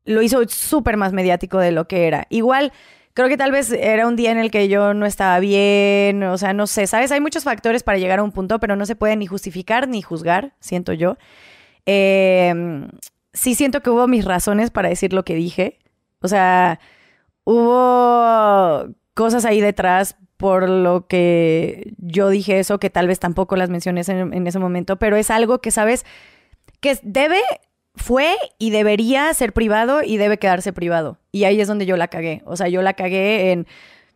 Lo hizo súper más mediático de lo que era. Igual, creo que tal vez era un día en el que yo no estaba bien. O sea, no sé, ¿sabes? Hay muchos factores para llegar a un punto, pero no se puede ni justificar ni juzgar, siento yo. Eh, sí siento que hubo mis razones para decir lo que dije. O sea, hubo cosas ahí detrás por lo que yo dije eso, que tal vez tampoco las mencioné en, ese momento, pero es algo que, ¿sabes? Que debe, fue y debería ser privado y debe quedarse privado. Y ahí es donde yo la cagué. O sea, yo la cagué en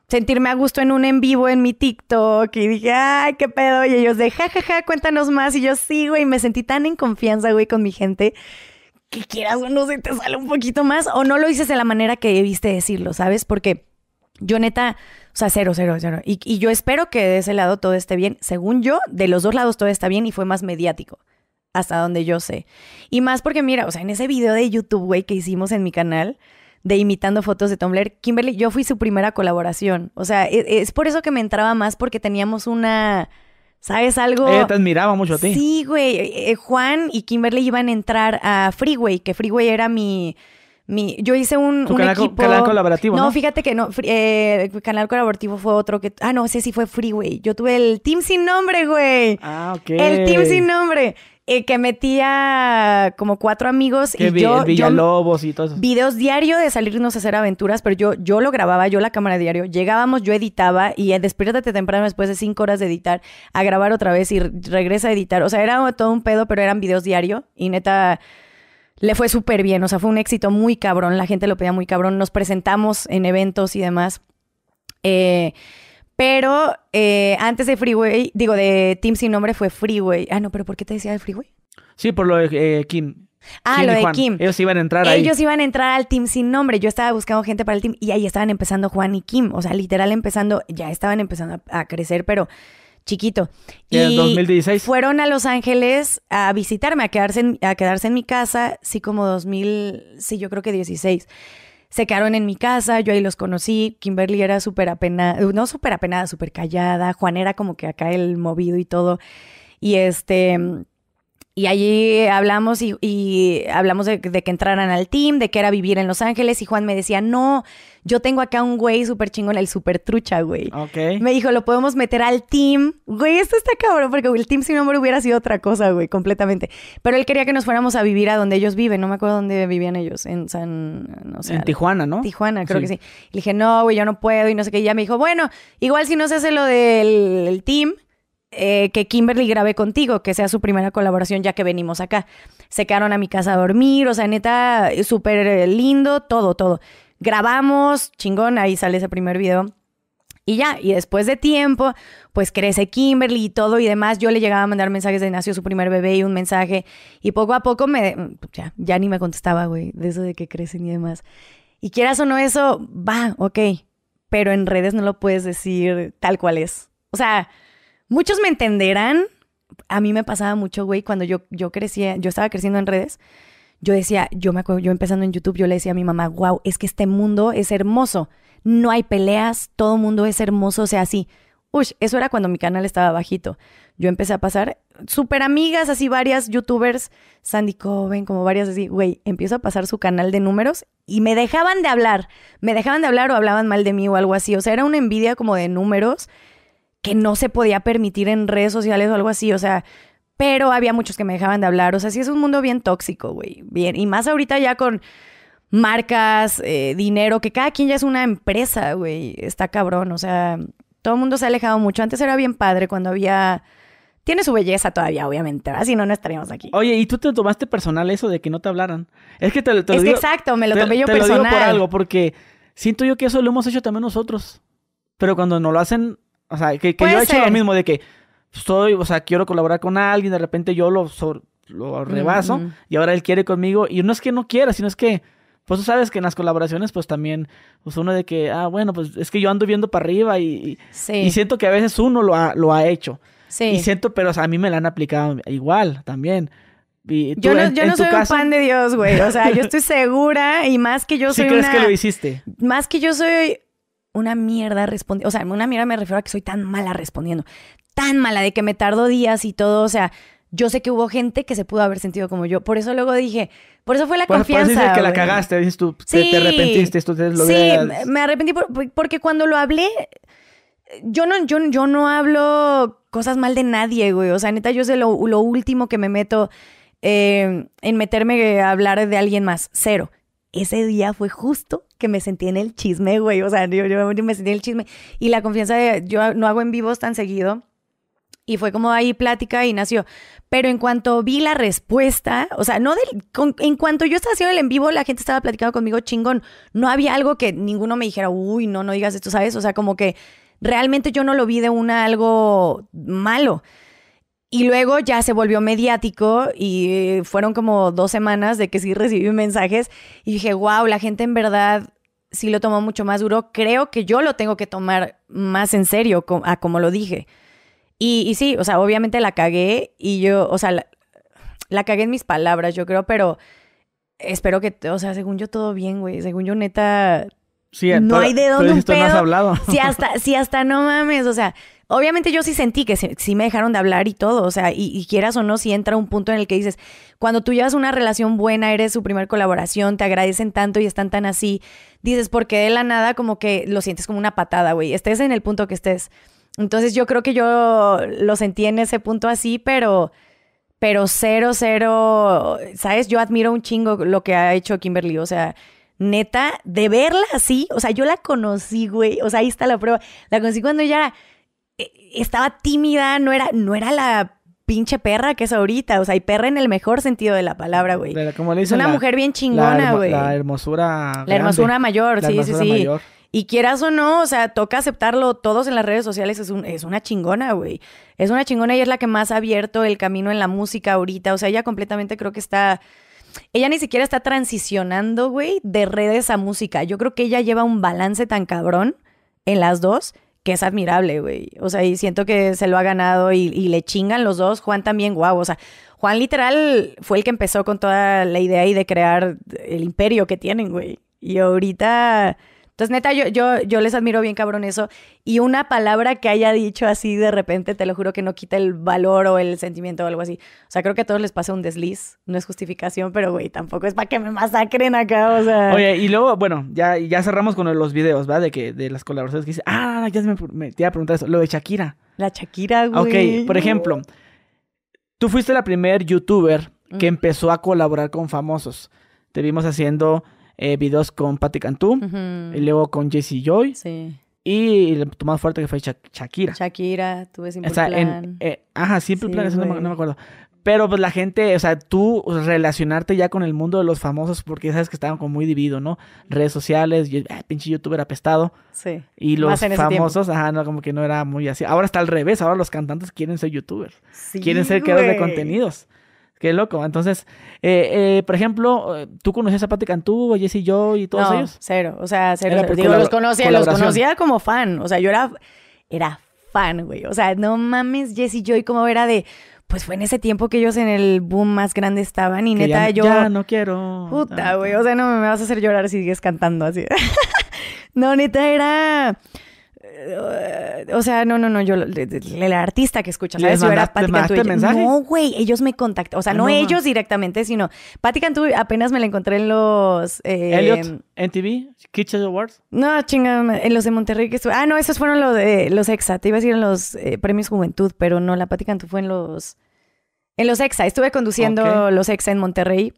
sentirme a gusto en un en vivo en mi TikTok y dije, ay, qué pedo. Y ellos de, ja, ja, ja, cuéntanos más. Y yo, sí, güey, me sentí tan en confianza, güey, con mi gente que quieras o no se te sale un poquito más o no lo dices de la manera que debiste decirlo, ¿sabes? Porque yo neta, sea, cero, cero, cero. Y, y yo espero que de ese lado todo esté bien. Según yo, de los dos lados todo está bien y fue más mediático, hasta donde yo sé. Y más porque mira, o sea, en ese video de YouTube, güey, que hicimos en mi canal de imitando fotos de Tumblr, Kimberly, yo fui su primera colaboración. O sea, es, es por eso que me entraba más porque teníamos una... ¿Sabes algo? Ella te admiraba mucho a ti. Sí, güey. Eh, Juan y Kimberly iban a entrar a Freeway, que Freeway era mi. Mi yo hice un, Tu un canal equipo. canal colaborativo, ¿no? fíjate que no. eh, el canal colaborativo fue otro que. Ah, no, ese sí fue Freeway. Yo tuve el Team Sin Nombre, güey. Ah, ok. El Team Sin Nombre. eh, que metía como cuatro amigos y vi- yo. Villalobos y todo eso. videos diario de salirnos a hacer aventuras, pero yo, yo lo grababa, yo la cámara diario. Llegábamos, yo editaba y eh, despiértate temprano después de cinco horas de editar a grabar otra vez y re- regresa a editar. O sea, era todo un pedo, pero eran videos diario y neta le fue súper bien. O sea, fue un éxito muy cabrón. La gente lo pedía muy cabrón. Nos presentamos en eventos y demás. Eh, pero eh, antes de Freeway, digo, de Team Sin Nombre fue Freeway. Ah, no, pero ¿por qué te decía de Freeway? Sí, por lo de eh, Kim. Ah, Kim lo de Juan. Kim. Ellos iban a entrar ahí. Ellos iban a entrar al team sin nombre. Yo estaba buscando gente para el team y ahí estaban empezando Juan y Kim. O sea, literal empezando, ya estaban empezando a, a crecer, pero chiquito. Y en 2016. fueron a Los Ángeles a visitarme, a quedarse, en, a quedarse en mi casa, sí como 2000, sí, yo creo que 16. Se quedaron en mi casa, yo ahí los conocí. Kimberly era súper apenada, no súper apenada, súper callada. Juan era como que acá el movido y todo. Y este, y allí hablamos y, y hablamos de, de que entraran al team, de que era vivir en Los Ángeles. Y Juan me decía, no, yo tengo acá un güey súper chingón, el súper trucha, güey. Ok. Me dijo, lo podemos meter al team. Güey, esto está cabrón, porque el team sin nombre hubiera sido otra cosa, güey, completamente. Pero él quería que nos fuéramos a vivir a donde ellos viven. No me acuerdo dónde vivían ellos. En San. No sé. en Tijuana, ¿no? Tijuana, creo Sí. que sí. Le dije, no, güey, yo no puedo y no sé qué. Y ya me dijo, bueno, igual si no se hace lo del el team, eh, que Kimberly grabe contigo, que sea su primera colaboración ya que venimos acá. Se quedaron a mi casa a dormir, o sea, neta, súper eh, lindo, todo, todo. Grabamos, chingón, ahí sale ese primer video. Y ya, y después de tiempo, pues crece Kimberly y todo y demás. Yo le llegaba a mandar mensajes de nació su primer bebé y un mensaje. Y poco a poco me, ya, ya ni me contestaba, güey, de eso de que crecen y demás. Y quieras o no eso, va, ok. Pero en redes no lo puedes decir tal cual es. O sea, muchos me entenderán. A mí me pasaba mucho, güey, cuando yo, yo crecía, yo estaba creciendo en redes. Yo decía, yo me acuerdo, yo empezando en YouTube, yo le decía a mi mamá, wow, es que este mundo es hermoso. No hay peleas, todo mundo es hermoso, o sea, así. Uy, eso era cuando mi canal estaba bajito. Yo empecé a pasar súper amigas, así varias youtubers, Sandy Coven, como varias así, güey, empiezo a pasar su canal de números y me dejaban de hablar. Me dejaban de hablar o hablaban mal de mí o algo así. O sea, era una envidia como de números que no se podía permitir en redes sociales o algo así. O sea, pero había muchos que me dejaban de hablar. O sea, sí es un mundo bien tóxico, güey. Bien. Y más ahorita ya con marcas, eh, dinero, que cada quien ya es una empresa, güey. Está cabrón. O sea, todo el mundo se ha alejado mucho. Antes era bien padre cuando había tiene su belleza todavía, obviamente, ¿verdad? Si no, no estaríamos aquí. Oye, ¿y tú te tomaste personal eso de que no te hablaran? Es que te, te es lo que digo, exacto, me lo te- tomé yo te personal. lo digo por algo, porque siento yo que eso lo hemos hecho también nosotros. Pero cuando no lo hacen, o sea, que, que yo he hecho ser. lo mismo de que soy, o sea, quiero colaborar con alguien, de repente yo lo, lo rebaso Ujú. y ahora él quiere conmigo. Y no es que no quiera, sino es que, pues tú sabes que en las colaboraciones, pues también, pues uno de que, ah, bueno, pues es que yo ando viendo para arriba y, Sí, y siento que a veces uno lo ha, lo ha hecho. sí. Y siento, pero o sea, a mí me la han aplicado igual también. Y tú, Yo no, yo en no soy caso, un pan de Dios, güey. O sea, yo estoy [laughs] segura y más que yo ¿Sí soy crees una... que lo hiciste? Más que yo soy una mierda respondiendo. O sea, una mierda me refiero a que soy tan mala respondiendo. Tan mala de que me tardo días y todo. O sea, yo sé que hubo gente que se pudo haber sentido como yo. Por eso luego dije, por eso fue la Por, por eso confianza. dices que la cagaste, dices tú, te- Sí. te, arrepentiste, esto te lo Sí, me- arrepentí por- por- porque cuando lo hablé, yo no, yo, yo no hablo cosas mal de nadie, güey. O sea, neta, yo sé lo, lo último que me meto eh, en meterme a hablar de alguien más. Cero. Ese día fue justo que me sentí en el chisme, güey. O sea, yo, yo me sentí en el chisme. Y la confianza de... Yo no hago en vivos tan seguido. Y fue como ahí plática y nació. Pero en cuanto vi la respuesta, o sea, no del, con- en cuanto yo estaba haciendo el en vivo, la gente estaba platicando conmigo chingón. No había algo que ninguno me dijera, uy, no, no digas esto, ¿sabes? O sea, como que realmente yo no lo vi de una algo malo. Y luego ya se volvió mediático y eh, fueron como dos semanas de que sí recibí mensajes y dije, wow, la gente en verdad sí lo tomó mucho más duro. Creo que yo lo tengo que tomar más en serio a como lo dije. Y, y sí, o sea, obviamente la cagué y yo, o sea, la, la cagué en mis palabras, yo creo, pero espero que, o sea, según yo todo bien, güey. Según yo neta, Sí, no pero- hay de dónde un tú no has pedo. hablado. si hasta, si hasta no mames, o sea, obviamente yo sí sentí que sí me dejaron de hablar y todo, o sea, y, quieras o no, si entra un punto en el que dices, cuando tú llevas una relación buena, eres su primer colaboración, te agradecen tanto y están tan así, dices, porque de la nada como que lo sientes como una patada, güey, estés en el punto que estés. Entonces yo creo que yo lo sentí en ese punto así, pero... Pero cero, cero, ¿sabes? Yo admiro un chingo lo que ha hecho Kimberly. O sea, neta, de verla así, o sea, yo la conocí, güey. O sea, ahí está la prueba. La conocí cuando ella eh, estaba tímida, no era, no era la pinche perra que es ahorita. O sea, y perra en el mejor sentido de la palabra, güey. Como le Es dicen, una la- mujer bien chingona, güey. La hermosura. La hermosura mayor, La sí, sí, hermosura sí. mayor. Y quieras o no, o sea, toca aceptarlo todos en las redes sociales, es, un- es una chingona, güey. Es una chingona y es la que más ha abierto el camino en la música ahorita. O sea, ella completamente creo que está... Ella ni siquiera está transicionando, güey, de redes a música. Yo creo que ella lleva un balance tan cabrón en las dos que es admirable, güey. O sea, y siento que se lo ha ganado y, le chingan los dos. Juan también, guau. O sea, Juan literal fue el que empezó con toda la idea y de crear el imperio que tienen, güey. Y ahorita... Entonces, neta, yo, yo, yo les admiro bien cabrón eso. Y una palabra que haya dicho así de repente, te lo juro que no quita el valor o el sentimiento o algo así. O sea, creo que a todos les pasa un desliz. No es justificación, pero güey, tampoco es para que me masacren acá, o sea... Oye, y luego, bueno, ya, ya cerramos con los videos, ¿va? De que de las colaboraciones que dice. Ah, ya me, me te iba a preguntar eso. Lo de Shakira. La Shakira, Ok, güey. por ejemplo, tú fuiste la primer youtuber que empezó a colaborar con famosos. Te vimos haciendo eh, videos con Patti Cantú, y luego con Jessie Joy, Sí. y el tu más fuerte que fue Sha- Shakira. Shakira, tuve Simple O sea, en, Plan. eh, ajá, Simple Sí, Plan, eso no me, güey. no me acuerdo. Pero pues la gente, o sea, tú relacionarte ya con el mundo de los famosos, porque sabes que estaban como muy divididos, ¿no? Redes sociales, ah, pinche youtuber apestado. Sí. Y los tiempo. famosos, ajá, no, como que no era muy así. Ahora está al revés, ahora los cantantes quieren ser youtubers. Sí, quieren ser creadores de contenidos. Qué loco. Entonces, eh, eh, por ejemplo, eh, ¿tú conocías a Patti Cantú, a Jessie Joy y todos no, ellos? cero. O sea, cero. Cero. Digo, los conocía, los conocía como fan. O sea, yo era, era fan, güey. O sea, no mames, Jessie Joy, como era de. Pues fue en ese tiempo que ellos en el boom más grande estaban y Que neta ya, yo. ya no quiero. Puta, güey. O sea, no me vas a hacer llorar si sigues cantando así. [laughs] no, neta, era. O sea, no, no, no, yo, el, artista que escuchas, ¿Les ¿sabes? Yo era mandaste- Patti mandaste Cantú. mensaje? No, güey, ellos me contactaron. O sea, Ah, no, ellos directamente, sino Patti Cantú apenas me la encontré en los... eh, Elliot, NTV, Kids Awards. No, chinga, en los de Monterrey que estuve. Ah, no, esos fueron los de los EXA. Te iba a decir en los eh, premios Juventud, pero no, la Patti Cantú fue en los. En los EXA. Estuve conduciendo los EXA en Monterrey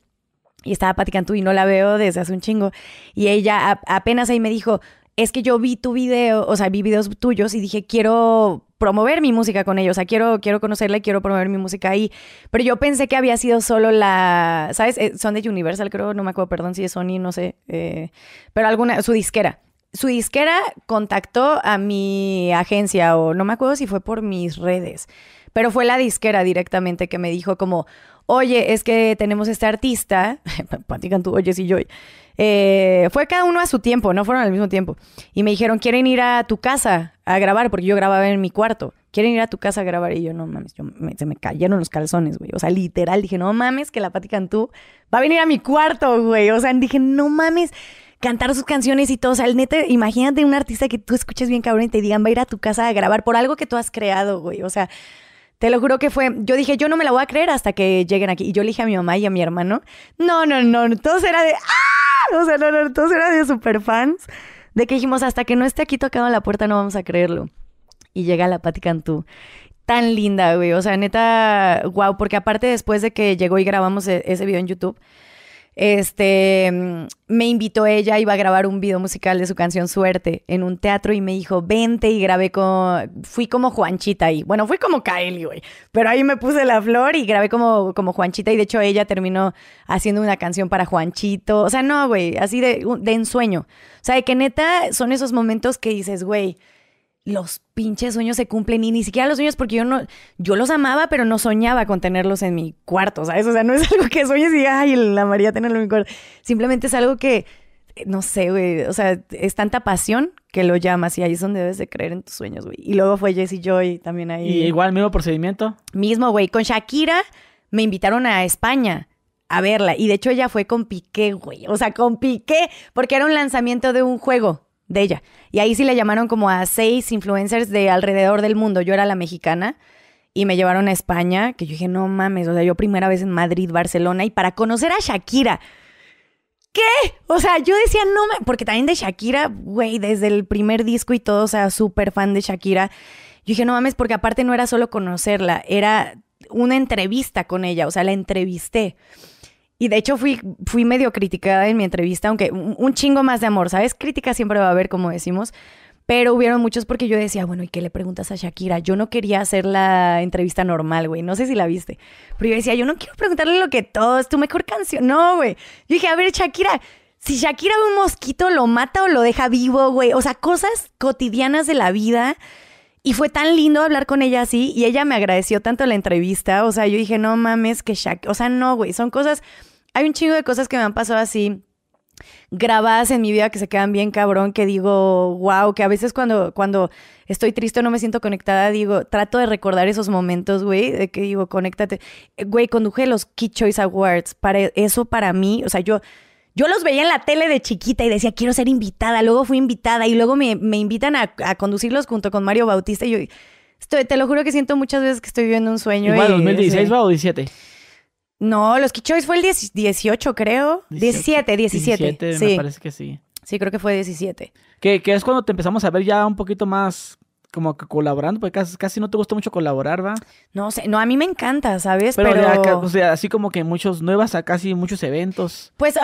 y estaba Patti Cantú y no la veo desde hace un chingo. Y ella apenas ahí me dijo. Es que yo vi tu video, o sea, vi videos tuyos y dije, quiero promover mi música con ellos, o sea, quiero, quiero conocerle, quiero promover mi música ahí. Pero yo pensé que había sido solo la, ¿sabes? Eh, son de Universal, creo, no me acuerdo, perdón si es Sony, no sé, eh, pero alguna, su disquera. Su disquera contactó a mi agencia, o no me acuerdo si fue por mis redes, pero fue la disquera directamente que me dijo como, oye, es que tenemos este artista, [laughs] platican tú, oye, sí, yo, eh, fue cada uno a su tiempo, no fueron al mismo tiempo. Y me dijeron, ¿quieren ir a tu casa a grabar? Porque yo grababa en mi cuarto. ¿Quieren ir a tu casa a grabar? Y yo, no mames, se me cayeron los calzones, güey. O sea, literal, dije, no mames, que la Pati Cantú va a venir a mi cuarto, güey. O sea, dije, no mames, cantar sus canciones y todo. O sea, el neta, imagínate un artista que tú escuches bien cabrón y te digan, va a ir a tu casa a grabar por algo que tú has creado, güey. O sea, te lo juro que fue, yo dije, yo no me la voy a creer hasta que lleguen aquí. Y yo le dije a mi mamá y a mi hermano, no, no, no, todos era de, ¡ah! O sea, no, no, todos era de super fans. De que dijimos, hasta que no esté aquí tocando la puerta no vamos a creerlo. Y llega la Pati Cantú. Tan linda, güey. O sea, neta, wow. Porque aparte después de que llegó y grabamos e-, ese video en YouTube, este, mm, me invitó ella, iba a grabar un video musical de su canción Suerte en un teatro y me dijo, vente y grabé con, fui como Juanchita ahí. Bueno, fui como Kylie, güey, pero ahí me puse la flor y grabé como, como Juanchita y de hecho ella terminó haciendo una canción para Juanchito. O sea, no, güey, así de, de ensueño. O sea, de que neta son esos momentos que dices, güey, los pinches sueños se cumplen y ni siquiera los sueños porque yo no, yo los amaba, pero no soñaba con tenerlos en mi cuarto, ¿sabes? O sea, no es [laughs] algo que sueñes y ay, la María tenerlo en mi cuarto. Simplemente es algo que, no sé, güey, o sea, es tanta pasión que lo llamas y ahí es donde debes de creer en tus sueños, güey. Y luego fue Jessie Joy también ahí. ¿Y igual mismo procedimiento? Mismo, güey. Con Shakira me invitaron a España a verla y de hecho ella fue con Piqué, güey. O sea, con Piqué, porque era un lanzamiento de un juego de ella. Y ahí sí le llamaron como a seis influencers de alrededor del mundo. Yo era la mexicana y me llevaron a España, que yo dije, no mames, o sea, yo primera vez en Madrid, Barcelona, y para conocer a Shakira. ¿Qué? O sea, yo decía, no mames, porque también de Shakira, güey, desde el primer disco y todo, o sea, súper fan de Shakira. Yo dije, no mames, porque aparte no era solo conocerla, era una entrevista con ella, o sea, la entrevisté. Y de hecho fui, fui medio criticada en mi entrevista, aunque un, chingo más de amor, ¿sabes? Crítica siempre va a haber, como decimos. Pero hubieron muchos porque yo decía, bueno, ¿y qué le preguntas a Shakira? Yo no quería hacer la entrevista normal, güey. No sé si la viste. Pero yo decía, yo no quiero preguntarle lo que todo es tu mejor canción. No, güey. Yo dije, a ver, Shakira, si Shakira ve un mosquito, lo mata o lo deja vivo, güey. O sea, cosas cotidianas de la vida. Y fue tan lindo hablar con ella así. Y ella me agradeció tanto la entrevista. O sea, yo dije, no mames, que Shakira. O sea, no, güey. Son cosas hay un chingo de cosas que me han pasado así grabadas en mi vida que se quedan bien cabrón, que digo, wow, que a veces cuando, cuando estoy triste o no me siento conectada, digo, trato de recordar esos momentos, güey, de que digo, conéctate. Güey, conduje los Key Choice Awards, para eso para mí, o sea, yo... Yo los veía en la tele de chiquita y decía, quiero ser invitada. Luego fui invitada y luego me, invitan a, conducirlos junto con Mario Bautista. Y yo, estoy, te lo juro que siento muchas veces que estoy viviendo un sueño. Igual, 2016 va o 17. No, los Choice fue el 18, creo. 17, 17. 17 sí. me parece que sí. Sí, creo que fue 17. Que, que es cuando te empezamos a ver ya un poquito más como que colaborando, porque casi, no te gusta mucho colaborar, ¿va? No sé, no, a mí me encanta, ¿sabes? Pero, o sea, así como que muchos nuevas a casi muchos eventos. Pues,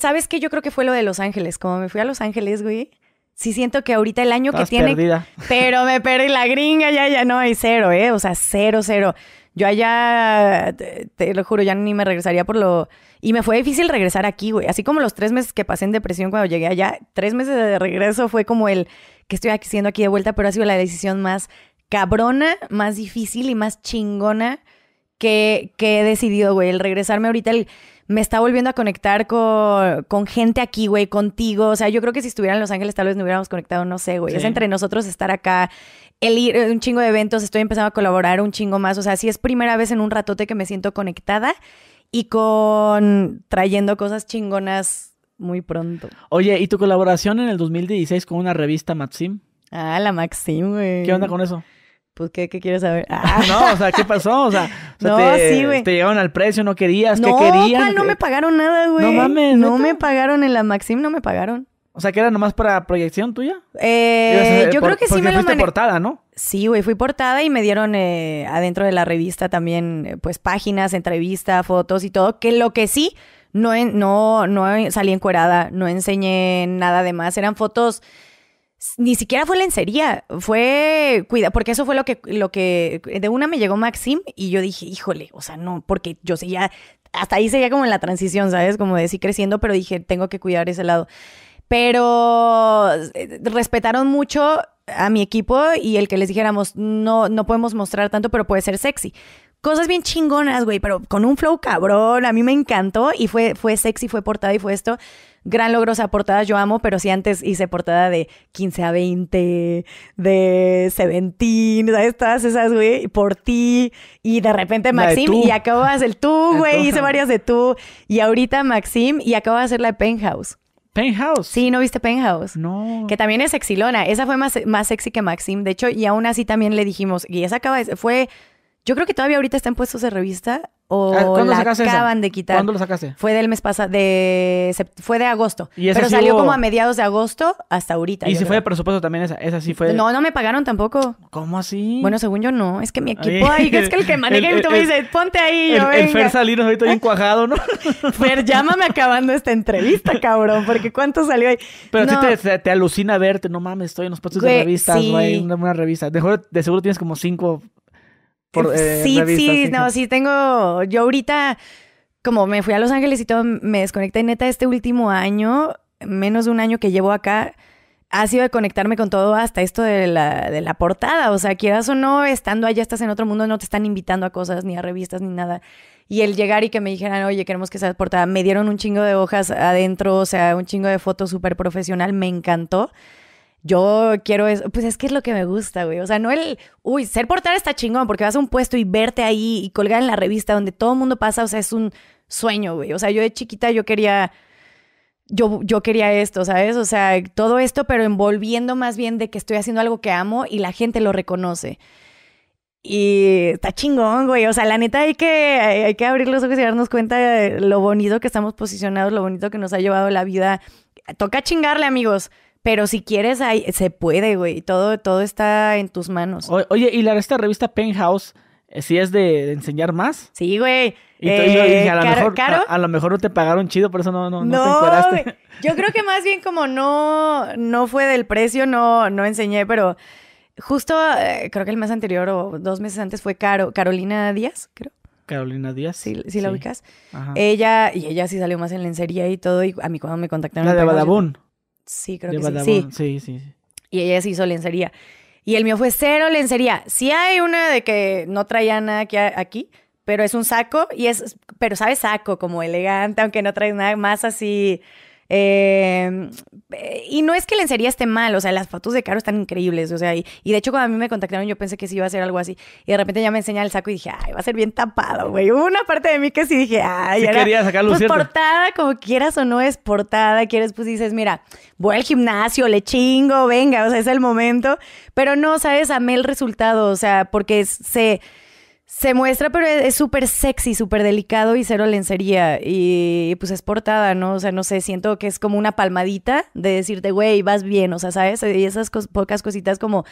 ¿sabes qué? Yo creo que fue lo de Los Ángeles. Como me fui a Los Ángeles, güey. Sí siento que ahorita el año que tiene... Perdida. Pero me perdí la gringa, ya, ya no hay cero, ¿eh? O sea, cero, cero. Yo allá, te, lo juro, ya ni me regresaría por lo... Y me fue difícil regresar aquí, güey. Así como los tres meses que pasé en depresión cuando llegué allá, tres meses de regreso fue como el que estoy haciendo aquí de vuelta, pero ha sido la decisión más cabrona, más difícil y más chingona que, que he decidido, güey. El regresarme ahorita, el, me está volviendo a conectar con, con gente aquí, güey, contigo. O sea, yo creo que si estuviera en Los Ángeles tal vez no hubiéramos conectado, no sé, güey. Es entre nosotros estar acá el ir un chingo de eventos, estoy empezando a colaborar un chingo más. O sea, sí es primera vez en un ratote que me siento conectada y con trayendo cosas chingonas muy pronto. Oye, ¿y tu colaboración en el 2016 con una revista Maxim? Ah, la Maxim, güey. ¿Qué onda con eso? Pues, ¿qué, qué quieres saber? Ah. [laughs] No, o sea, ¿qué pasó? O sea, no, te, sí, güey. te llegaron al precio, no querías, ¿qué querían? No, no me pagaron nada, güey. No mames. No me pagaron en la Maxim, no me pagaron. O sea, que era nomás para proyección tuya. Eh, yo creo que sí me lo fuiste portada, ¿no? Sí, güey, fui portada y me dieron eh, adentro de la revista también, eh, pues, páginas, entrevista, fotos y todo. Que lo que sí, no, no, no salí encuerada, no enseñé nada de más. Eran fotos Ni siquiera fue lencería, fue cuida, porque eso fue lo que, lo que, de una me llegó Maxim y yo dije, híjole, o sea, no, porque yo seguía, hasta ahí seguía como en la transición, ¿sabes? Como de sí creciendo, pero dije, tengo que cuidar ese lado. Pero eh, respetaron mucho a mi equipo y el que les dijéramos, no, no podemos mostrar tanto, pero puede ser sexy. Cosas bien chingonas, güey, pero con un flow cabrón. A mí me encantó y fue, fue sexy, fue portada y fue esto. Gran logro, esa portada yo amo, pero sí antes hice portada de 15 a 20, de 17, ¿sabes? Todas esas, güey, por ti. Y de repente Maxim, y acabo de hacer el tú, güey, hice varias de tú. Y ahorita Maxim, y acabo de hacer la de Penthouse. Penthouse. Sí, ¿no viste Penthouse? No. Que también es sexilona. Esa fue más, más sexy que Maxim. De hecho, y aún así también le dijimos, y esa acaba de, fue, yo creo que todavía ahorita está en puestos de revista o Ah, la acaban de quitar. ¿Cuándo lo sacaste? Fue del mes pasado, de fue de agosto. ¿Y esa Pero sí salió hubo- como a mediados de agosto hasta ahorita. Y yo si fue de presupuesto también esa. Esa sí fue. No, no me pagaron tampoco. ¿Cómo así? Bueno, según yo no. Es que mi equipo, Ay. ay, es que el que maneja [laughs] El- y tú me el- dices, ponte ahí. el, yo, el venga. Fer Salinas ahorita bien cuajado, ¿no? [laughs] Fer, llámame acabando esta entrevista, cabrón, porque ¿cuánto salió ahí? Pero No. sí te, te, te alucina verte, no mames, estoy en los puestos de Güey, revistas, sí. güey, una, una revista. De, seguro- de seguro tienes como cinco por, eh, sí, revistas, sí, no, sí tengo. Yo ahorita, como me fui a Los Ángeles y todo, me desconecté neta este último año, menos de un año que llevo acá. Ha sido de conectarme con todo hasta esto de la, de la portada. O sea, quieras o no, estando allá estás en otro mundo, no te están invitando a cosas, ni a revistas, ni nada. Y el llegar y que me dijeran, oye, queremos que seas portada, me dieron un chingo de hojas adentro, o sea, un chingo de fotos súper profesional, me encantó. Yo quiero eso, pues es que es lo que me gusta, güey. O sea, no el, uy, ser portada está chingón porque vas a un puesto y verte ahí y colgar en la revista donde todo el mundo pasa, o sea, es un sueño, güey. O sea, yo de chiquita yo quería, yo, yo quería esto, ¿sabes? O sea, todo esto, pero envolviendo más bien de que estoy haciendo algo que amo y la gente lo reconoce. Y está chingón, güey. O sea, la neta hay que, hay, que abrir los ojos y darnos cuenta de lo bonito que estamos posicionados, lo bonito que nos ha llevado la vida. Toca chingarle, amigos. Pero si quieres, ahí, se puede, güey. Todo, todo está en tus manos. O- oye, ¿y la esta revista Penthouse eh, sí es de, de enseñar más? Sí, güey. Y tú- yo Eh, dije, a lo, caro- mejor, caro. A, a lo mejor no te pagaron chido, por eso no, no, no, te No, encueraste. güey. yo creo que más bien como no, no fue del precio, no, no enseñé, pero justo eh, creo que el mes anterior o dos meses antes fue Caro, Carolina Díaz, creo. Carolina Díaz. Sí, sí la ubicas. Ajá. Ella, y ella sí salió más en lencería y todo, y a mí cuando me contactaron. la de Badabun. Sí, creo De que sí. Badabun. sí. Sí, sí, sí. Y ella sí hizo lencería. Y el mío fue cero lencería. Sí hay una de que no traía nada aquí, pero es un saco y es, pero sabes saco, como elegante, aunque no traes nada más así. Eh, y no es que lencería esté mal, o sea, las fotos de Caro están increíbles, o sea, y, y de hecho cuando a mí me contactaron yo pensé que sí iba a ser algo así, y de repente ya me enseña el saco y dije, ay, va a ser bien tapado, güey. Hubo una parte de mí que sí dije, ay, Sí era- quería sacarlo pues cierto. portada, como quieras o no es portada, quieres, pues dices, mira, voy al gimnasio, le chingo, venga, o sea, es el momento. Pero no, ¿sabes? Amé el resultado, o sea, porque se, se muestra, pero es súper sexy, súper delicado y cero lencería. Y pues es portada, ¿no? O sea, no sé, siento que es como una palmadita de decirte, güey, vas bien, o sea, ¿sabes? Y esas pocas cositas como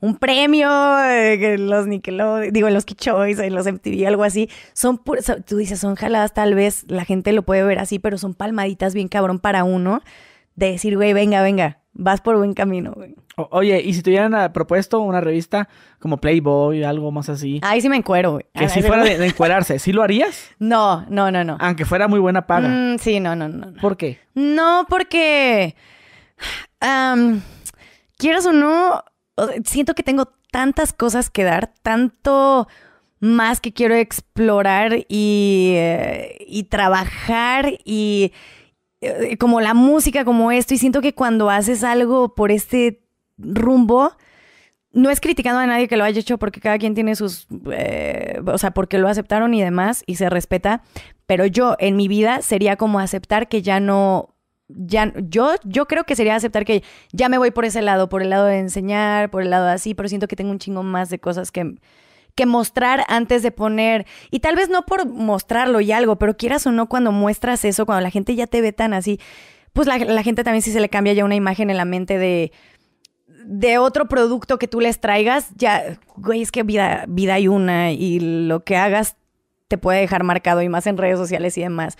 un premio eh, los Nickelodeon, digo, en los Kid Choice, en los MTV, algo así. Son, pu- so- tú dices, son jaladas, tal vez la gente lo puede ver así, pero son palmaditas bien cabrón para uno de decir, güey, venga, venga, vas por buen camino, güey. O- oye, ¿y si te hubieran ah, propuesto una revista como Playboy, algo más así? Ahí sí me encuero, güey. que si fuera de, de encuerarse, ¿sí lo harías? [laughs] No, no, no, no. Aunque fuera muy buena paga. Mm, sí, no, no, no. no. ¿Por qué? No, porque. am, quieras o no, siento que tengo tantas cosas que dar, tanto más que quiero explorar y, eh, y trabajar y como la música, como esto, y siento que cuando haces algo por este rumbo, no es criticando a nadie que lo haya hecho porque cada quien tiene sus, eh, o sea, porque lo aceptaron y demás y se respeta, pero yo en mi vida sería como aceptar que ya no, ya, yo, yo creo que sería aceptar que ya me voy por ese lado, por el lado de enseñar, por el lado de así, pero siento que tengo un chingo más de cosas que, que mostrar antes de poner, y tal vez no por mostrarlo y algo, pero quieras o no, cuando muestras eso, cuando la gente ya te ve tan así, pues la, gente también sí se le cambia ya una imagen en la mente de, de otro producto que tú les traigas, ya, güey, es que vida, vida hay una y lo que hagas te puede dejar marcado y más en redes sociales y demás.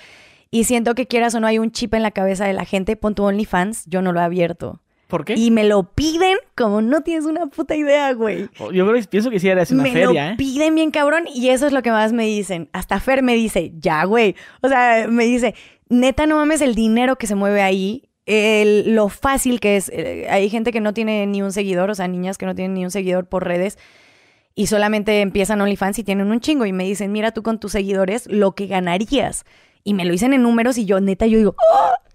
Y siento que quieras o no hay un chip en la cabeza de la gente, pon tu OnlyFans, yo no lo he abierto. ¿Por qué? Y me lo piden como no tienes una puta idea, güey. Oh, Yo creo que pienso que sí era una me feria, lo ¿eh? piden bien cabrón y eso es lo que más me dicen. Hasta Fer me dice, ya, güey. O sea, me dice, neta, no mames el dinero que se mueve ahí, el- lo fácil que es. Eh, Hay gente que no tiene ni un seguidor, o sea, niñas que no tienen ni un seguidor por redes y solamente empiezan OnlyFans y tienen un chingo y me dicen, mira tú con tus seguidores lo que ganarías. Y me lo dicen en números y yo, neta, yo digo,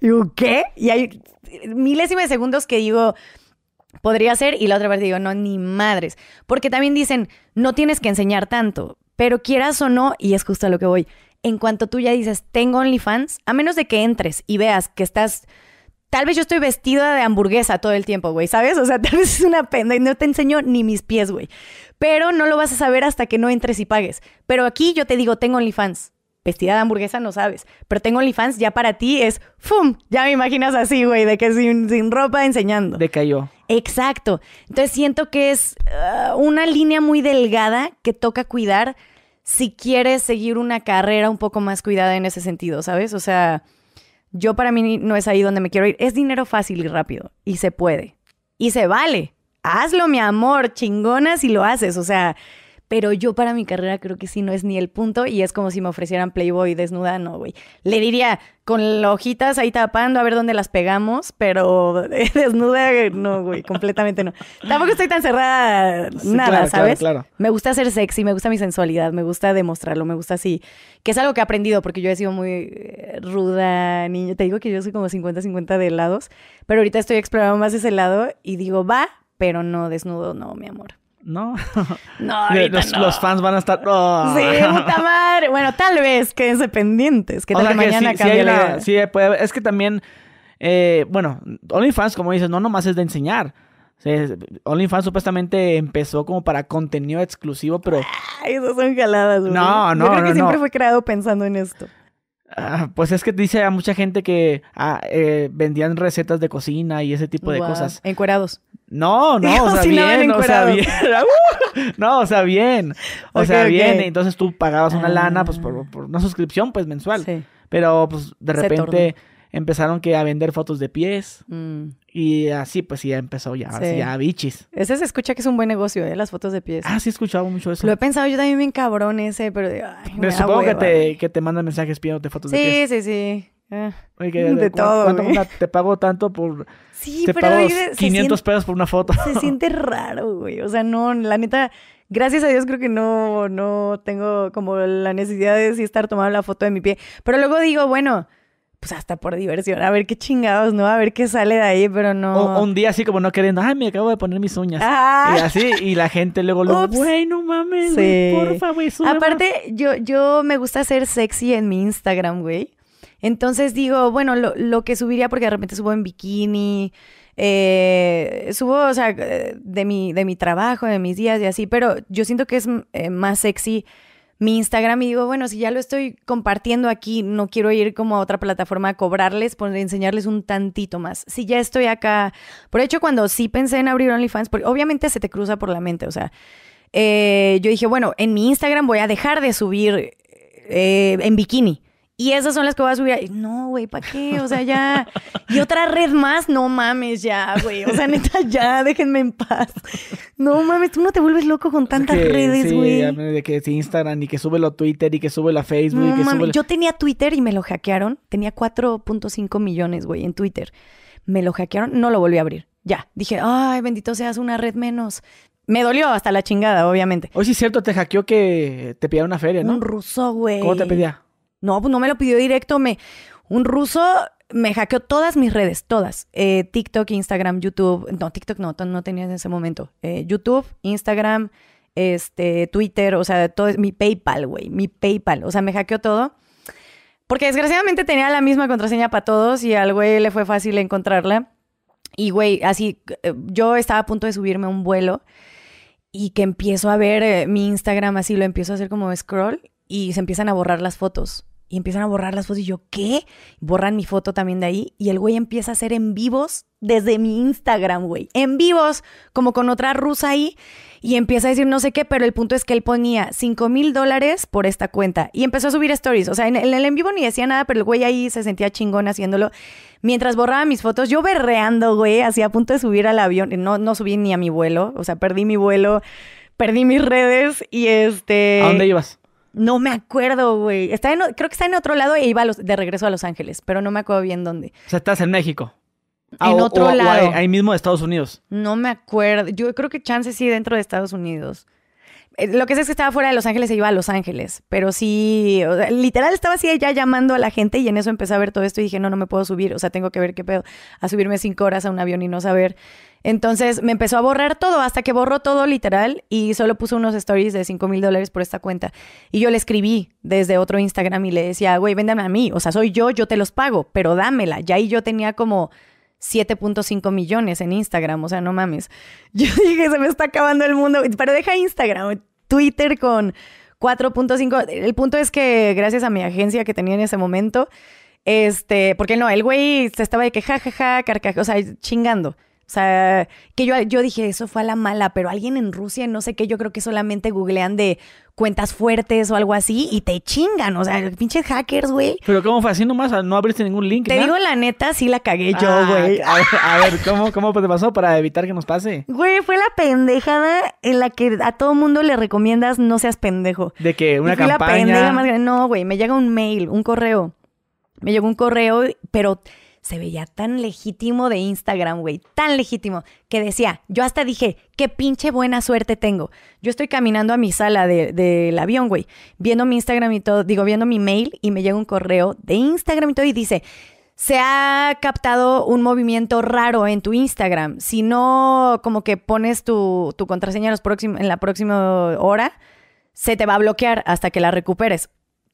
digo, ¿qué? Y hay milésimas de segundos que digo, podría ser, y la otra vez digo, no, ni madres. Porque también dicen, no tienes que enseñar tanto, pero quieras o no, y es justo a lo que voy, en cuanto tú ya dices, tengo OnlyFans, a menos de que entres y veas que estás... Tal vez yo estoy vestida de hamburguesa todo el tiempo, güey, ¿sabes? O sea, tal vez es una pena y no te enseño ni mis pies, güey. Pero no lo vas a saber hasta que no entres y pagues. Pero aquí yo te digo, tengo OnlyFans. Vestida de hamburguesa no sabes. Pero tengo OnlyFans ya para ti es, ¡fum! Ya me imaginas así, güey, de que sin, sin ropa enseñando. Decayó. Exacto. Entonces siento que es ah, una línea muy delgada que toca cuidar si quieres seguir una carrera un poco más cuidada en ese sentido, ¿sabes? O sea, yo para mí no es ahí donde me quiero ir. Es dinero fácil y rápido. Y se puede. Y se vale. Hazlo, mi amor. Chingona si lo haces. O sea, pero yo para mi carrera creo que sí no es ni el punto y es como si me ofrecieran Playboy desnuda, no, güey. Le diría con las hojitas ahí tapando a ver dónde las pegamos, pero [laughs] desnuda, no, güey, completamente no. Tampoco estoy tan cerrada, Sí, nada, claro, claro, ¿sabes? claro. Me gusta ser sexy, me gusta mi sensualidad, me gusta demostrarlo, me gusta así. Que es algo que he aprendido porque yo he sido muy eh, ruda, niña. Te digo que yo soy como 50-50 de lados, pero ahorita estoy explorando más ese lado y digo, va, pero no desnudo, no, mi amor. ¿No? [laughs] No, los, no. los fans van a estar. ¡Oh! Sí, puta madre. Bueno, tal vez, quédense pendientes. Que O tal sea que mañana sí, sí cambie la idea? sí puede es que también, eh, bueno, OnlyFans, como dices, no nomás es de enseñar. OnlyFans supuestamente empezó como para contenido exclusivo, pero Ay, esas son jaladas, güey. No, no, Yo creo que no, siempre fue creado pensando en esto. ah, pues es que dice a mucha gente que ah, eh, vendían recetas de cocina y ese tipo de cocas. Encuerados. No, no, [laughs] o sea, bien, o sea, bien. [laughs] Uh, no, o sea, bien. O sea, bien. Entonces tú pagabas una Ah. lana, pues, por, por una suscripción, pues, mensual. Sí. Pero, pues, de repente empezaron que a vender fotos de pies. Mm. Y así, pues, ya empezó ya, sí, ya bichis. Ese se escucha que es un buen negocio, ¿eh? Las fotos de pies. Ah, sí, he escuchado mucho eso. Lo he pensado yo también bien cabrón ese, pero... Ay, me Pero supongo que te, que te mandan mensajes pidiéndote fotos de pies. Sí, sí, sí. Que- de ¿cu- todo, una- te pago tanto por... Sí, te pero pago dice- se 500 pesos por una foto. se siente raro, güey. O sea, no, la neta, gracias a Dios creo que no, no tengo como la necesidad de sí estar tomando la foto de mi pie. Pero luego digo, bueno, pues hasta por diversión, a ver qué chingados, ¿no? A ver qué sale de ahí, pero no. O, un día así como no queriendo, ay, me acabo de poner mis uñas. Ah. Y así, y la gente luego, luego Ups. güey, no mames, Sí. güey, porfa, güey, Aparte, yo, yo me gusta ser sexy en mi Instagram, güey. Entonces digo, bueno, lo, lo que subiría, porque de repente subo en bikini, eh, subo, o sea, eh, de mi, de mi trabajo, de mis días y así, pero yo siento que es eh, más sexy mi Instagram y digo, bueno, si ya lo estoy compartiendo aquí, no quiero ir como a otra plataforma a cobrarles, por enseñarles un tantito más. Si ya estoy acá, por hecho, cuando sí pensé en abrir OnlyFans, porque obviamente se te cruza por la mente, o sea, yo dije, bueno, en mi Instagram voy a dejar de subir en bikini. Y esas son las que voy a subir. Y, No, güey, ¿para qué? O sea, ya. Y otra red más, no mames, ya, güey. O sea, neta, ya, déjenme en paz. No mames, tú no te vuelves loco con tantas Que redes, sí, güey. me- de que sí, Instagram y que sube lo Twitter y que sube la Facebook No y que mames. Yo tenía Twitter y me lo hackearon. Tenía 4.5 millones, güey, en Twitter. Me lo hackearon, no lo volví a abrir. Ya. Dije, ay, bendito seas una red menos. Me dolió hasta la chingada, obviamente. Hoy sí es cierto, te hackeó que te pedía una feria, ¿no? Un ruso, güey. ¿Cómo te pedía? No, pues no me lo pidió directo. Me, un ruso me hackeó todas mis redes, todas. Eh, TikTok, Instagram, YouTube. No, TikTok no, no tenía en ese momento. Eh, YouTube, Instagram, este, Twitter, o sea, todo mi PayPal, güey, mi PayPal. O sea, me hackeó todo. Porque desgraciadamente tenía la misma contraseña para todos y al güey le fue fácil encontrarla. Y güey, así, eh, yo estaba a punto de subirme a un vuelo y que empiezo a ver mi Instagram así, lo empiezo a hacer como scroll y se empiezan a borrar las fotos. Y empiezan a borrar las fotos y yo, ¿qué? Borran mi foto también de ahí y el güey empieza a hacer en vivos desde mi Instagram, güey. En vivos, como con otra rusa ahí. Y empieza a decir no sé qué, pero el punto es que él ponía 5 mil dólares por esta cuenta. Y empezó a subir stories. O sea, en el, en vivo ni decía nada, pero el güey ahí se sentía chingón haciéndolo. Mientras borraba mis fotos, yo berreando, güey, así a punto de subir al avión. No, no subí ni a mi vuelo. O sea, perdí mi vuelo, perdí mis redes y este... ¿A dónde ibas? No me acuerdo, güey. Está en, creo que está en otro lado e iba de regreso a Los Ángeles, pero no me acuerdo bien dónde. O sea, estás en México. Ah, en otro lado. ahí, mismo de Estados Unidos. No me acuerdo. Yo creo que chance sí dentro de Estados Unidos. Eh, lo que sé es que estaba fuera de Los Ángeles e iba a Los Ángeles. Pero sí, literal estaba así ya llamando a la gente y en eso empecé a ver todo esto y dije, no, no me puedo subir. O sea, tengo que ver qué pedo. A subirme cinco horas a un avión y no saber. Entonces me empezó a borrar todo hasta que borró todo literal y solo puso unos stories de 5 mil dólares por esta cuenta. Y yo le escribí desde otro Instagram y le decía, güey, véndame a mí. O sea, soy yo, yo te los pago, pero dámela. Ya ahí yo tenía como 7.5 millones en Instagram, o sea, no mames. [laughs] Yo dije, se me está acabando el mundo, pero deja Instagram, Twitter con 4.5. El punto es que gracias a mi agencia que tenía en ese momento, este, porque no, el güey se estaba de que jajaja, carcaja, o sea, chingando. O sea, que yo, yo dije, eso fue a la mala, pero alguien en Rusia, no sé qué, yo creo que solamente googlean de cuentas fuertes o algo así y te chingan. O sea, pinches hackers, güey. Pero ¿cómo fue así nomás? ¿No abriste ningún link? Te digo la neta, sí la cagué yo, ah, güey. a, ver, ¿cómo, ¿cómo te pasó para evitar que nos pase? Güey, fue la pendejada en la que a todo mundo le recomiendas no seas pendejo. De que una campaña. la pendeja más grande. No, güey, me llega un mail, un correo. Me llegó un correo, pero se veía tan legítimo de Instagram, güey, tan legítimo, que decía, yo hasta dije, qué pinche buena suerte tengo. Yo estoy caminando a mi sala del avión, güey, viendo mi Instagram y todo, digo, viendo mi mail y me llega un correo de Instagram y todo y dice, se ha captado un movimiento raro en tu Instagram. Si no, como que pones tu, contraseña en la próxima hora, se te va a bloquear hasta que la recuperes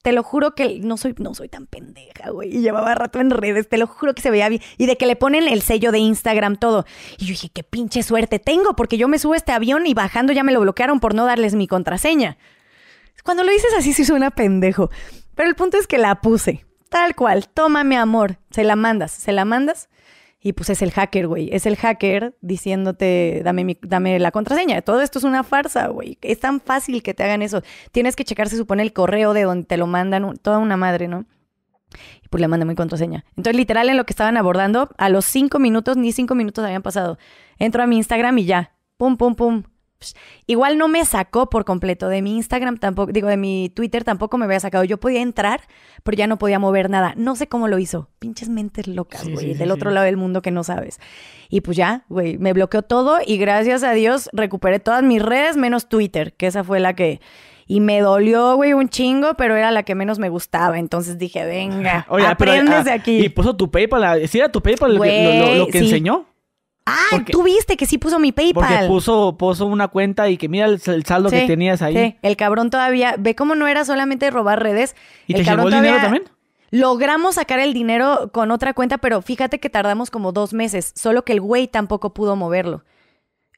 te lo juro que no soy, no soy tan pendeja, güey. Y llevaba rato en redes, te lo juro que se veía bien. Y de que le ponen el sello de Instagram, todo. Y yo dije, qué pinche suerte tengo, porque yo me subo a este avión y bajando ya me lo bloquearon por no darles mi contraseña. Cuando lo dices así, sí suena pendejo. Pero el punto es que la puse. Tal cual, toma mi amor. Se la mandas, se la mandas. Y pues es el hacker, güey. Es el hacker diciéndote, dame, dame la contraseña. Todo esto es una farsa, güey. Es tan fácil que te hagan eso. Tienes que checar, se supone, el correo de donde te lo mandan, toda una madre, ¿no? Y pues le manda mi contraseña. Entonces, literal, en lo que estaban abordando, a los cinco minutos, ni cinco minutos habían pasado. Entro a mi Instagram y ya. Pum, pum, pum. Igual no me sacó por completo de mi Instagram tampoco, digo, de mi Twitter tampoco me había sacado. Yo podía entrar, pero ya no podía mover nada. No sé cómo lo hizo. Pinches mentes locas, güey, del otro lado del mundo que no sabes. Y pues ya, güey, me bloqueó todo y gracias a Dios recuperé todas mis redes menos Twitter, que esa fue la que... Y me dolió, güey, un chingo, pero era la que menos me gustaba. Entonces dije, venga, [laughs] Oye, aprendes de ah, aquí. Y puso tu PayPal. ¿Sí era tu PayPal lo, que enseñó? Ah, tú viste que sí puso mi PayPal. Porque puso, puso una cuenta y que mira el, saldo que tenías ahí. Sí, el cabrón todavía. Ve cómo no era solamente robar redes. ¿Y el te cabrón el dinero también? Logramos sacar el dinero con otra cuenta, pero fíjate que tardamos como dos meses. Solo que el güey tampoco pudo moverlo.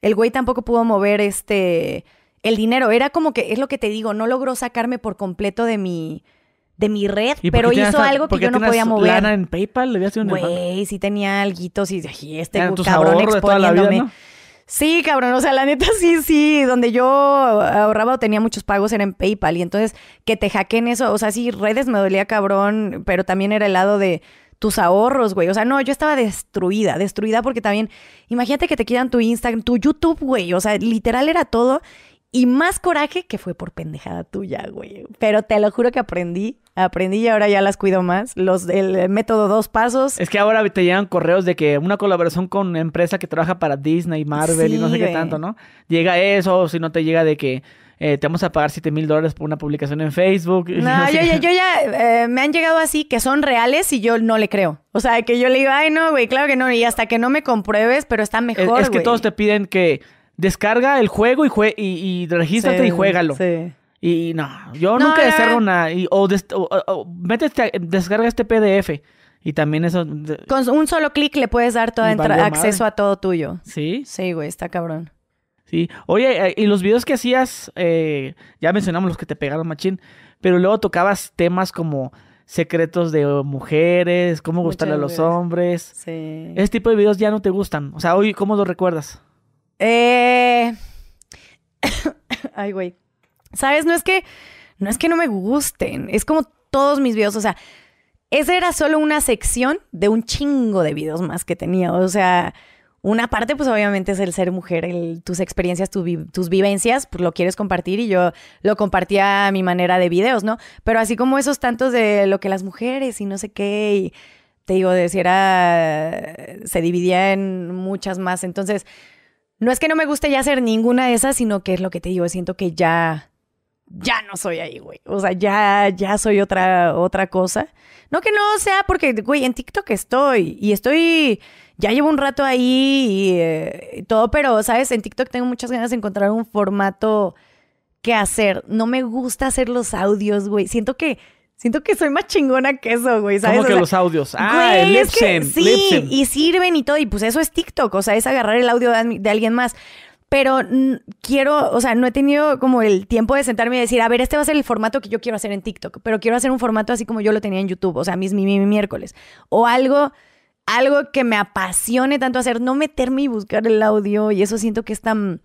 El güey tampoco pudo mover este. El dinero. Era como que, es lo que te digo, no logró sacarme por completo de mi de mi red, pero hizo algo que yo no podía mover. lana en PayPal? ¿Le un Güey, sí tenía algo y este cabrón exponiéndome. Sí, cabrón, o sea, la neta sí, sí, donde yo ahorraba o tenía muchos pagos era en PayPal y entonces que te hackeen eso, o sea, sí, redes me dolía cabrón, pero también era el lado de tus ahorros, güey. O sea, no, yo estaba destruida, destruida porque también, imagínate que te quieran tu Instagram, tu YouTube, güey. O sea, literal era todo. Y más coraje que fue por pendejada tuya, güey. Pero te lo juro que aprendí, aprendí y ahora ya las cuido más. Los el método dos pasos. Es que ahora te llegan correos de que una colaboración con una empresa que trabaja para Disney, Marvel y no sé qué tanto, ¿no? Llega eso, si no te llega de que eh, te vamos a pagar 7 mil dólares por una publicación en Facebook. [laughs] No, yo, yo, ya, eh, me han llegado así que son reales y yo no le creo. O sea, que yo le digo, ay, no, güey, claro que no. Y hasta que no me compruebes, pero está mejor. Es, es que todos te piden que descarga el juego y, jue y, y regístrate y juégalo. Sí. Y no, yo nunca descargo nada. o, descarga este PDF. Y también eso. Con un solo clic le puedes dar todo acceso a todo tuyo. Sí. Sí, güey, está cabrón. Sí. Oye, eh, y los videos que hacías, eh, ya mencionamos los que te pegaron, machín. Pero luego tocabas temas como secretos de mujeres, cómo gustarle a los hombres. Sí. Ese tipo de videos ya no te gustan. O sea, hoy, ¿cómo los recuerdas? Eh... [coughs] Ay, güey. ¿Sabes? No es que no es que no me gusten, es como todos mis videos, o sea, esa era solo una sección de un chingo de videos más que tenía, o sea, una parte pues obviamente es el ser mujer, tus experiencias, tus vivencias, pues lo quieres compartir y yo lo compartía a mi manera de videos, ¿no? Pero así como esos tantos de lo que las mujeres y no sé qué, y te digo, de si era, se dividía en muchas más, entonces... No es que no me guste ya hacer ninguna de esas, sino que es lo que te digo, siento que ya ya no soy ahí, güey. O sea, ya, ya soy otra, otra cosa. No que no sea porque, güey, en TikTok estoy y estoy, ya llevo un rato ahí y, eh, todo, pero, ¿sabes? En TikTok tengo muchas ganas de encontrar un formato que hacer. No me gusta hacer los audios, güey. Siento que, siento que soy más chingona que eso, güey, ¿sabes? ¿Cómo que los audios? Ah, el lip Sí, y sirven y todo, y pues eso es TikTok, o sea, es agarrar el audio de alguien más pero quiero, o sea, no he tenido como el tiempo de sentarme y decir, a ver, este va a ser el formato que yo quiero hacer en TikTok, pero quiero hacer un formato así como yo lo tenía en YouTube, o sea, mis mi, mi, miércoles, o algo, algo que me apasione tanto hacer, no meterme y buscar el audio, y eso siento que es tan...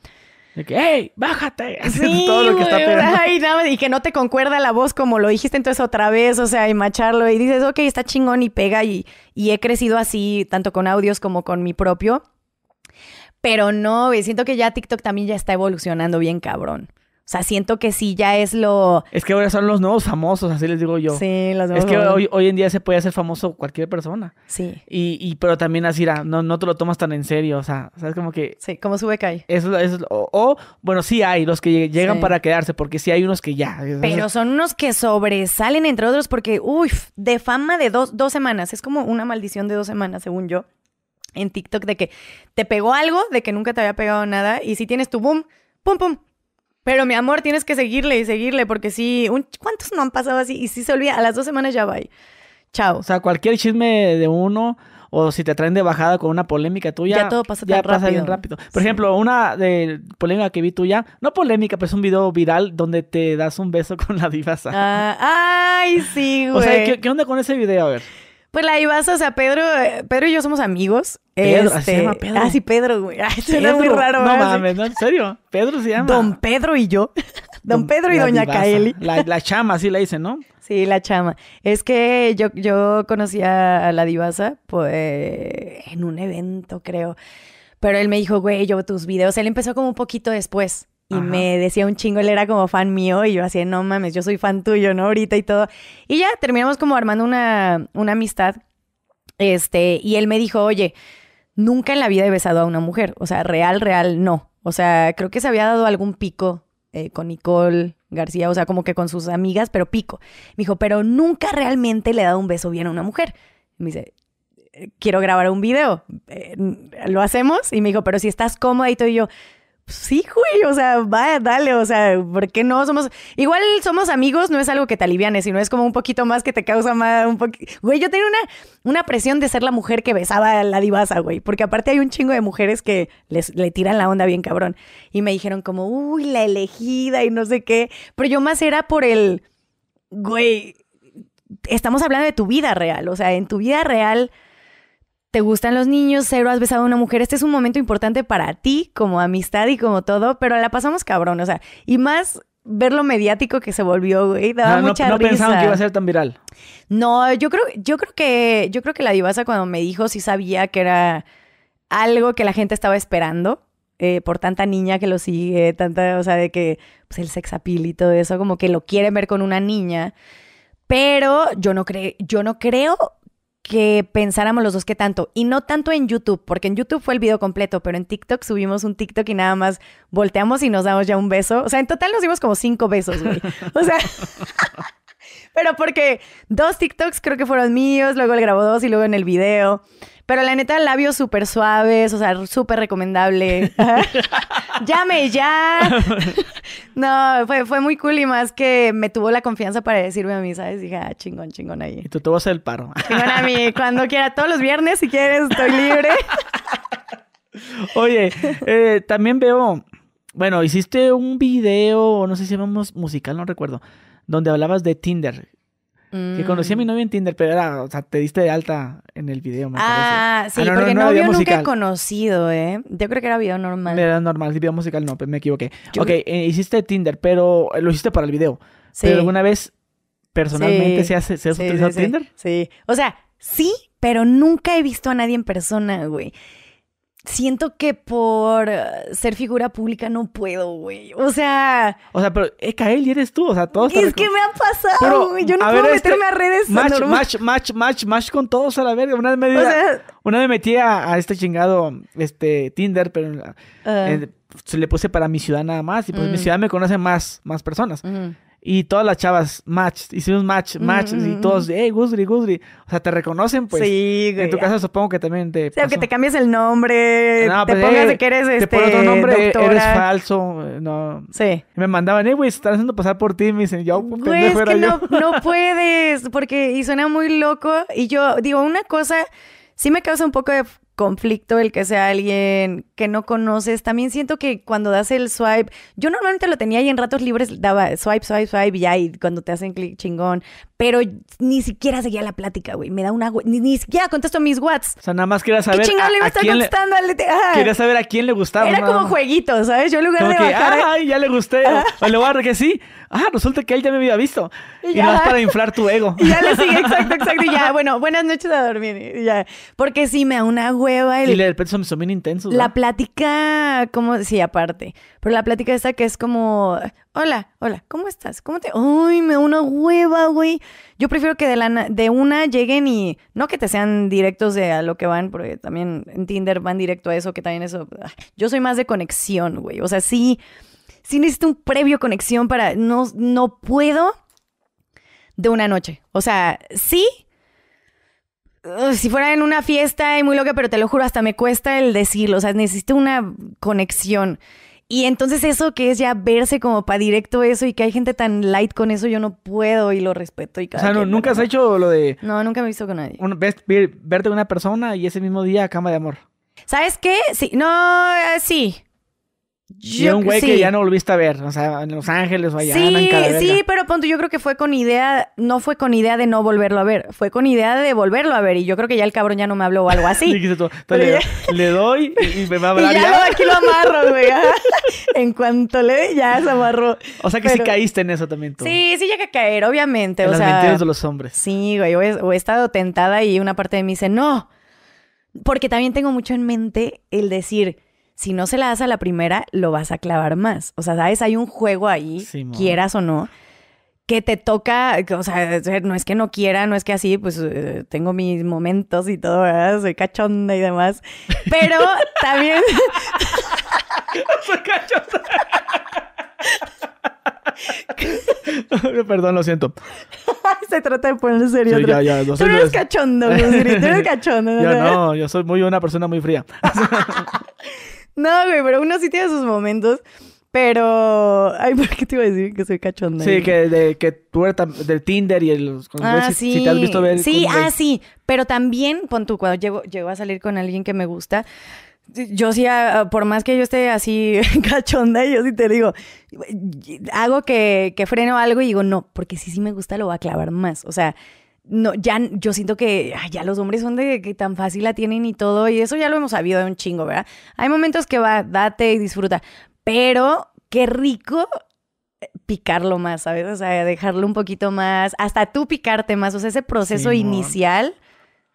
De que, ¡hey, bájate! [laughs] Sí, todo lo que está [laughs] ay, y que no te concuerda la voz como lo dijiste entonces otra vez, o sea, y macharlo, y dices, ok, está chingón y pega, y, y he crecido así, tanto con audios como con mi propio. Pero no, siento que ya TikTok también ya está evolucionando bien cabrón. O sea, siento que sí ya es lo... Es que ahora son los nuevos famosos, así les digo yo. Sí, los nuevos Es que hoy, hoy en día se puede hacer famoso cualquier persona. Sí. Y, y pero también así, no, no te lo tomas tan en serio, o sea, ¿sabes? Como que... Sí, como sube cae. Eso, es o, bueno, sí hay los que llegan para quedarse, porque sí hay unos que ya... Pero son unos que sobresalen, entre otros, porque, uy, de fama de dos, dos semanas. Es como una maldición de dos semanas, según yo en TikTok de que te pegó algo, de que nunca te había pegado nada, y si tienes tu boom, pum, pum. Pero mi amor, tienes que seguirle y seguirle, porque sí, un, ¿cuántos no han pasado así? Y si se olvida, a las dos semanas ya va. Chao. O sea, cualquier chisme de uno, o si te traen de bajada con una polémica tuya, ya todo pasa, ya pasa bien rápido. Por ejemplo, una de polémica que vi tuya, no polémica, pero es un video viral donde te das un beso [laughs] con la divasa. Ah, ay, sí, güey. O sea, ¿qué, ¿qué, onda con ese video? A ver. Pues la Ibasa, o sea, Pedro, Pedro y yo somos amigos. Pedro, este, se llama Pedro. Ah, sí, Pedro, güey. Ay, suena muy raro. No mames, ¿no? ¿En serio? Pedro se llama. Don Pedro y yo. [laughs] Don, Pedro y Doña Kaeli. La, la, chama, así la dicen, ¿no? [laughs] Sí, la chama. Es que yo, yo conocí a la divasa pues, en un evento, creo. Pero él me dijo, güey, yo tus videos. Él empezó como un poquito después. Y me decía un chingo, él era como fan mío y yo así, no mames, yo soy fan tuyo, ¿no? Ahorita y todo. Y ya terminamos como armando una, una amistad. Este, y él me dijo, oye, nunca en la vida he besado a una mujer. O sea, real, real, no. O sea, creo que se había dado algún pico eh, con Nicole García, o sea, como que con sus amigas, pero pico. Me dijo, pero nunca realmente le he dado un beso bien a una mujer. me dice, eh, quiero grabar un video. Eh, ¿Lo hacemos? Y me dijo, pero si estás cómoda y todo, y yo, Sí, güey, o sea, vaya, dale, o sea, ¿por qué no? Somos, igual somos amigos, no es algo que te aliviane, sino es como un poquito más que te causa más, un poquito, güey, yo tenía una, una presión de ser la mujer que besaba a la divasa, güey, porque aparte hay un chingo de mujeres que les, le tiran la onda bien cabrón, y me dijeron como, uy, la elegida y no sé qué, pero yo más era por el, güey, estamos hablando de tu vida real, o sea, en tu vida real te gustan los niños, cero has besado a una mujer, este es un momento importante para ti como amistad y como todo, pero la pasamos cabrón, o sea, y más ver lo mediático que se volvió, güey, daba no, mucha no, no pensaban que iba a ser tan viral. No, yo creo, yo creo que, yo creo que la divasa cuando me dijo sí sabía que era algo que la gente estaba esperando. Eh, por tanta niña que lo sigue, tanta, o sea, de que pues, el sex appeal y todo eso, como que lo quieren ver con una niña. Pero yo no creo, yo no creo que pensáramos los dos que tanto. Y no tanto en YouTube, porque en YouTube fue el video completo, pero en TikTok subimos un TikTok y nada más volteamos y nos damos ya un beso. O sea, en total nos dimos como cinco besos, güey. O sea... [laughs] pero porque dos TikToks creo que fueron míos, luego él grabó dos y luego en el video. Pero la neta, labios súper suaves, o sea, súper recomendable. [laughs] Llame ya. no, fue, fue muy cool y más que me tuvo la confianza para decirme a mí, ¿sabes? Dije, ah, chingón, chingón ahí. Y tú te vas el paro. chingón a mí, cuando quiera, todos los viernes, si quieres, estoy libre. [laughs] Oye, eh, también veo, bueno, hiciste un video, no sé si llamamos musical, no recuerdo, donde hablabas de Tinder. Que conocí a mi novia en Tinder, pero era, o sea, te diste de alta en el video, me Ah, sí, parece. no, no, porque no era novio nunca he conocido, ¿eh? Yo creo que era video normal. Era normal, video musical no, me equivoqué. Yo- Ok, eh, hiciste Tinder, pero lo hiciste para el video. Sí. ¿Pero alguna vez personalmente Sí. se, hace, se has Sí, utilizado sí, sí. Tinder? Sí. O sea, sí, pero nunca he visto a nadie en persona, güey. Siento que por eh, ser figura pública no puedo, güey. O sea, O sea, pero es Kael y eres tú, o sea, todos es que me ha pasado, güey. Yo no puedo ver, este, meterme a redes Match, match, match, match, match, match con todos a la verga. Una vez me, O sea, una vez metí a, a este chingado este Tinder, pero ah, eh, se le puse para mi ciudad nada más. Y pues mi Mm. ciudad me conocen más, más personas. Y todas las chavas, match, hicimos match, match. Mm, Y mm, todos, hey, Gusri, Gusri. O sea, te reconocen, pues. sí, güey. En tu caso supongo que también te O sea, que te cambies el nombre, No, te pues, pongas eh, de que eres este, Te pones otro nombre, doctora. eres falso. eh, No. Sí. Y me mandaban, eh, güey, se están haciendo pasar por ti. Me dicen, yo, Güey, pendejo es que yo. no, no [laughs] puedes, porque y suena muy loco. Y yo digo, una cosa, sí me causa un poco de conflicto el que sea alguien que no conoces. También siento que cuando das el swipe, yo normalmente lo tenía y en ratos libres daba swipe, swipe, swipe y ya, y cuando te hacen clic chingón. Pero ni siquiera seguía la plática, güey. Me da una... Ni, ni siquiera contesto mis whats. O sea, nada más quería ¿Qué saber chingón a, le iba a a estar le... contestando? al de- Ajá. Quería saber a quién le gustaba. Era como jueguito, ¿sabes? Yo en lugar Como de que, bajar... ay, ya le gusté. O, o le voy a que sí. Ah, resulta que él ya me había visto. Y no es para inflar tu ego. [laughs] Y ya le sigue, exacto, exacto. Y ya, [laughs] bueno, buenas noches a dormir. y ya. Porque sí, me da una hueva. el- Y le repente son, bien intensos. la ¿verdad? Plática, como, sí, aparte. Pero la plática esta que es como, hola, hola, ¿cómo estás? ¿Cómo te...? Uy, me da una hueva, güey. Yo prefiero que de una lleguen y, no que te sean directos de a lo que van, porque también en Tinder van directo a eso, que también eso... ah, Yo soy más de conexión, güey. O sea, sí, sí necesito un previo conexión para, no, no puedo de una noche. O sea, sí... uh, Si fuera en una fiesta y muy loca, pero te lo juro, hasta me cuesta el decirlo. O sea, necesito una conexión. Y entonces eso que es ya verse como para directo eso y que hay gente tan light con eso, yo no puedo y lo respeto. Y O cada sea, no- nunca has hecho lo de No, nunca me he visto con nadie. un- ves- ver- verte con una persona y ese mismo día cama de amor. ¿Sabes qué? Sí, no, eh, sí. y un güey sí. que ya no volviste a ver. O sea, en Los Ángeles o allá. Sí, en sí, pero punto, yo creo que fue con idea, no fue con idea de no volverlo a ver, fue con idea de volverlo a ver y yo creo que ya el cabrón ya no me habló o algo así. [laughs] Tú, Pero entonces le, le doy y, y me va a [laughs] Y hablar ya, ya. aquí lo amarro, güey. [laughs] En cuanto le ve, ya se amarró. O sea que sí caíste en eso también tú. Sí, sí llega a caer, obviamente. En o las sea, mentiras de los hombres. Sí, güey, o he, o he estado tentada y una parte de mí dice, no. Porque también tengo mucho en mente el decir, si no se la das a la primera, lo vas a clavar más. O sea, ¿sabes? Hay un juego ahí, Simón. quieras o no, que te toca, o sea, no es que no quiera, no es que así, pues eh, tengo mis momentos y todo, ¿verdad? Soy cachonda y demás. Pero [laughs] también... [laughs] [laughs] Perdón, lo siento. se trata de ponerle serio. Sí, otra- ya, ya, no Tú soy eres cachondo, tú eres cachondo. Yo ¿no? no, yo soy muy una persona muy fría. No, güey, pero uno sí tiene sus momentos. Pero. Ay, [laughs] ¿por qué te iba a decir que soy cachonda? Sí, que, de, que tú eres del Tinder y el, Ah, sí. si, si te has visto ver. Sí, ah, sí. Pero también, pon tú, cuando llego, llego a salir con alguien que me gusta, yo sí, ah, por más que yo esté así [laughs] cachonda, yo sí te digo, hago que, que freno algo y digo, no, porque si sí me gusta, lo voy a clavar más. O sea, no, ya, yo siento que ay, ya los hombres son de que tan fácil la tienen y todo, y eso ya lo hemos sabido de un chingo, ¿verdad? Hay momentos que va, date y disfruta, pero qué rico picarlo más, ¿sabes? O sea, dejarlo un poquito más, hasta tú picarte más, o sea, ese proceso inicial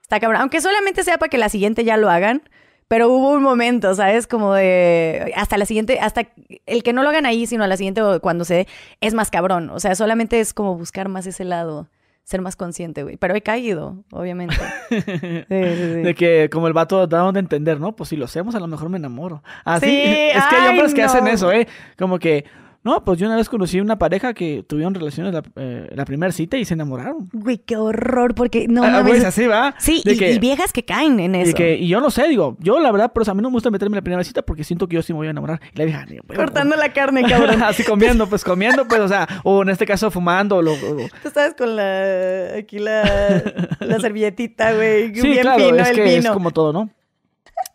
está cabrón, aunque solamente sea para que la siguiente ya lo hagan, pero hubo un momento, ¿sabes? Como de hasta la siguiente, hasta el que no lo hagan ahí, sino a la siguiente o cuando se dé, es más cabrón, o sea, solamente es como buscar más ese lado, ser más consciente, güey, pero he caído, obviamente. [laughs] Sí, sí, sí. De que como el vato da de entender, ¿no? Pues si lo hacemos a lo mejor me enamoro. Así Sí, [laughs] es que hay ay, hombres que hacen eso, ¿eh? Como que, no, pues yo una vez conocí una pareja que tuvieron relaciones la, eh, la primera cita y se enamoraron. Güey, qué horror, porque no Ah, mames. pues así va. Sí, y, que- y viejas que caen en Y, eso. que, y yo no sé, digo, yo la verdad, pero a mí no me gusta meterme en la primera cita porque siento que yo sí me voy a enamorar. Y la vieja, ni, güey, Cortando la carne, cabrón. [laughs] Así comiendo, pues comiendo, pues, o sea, o en este caso fumando, lo, o- Tú estabas con la. Aquí la. La [laughs] servilletita, güey. Sí, bien claro, fino es el que vino. es como todo, ¿no?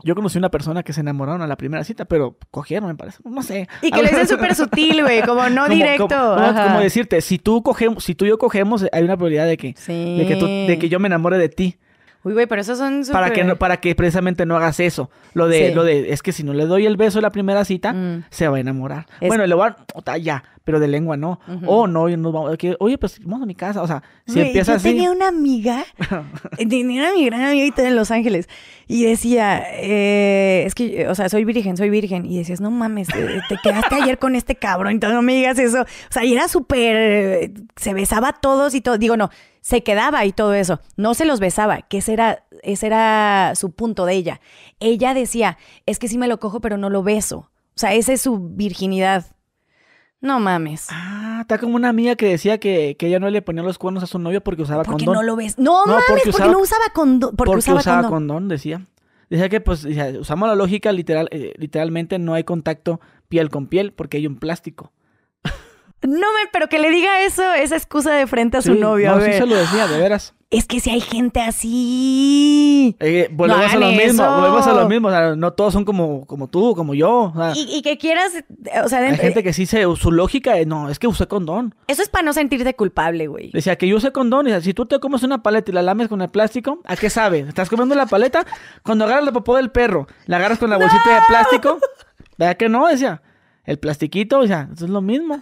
Yo conocí una persona que se enamoraron a la primera cita, pero cogieron, me parece. No sé. Y que lo dicen súper sutil, güey, como no Como- directo. Como, como- ajá. como decirte, si tú cogemos, si tú y yo cogemos, hay una probabilidad de que, Sí. de que, tú- de que yo me enamore de ti. Uy, güey, pero esos son súper... Para que, no, para que precisamente no hagas eso. Lo de, Sí. lo de, es que si no le doy el beso en la primera cita, Mm. se va a enamorar. Es- Bueno, le voy a ya, pero de lengua no. O no, y nos vamos, oye, pues vamos a mi casa. O sea, si Güey, empieza yo así. tenía una amiga, [laughs] tenía una mi gran amiguita en Los Ángeles y decía, eh, es que, o sea, soy virgen, soy virgen. Y decías, no mames, te, te quedaste ayer con este cabrón, entonces no me digas eso. O sea, y era súper, eh, se besaba a todos y todo. Digo, no, se quedaba y todo eso. No se los besaba, que ese era, ese era su punto de ella. Ella decía, es que sí me lo cojo, pero no lo beso. O sea, esa es su virginidad. No mames. Ah, está como una amiga que decía que, que ella no le ponía los cuernos a su novio porque usaba Porque condón. no lo ves. No, No, mames, porque porque, usaba- no usaba condón. Porque, usaba, condón. condón, decía. Decía que, pues, usamos la lógica, literal, eh, literalmente no hay contacto piel con piel porque hay un plástico. No, me, pero que le diga eso, esa excusa de frente a su Sí, novio. a No, sí ver. se lo decía, de veras. Es que si hay gente así. Eh, volvemos No a lo mismo, volvemos a lo mismo. O sea, no todos son como, como tú, como yo. O sea, Y, y que quieras, eh, o sea, hay dentro- gente que sí se, su lógica es, no, es que usé condón. eso es para no sentirte culpable, güey. Decía que yo usé condón. Y decía, si tú te comes una paleta y la lames con el plástico, ¿a qué sabe? ¿Estás comiendo la paleta? Cuando agarras la popó del perro, la agarras con la bolsita de plástico. ¿Verdad que no? Decía, el plastiquito, o sea, eso es lo mismo.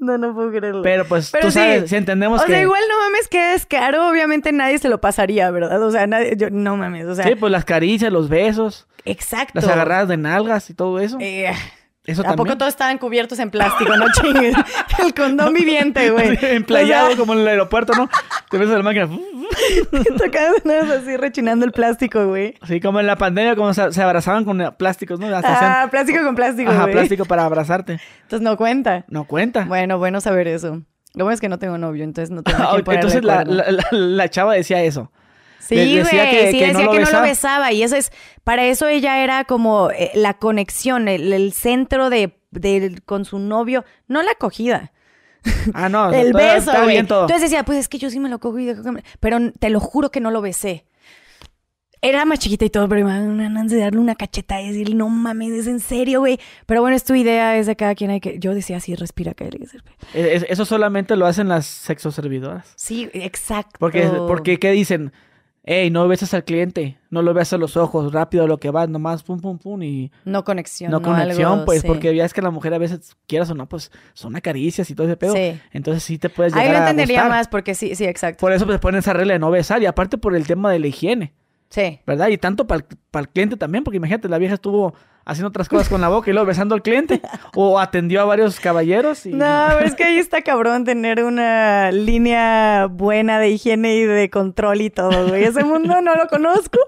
No, no puedo creerlo. Pero pues Pero tú sí. sabes, si entendemos o que... sea, igual no mames que es caro, obviamente nadie se lo pasaría, ¿verdad? O sea, nadie, yo, no mames, o sea, Sí, pues las caricias, los besos, exacto. las agarradas de nalgas y todo eso. Eh, eso ¿A poco todos estaban cubiertos en plástico? No [laughs] chingues. El condón viviente, güey. [laughs] Emplayado O sea, como en el aeropuerto, ¿no? Te ves en la máquina. [laughs] Más así rechinando el plástico, güey. Así como en la pandemia, como se, se abrazaban con plásticos, ¿no? Hasta Ah, plástico con plástico, Ajá, güey. plástico para abrazarte. Entonces no cuenta. No cuenta. Bueno, bueno saber eso. Lo bueno es que no tengo novio, entonces no tengo que ponerle Entonces la, cuerno. la, la- la chava decía eso. Sí, güey, decía que- sí, que decía no que lo no lo besaba. Y eso es, para eso ella era como eh, la conexión, el, el centro de, con su novio, no la acogida. [laughs] Ah, no. el todo- beso, güey. bien todo. Entonces decía, pues es que yo sí me lo cojo y dejo que me... Pero te lo juro que no lo besé. Era más chiquita y todo, pero me una de darle una cacheta y decirle, no mames, es en serio, güey. Pero bueno, es tu idea, es de cada quien hay que... Yo decía, así, respira, que Eh, es- Eso solamente lo hacen las sexoservidoras. Sí, exacto. Porque, porque ¿qué dicen? Ey, no besas al cliente, no lo veas a los ojos, rápido a lo que vas, nomás pum, pum, pum, y No conexión. no No, conexión, algo, pues, sí. porque ya es que la mujer a veces, quieras o no, pues, son acaricias y todo ese pedo. Sí. Entonces sí te puedes llegar Ahí lo a entendería más porque sí, sí, exacto. Por eso pues ponen esa regla de no besar, y aparte por el tema de la higiene, Sí. ¿verdad? Y tanto para el cliente también, porque imagínate, la vieja estuvo haciendo otras cosas con la boca y luego besando al cliente, o atendió a varios caballeros y... No, pero es que ahí está cabrón tener una línea buena de higiene y de control y todo, güey. Ese mundo no lo conozco.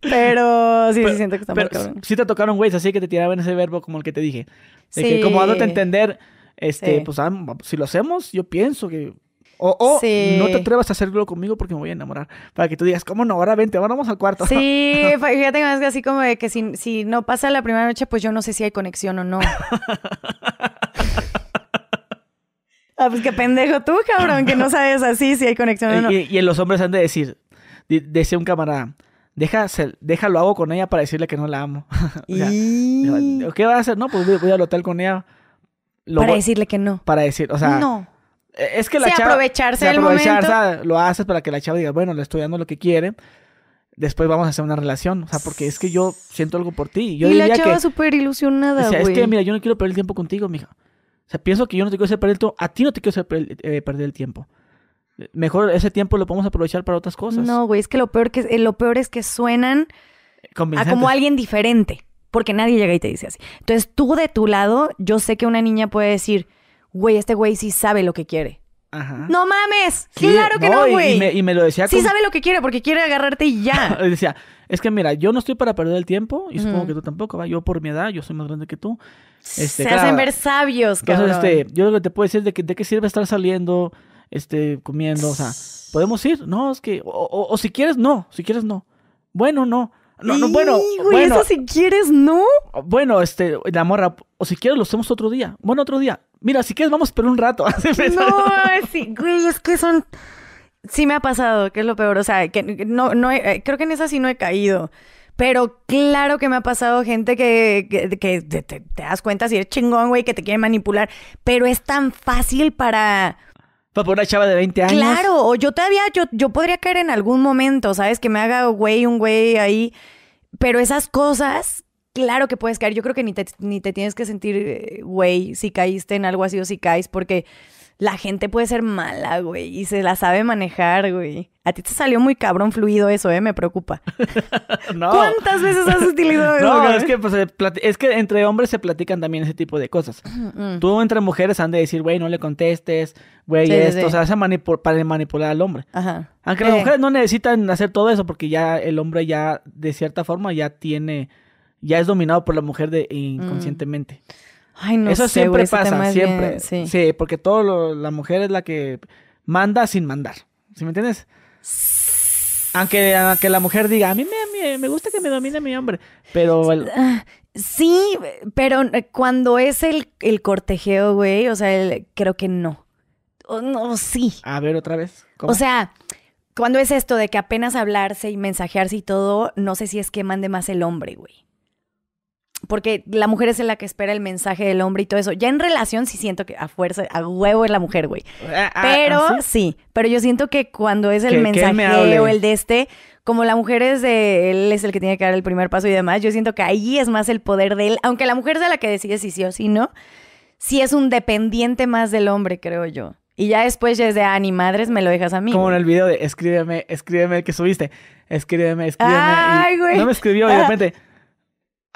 Pero sí, sí siento que está muy cabrón. sí te tocaron güeyes así que te tiraban ese verbo como el que te dije. De Sí. que como dándote a entender, este, Sí. pues ah, si lo hacemos, yo pienso que... O, o Sí. no te atrevas a hacerlo conmigo porque me voy a enamorar. Para que tú digas, ¿cómo no? Ahora vente, ahora vamos al cuarto. Sí, [laughs] fíjate más que así como de que si, si no pasa la primera noche, pues yo no sé si hay conexión o no. [laughs] ah, pues qué pendejo tú, cabrón, que no sabes así si hay conexión o no. y, y los hombres han de decir, decía un camarada, Deja, déjalo hago con ella para decirle que no la amo. [laughs] O sea, Y- ¿Qué va a hacer? No, pues voy, voy al hotel con ella. Lo Para voy- decirle que no. para decir, o sea, no. Eh, Es que la Sí, chava. aprovecharse del aprovechar, momento. lo haces para que la chava diga, bueno, le estoy dando lo que quiere. Después vamos a hacer una relación. O sea, porque es que yo siento algo por ti. Yo y la diría chava que. súper ilusionada, o sea, es güey. que, mira, yo no quiero perder el tiempo contigo, mija. O sea, pienso que yo no te quiero hacer perder el tiempo. A ti no te quiero hacer per- eh, perder el tiempo. Mejor ese tiempo lo podemos aprovechar para otras cosas. No, güey, es que lo peor, que eh, lo peor es que suenan a como alguien diferente. Porque nadie llega y te dice así. Entonces, tú de tu lado, yo sé que una niña puede decir, güey, este güey sí sabe lo que quiere. Ajá. ¡No mames! Sí, ¡Claro que no, güey! Y, me, y me lo decía Sí con- sabe lo que quiere porque quiere agarrarte y ya. [laughs] Decía, es que mira, yo no estoy para perder el tiempo y supongo que tú tampoco, ¿va? Yo por mi edad, yo soy más grande que tú. Este, Se claro, hacen ver sabios, cabrón. Entonces, este, yo lo que te puedo decir es de, que, de qué sirve estar saliendo, este, comiendo, o sea, podemos ir, no, es que, o, o- o si quieres, no, si quieres, no. Bueno, no. No, no, bueno, bueno, eso si quieres, ¿no? bueno, este, la morra, o si quieres lo hacemos otro día. Bueno, otro día. Mira, si quieres vamos esperar un rato. [laughs] No, sí, güey, es que son... Sí me ha pasado, que es lo peor. O sea, que no, no he- eh, creo que en esa sí no he caído. Pero claro que me ha pasado gente que, que, te- te das cuenta si eres chingón, güey, que te quiere manipular. Pero es tan fácil para... Para una chava de 20 años. Claro, o yo todavía, yo, yo podría caer en algún momento, ¿sabes? Que me haga güey, un güey ahí. Pero esas cosas, claro que puedes caer. Yo creo que ni te, ni te tienes que sentir eh, güey si caíste en algo así o si caes, porque la gente puede ser mala, güey, y se la sabe manejar, güey. A ti te salió muy cabrón fluido eso, ¿eh? Me preocupa. [laughs] No. ¿Cuántas veces has utilizado [laughs] eso? No, güey? es que, pues, es que entre hombres se platican también ese tipo de cosas. Mm. Tú entre mujeres han de decir, güey, no le contestes, güey, Sí, esto, sí. o sea, manipu- para manipular al hombre. Ajá. Aunque las mujeres no necesitan hacer todo eso porque ya el hombre ya, de cierta forma, ya tiene, ya es dominado por la mujer de, inconscientemente. Ay, no eso sé, siempre güey, pasa, siempre. bien- sí. sí. porque todo lo- la mujer es la que manda sin mandar. ¿Sí me entiendes? Aunque, aunque la mujer diga, a mí me, me, me gusta que me domine mi hombre, pero el- Ah, Sí, pero cuando es el, el cortejeo, güey, o sea, el- creo que no. O, no, sí. a ver otra vez. ¿cómo? O sea, cuando es esto de que apenas hablarse y mensajearse y todo, no sé si es que mande más el hombre, güey. Porque la mujer es la que espera el mensaje del hombre y todo eso. Ya en relación sí siento que a fuerza, a huevo es la mujer, güey. Ah, ah, Pero ¿ah, sí? sí? pero yo siento que cuando es el Que- que él me mensajeo, hable. el de este, como la mujer es de él es el que tiene que dar el primer paso y demás, yo siento que ahí es más el poder de él, aunque la mujer es la que decide si sí o si no, sí es un dependiente más del hombre, creo yo. Y ya después ya es de, ah, ni madres, me lo dejas a mí. Como en el video de escríbeme, escríbeme que subiste. Escríbeme, escríbeme. y Ay, güey. No me escribió y de repente.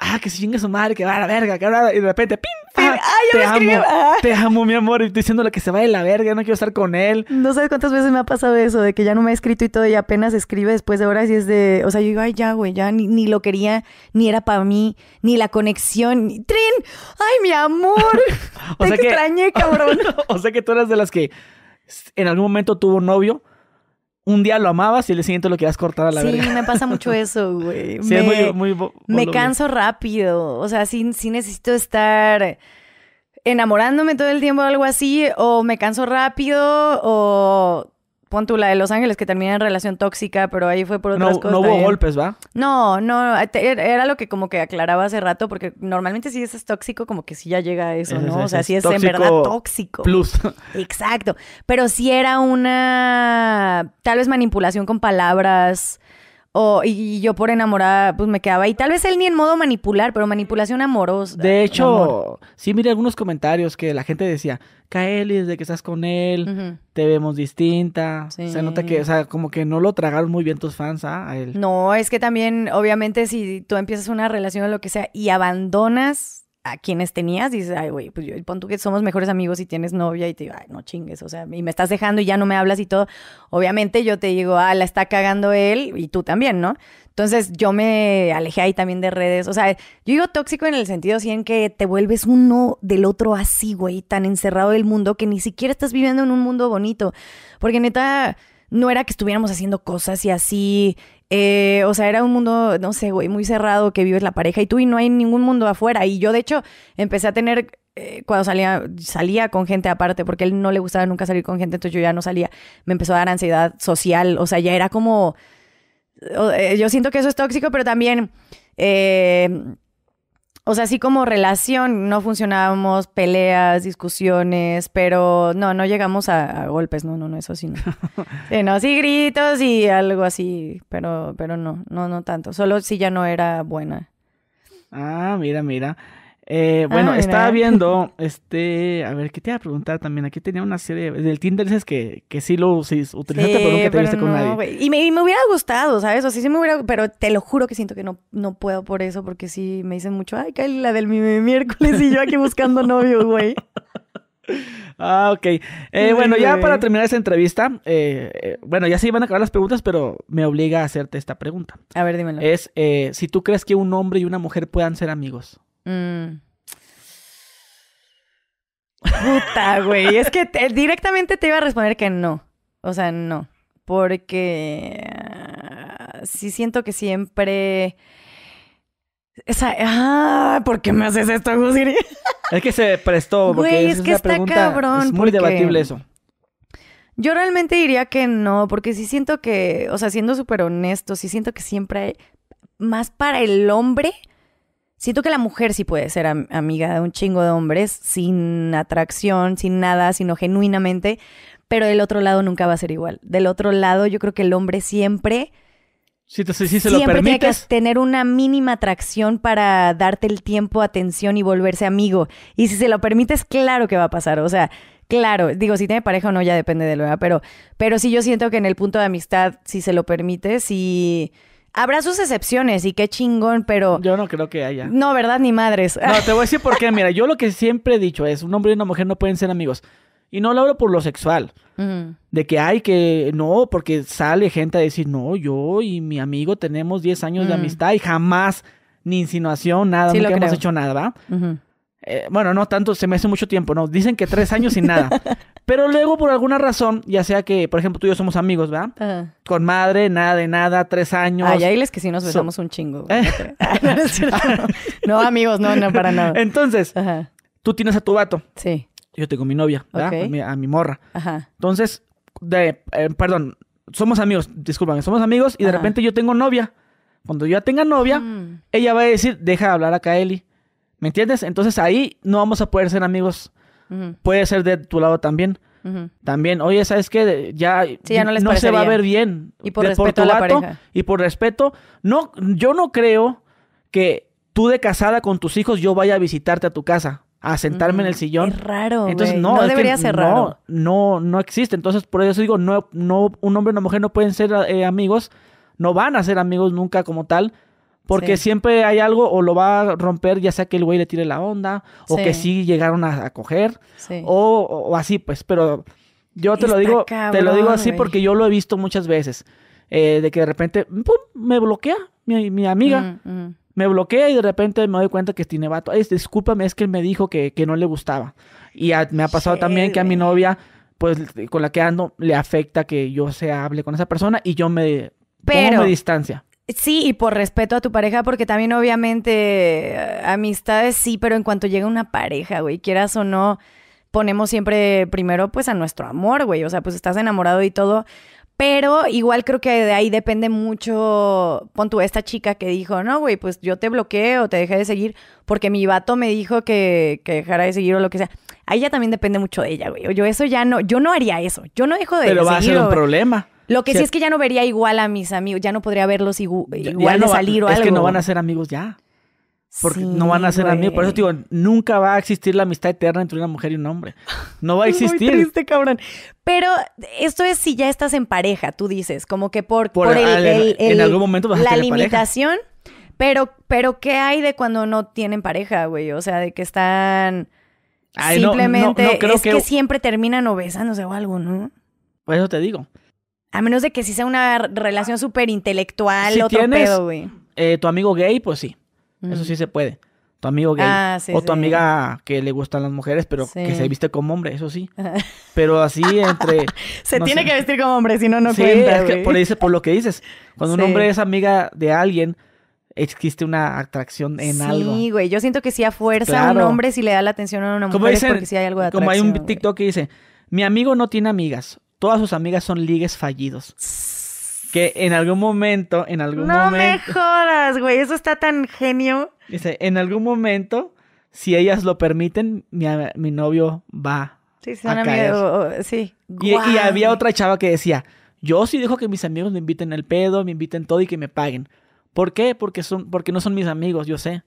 Ah, que se chingue su madre, que va a la verga, que va a la... Y de repente, ¡pim! Sí, Ah, ya te me amo, ah. te amo, mi amor. Y estoy diciéndole que se vaya a la verga, no quiero estar con él. No sabes cuántas veces me ha pasado eso, de que ya no me ha escrito y todo, y apenas escribe después de horas y es de, o sea, yo digo, ay, ya, güey, ya ni, ni lo quería, ni era para mí, ni la conexión, ni... ¡Trin! ¡Ay, mi amor! [laughs] O Te sea que- extrañé, cabrón. [laughs] o sea que tú eras de las que en algún momento tuvo novio, un día lo amabas y el siguiente lo querías cortar a la Sí, verga. me pasa mucho [laughs] eso, güey. Sí, me, es muy, muy me canso rápido. O sea, sí, sí necesito estar enamorándome todo el tiempo o algo así. O me canso rápido. O pon tú la de Los Ángeles que termina en relación tóxica, pero ahí fue por otras No, cosas. no hubo también. golpes, ¿va? No, no, era lo que como que aclaraba hace rato, porque normalmente si es tóxico, como que sí ya llega a eso, ¿no? O sea, es sí es en verdad tóxico. Plus. [laughs] Exacto. Pero sí era una tal vez manipulación con palabras. O, y yo por enamorada, pues me quedaba. Y tal vez él ni en modo manipular, pero manipulación amorosa. De amor. hecho, sí miré algunos comentarios que la gente decía, Kaeli, desde que estás con él, te vemos distinta. Sí. Se nota que, o sea, como que no lo tragaron muy bien tus fans ¿ah? a él. No, es que también, obviamente, si tú empiezas una relación o lo que sea y abandonas a quienes tenías, dices, ay, güey, pues yo, pon tú que somos mejores amigos y tienes novia y te digo, ay, no chingues, o sea, y me estás dejando y ya no me hablas y todo. Obviamente yo te digo, ah, la está cagando él y tú también, ¿no? Entonces yo me alejé ahí también de redes. O sea, yo digo tóxico en el sentido sí en que te vuelves uno del otro así, güey, tan encerrado del mundo que ni siquiera estás viviendo en un mundo bonito. Porque neta, no era que estuviéramos haciendo cosas y así. Eh, o sea, era un mundo, no sé, güey, muy cerrado que vives la pareja y tú y no hay ningún mundo afuera. Y yo, de hecho, empecé a tener, eh, cuando salía, salía con gente aparte, porque él no le gustaba nunca salir con gente, entonces yo ya no salía. Me empezó a dar ansiedad social. O sea, ya era como eh, yo siento que eso es tóxico, pero también, o sea, así como relación, no funcionábamos, peleas, discusiones, pero no, no llegamos a, a golpes, no, no, no, eso sí no. [laughs] Sí, no, sí gritos y algo así, pero, pero no, no, no tanto. Solo si ya no era buena. Ah, mira, mira. Eh, bueno, Ah, estaba viendo, [laughs] este, a ver, ¿qué te iba a preguntar también? Aquí tenía una serie del Tinder, dices que, que sí lo sí, utilizaste, pero nunca te pero viste con nadie. Y me, y me hubiera gustado, ¿sabes? O sea, sí me hubiera, pero te lo juro que siento que no, no puedo por eso, porque sí me dicen mucho, ay, Kylie, la del mi, mi- miércoles y yo aquí buscando [laughs] novio, güey. Ah, ok. Eh, Sí, bueno, ya para terminar esta entrevista, eh, eh, bueno, ya se iban a acabar las preguntas, pero me obliga a hacerte esta pregunta. A ver, dímelo. Es eh, si tú crees que un hombre y una mujer puedan ser amigos. Mm. Puta, güey. Es que te- directamente te iba a responder que no. O sea, no. Porque ah, sí siento que siempre. Esa... Ah, ¿por qué me haces esto, Gusiri? [laughs] Es que se prestó, porque Güey, es es que la está pregunta. cabrón, es muy porque- debatible eso. Yo realmente diría que no, porque sí siento que, o sea, siendo súper honesto, sí siento que siempre hay más para el hombre. Siento que la mujer sí puede ser am- amiga de un chingo de hombres sin atracción, sin nada, sino genuinamente, pero del otro lado nunca va a ser igual. Del otro lado yo creo que el hombre siempre, Si, te- si se lo siempre tiene que tener una mínima atracción para darte el tiempo, atención y volverse amigo. Y si se lo permites, claro que va a pasar. O sea, claro, digo, si tiene pareja o no, ya depende de lo, ¿verdad? pero, pero sí yo siento que en el punto de amistad, si se lo permites, sí habrá sus excepciones y qué chingón, pero Yo no creo que haya. no, ¿verdad? Ni madres. No, te voy a [laughs] decir por qué. Mira, yo lo que siempre he dicho es, un hombre y una mujer no pueden ser amigos. Y no lo hablo por lo sexual. De que hay que, no, porque sale gente a decir, no, yo y mi amigo tenemos 10 años de amistad y jamás, ni insinuación, nada, Sí, nunca hemos hecho nada, ¿va? Eh, bueno, no tanto, se me hace mucho tiempo, ¿no? Dicen que tres años sin nada. [laughs] Pero luego, por alguna razón, ya sea que, por ejemplo, tú y yo somos amigos, ¿verdad? Ajá. Con madre, nada de nada, tres años. Ay, ahí les que sí nos So- besamos un chingo. Eh. [laughs] Ah, no, no es cierto, no. [laughs] No, amigos, no, no, para nada. Entonces, Ajá. tú tienes a tu vato, Sí. yo tengo a mi novia, ¿verdad? A, mi, a mi morra. Ajá. Entonces, de, eh, perdón, somos amigos, discúlpame, somos amigos y de Ajá. repente yo tengo novia. Cuando yo ya tenga novia, Mm. ella va a decir, deja de hablar a Kaeli. ¿Me entiendes? Entonces ahí no vamos a poder ser amigos. Puede ser de tu lado también. También, oye, ¿sabes qué? Ya, ya no les se va a ver bien. Y por De- respeto tu a la vato pareja. Y por respeto, no, yo no creo que tú de casada con tus hijos yo vaya a visitarte a tu casa, a sentarme en el sillón. Es raro, Entonces, no, no debería ser raro. No, no, no existe. Entonces, por eso digo, no, no, un hombre y una mujer no pueden ser eh, amigos, no van a ser amigos nunca como tal, porque Sí. siempre hay algo o lo va a romper, ya sea que el güey le tire la onda, o Sí. que sí llegaron a, a coger, Sí. o, o así, pues, pero yo te lo Está digo, te lo cabrón, digo así güey. porque yo lo he visto muchas veces, eh, de que de repente, pum, me bloquea mi, mi amiga. Ujú, ujú. Me bloquea y de repente me doy cuenta que tiene vato. Ay, discúlpame, es que él me dijo que, que no le gustaba. Y a- me ha pasado Shit, también que a mi novia, pues con la que ando, le afecta que yo se hable con esa persona y yo me Pero- pongo mi distancia. Sí, y por respeto a tu pareja, porque también obviamente eh, amistades sí, pero en cuanto llega una pareja, güey, quieras o no, ponemos siempre primero pues a nuestro amor, güey, o sea, pues estás enamorado y todo, pero igual creo que de ahí depende mucho, pon tú esta chica que dijo, no, güey, pues yo te bloqueé o te dejé de seguir porque mi vato me dijo que, que dejara de seguir o lo que sea. Ahí ya también depende mucho de ella, güey. Yo eso ya no, yo no haría eso. Yo no dejo de Pero va a ser un güey. problema. Lo que sí es que ya no vería igual a mis amigos, ya no podría verlos igual ya no de va- salir o es algo. que no van a ser amigos ya. Porque Sí, no van a ser amigos. Por eso digo, nunca va a existir la amistad eterna entre una mujer y un hombre. No va a [laughs] Es muy existir. triste, cabrón. Pero esto es si ya estás en pareja, tú dices, como que por, Por por el, en algún momento vas a la tener pareja. limitación. Pero, pero ¿qué hay de cuando no tienen pareja, güey? O sea, de que están Ay, no, no, simplemente no creo es que... que- siempre terminan o besándose o algo, ¿no? Por eso te digo. A menos de que sí sea una relación súper intelectual, Si otro tienes- pedo, güey. Eh, tu amigo gay, pues sí. Eso Ujú. sí se puede. Tu amigo gay. Ah, sí, o tu sí. amiga que le gustan las mujeres, pero que Sí. se viste como hombre, eso sí. [laughs] Pero así entre... [laughs] Se no tiene sé. que vestir como hombre, si no, no sí, cuenta, es que por, dice, por lo que dices. Cuando Sí. un hombre es amiga de alguien, existe una atracción en sí, algo. güey. Yo siento que sí a fuerza un Claro. hombre si le da la atención a una mujer es porque sí hay algo de atracción. como hay un güey. TikTok que dice, mi amigo no tiene amigas, todas sus amigas son ligues fallidos. Que en algún momento, en algún No me momento, jodas, güey. Eso está tan genio. dice, en algún momento, si ellas lo permiten, mi, mi novio va Sí, sí, a caer. sí. Y, había otra chava que decía, yo sí dejo que mis amigos me inviten el pedo, me inviten todo y que me paguen. ¿Por qué? Porque, son, porque no son mis amigos, yo sé.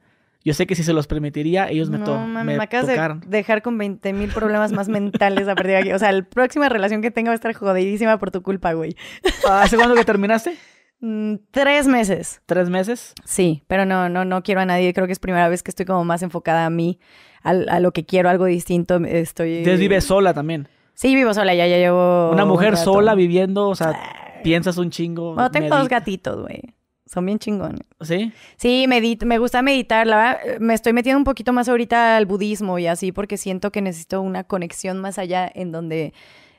Yo sé que si se los permitiría, ellos me, No, to mami, me me acabas tocaron. de dejar con 20 mil problemas más mentales a partir de aquí. O sea, la próxima relación que tenga va a estar jodidísima por tu culpa, güey. [laughs] ¿Hace cuándo que terminaste? Mm, tres meses. ¿Tres meses? Sí, pero no, no, no quiero a nadie. Creo que es primera vez que estoy como más enfocada a mí, a, lo que quiero, algo distinto. Estoy. Entonces vives sola también. Sí, vivo sola, ya, ya llevo. Una un mujer sola viviendo, o sea, piensas un chingo. Bueno, tengo dos gatitos, güey. Son bien chingones. ¿Sí? Sí, me gusta meditar. La verdad, eh, me estoy metiendo un poquito más ahorita al budismo y así porque siento que necesito una conexión más allá en donde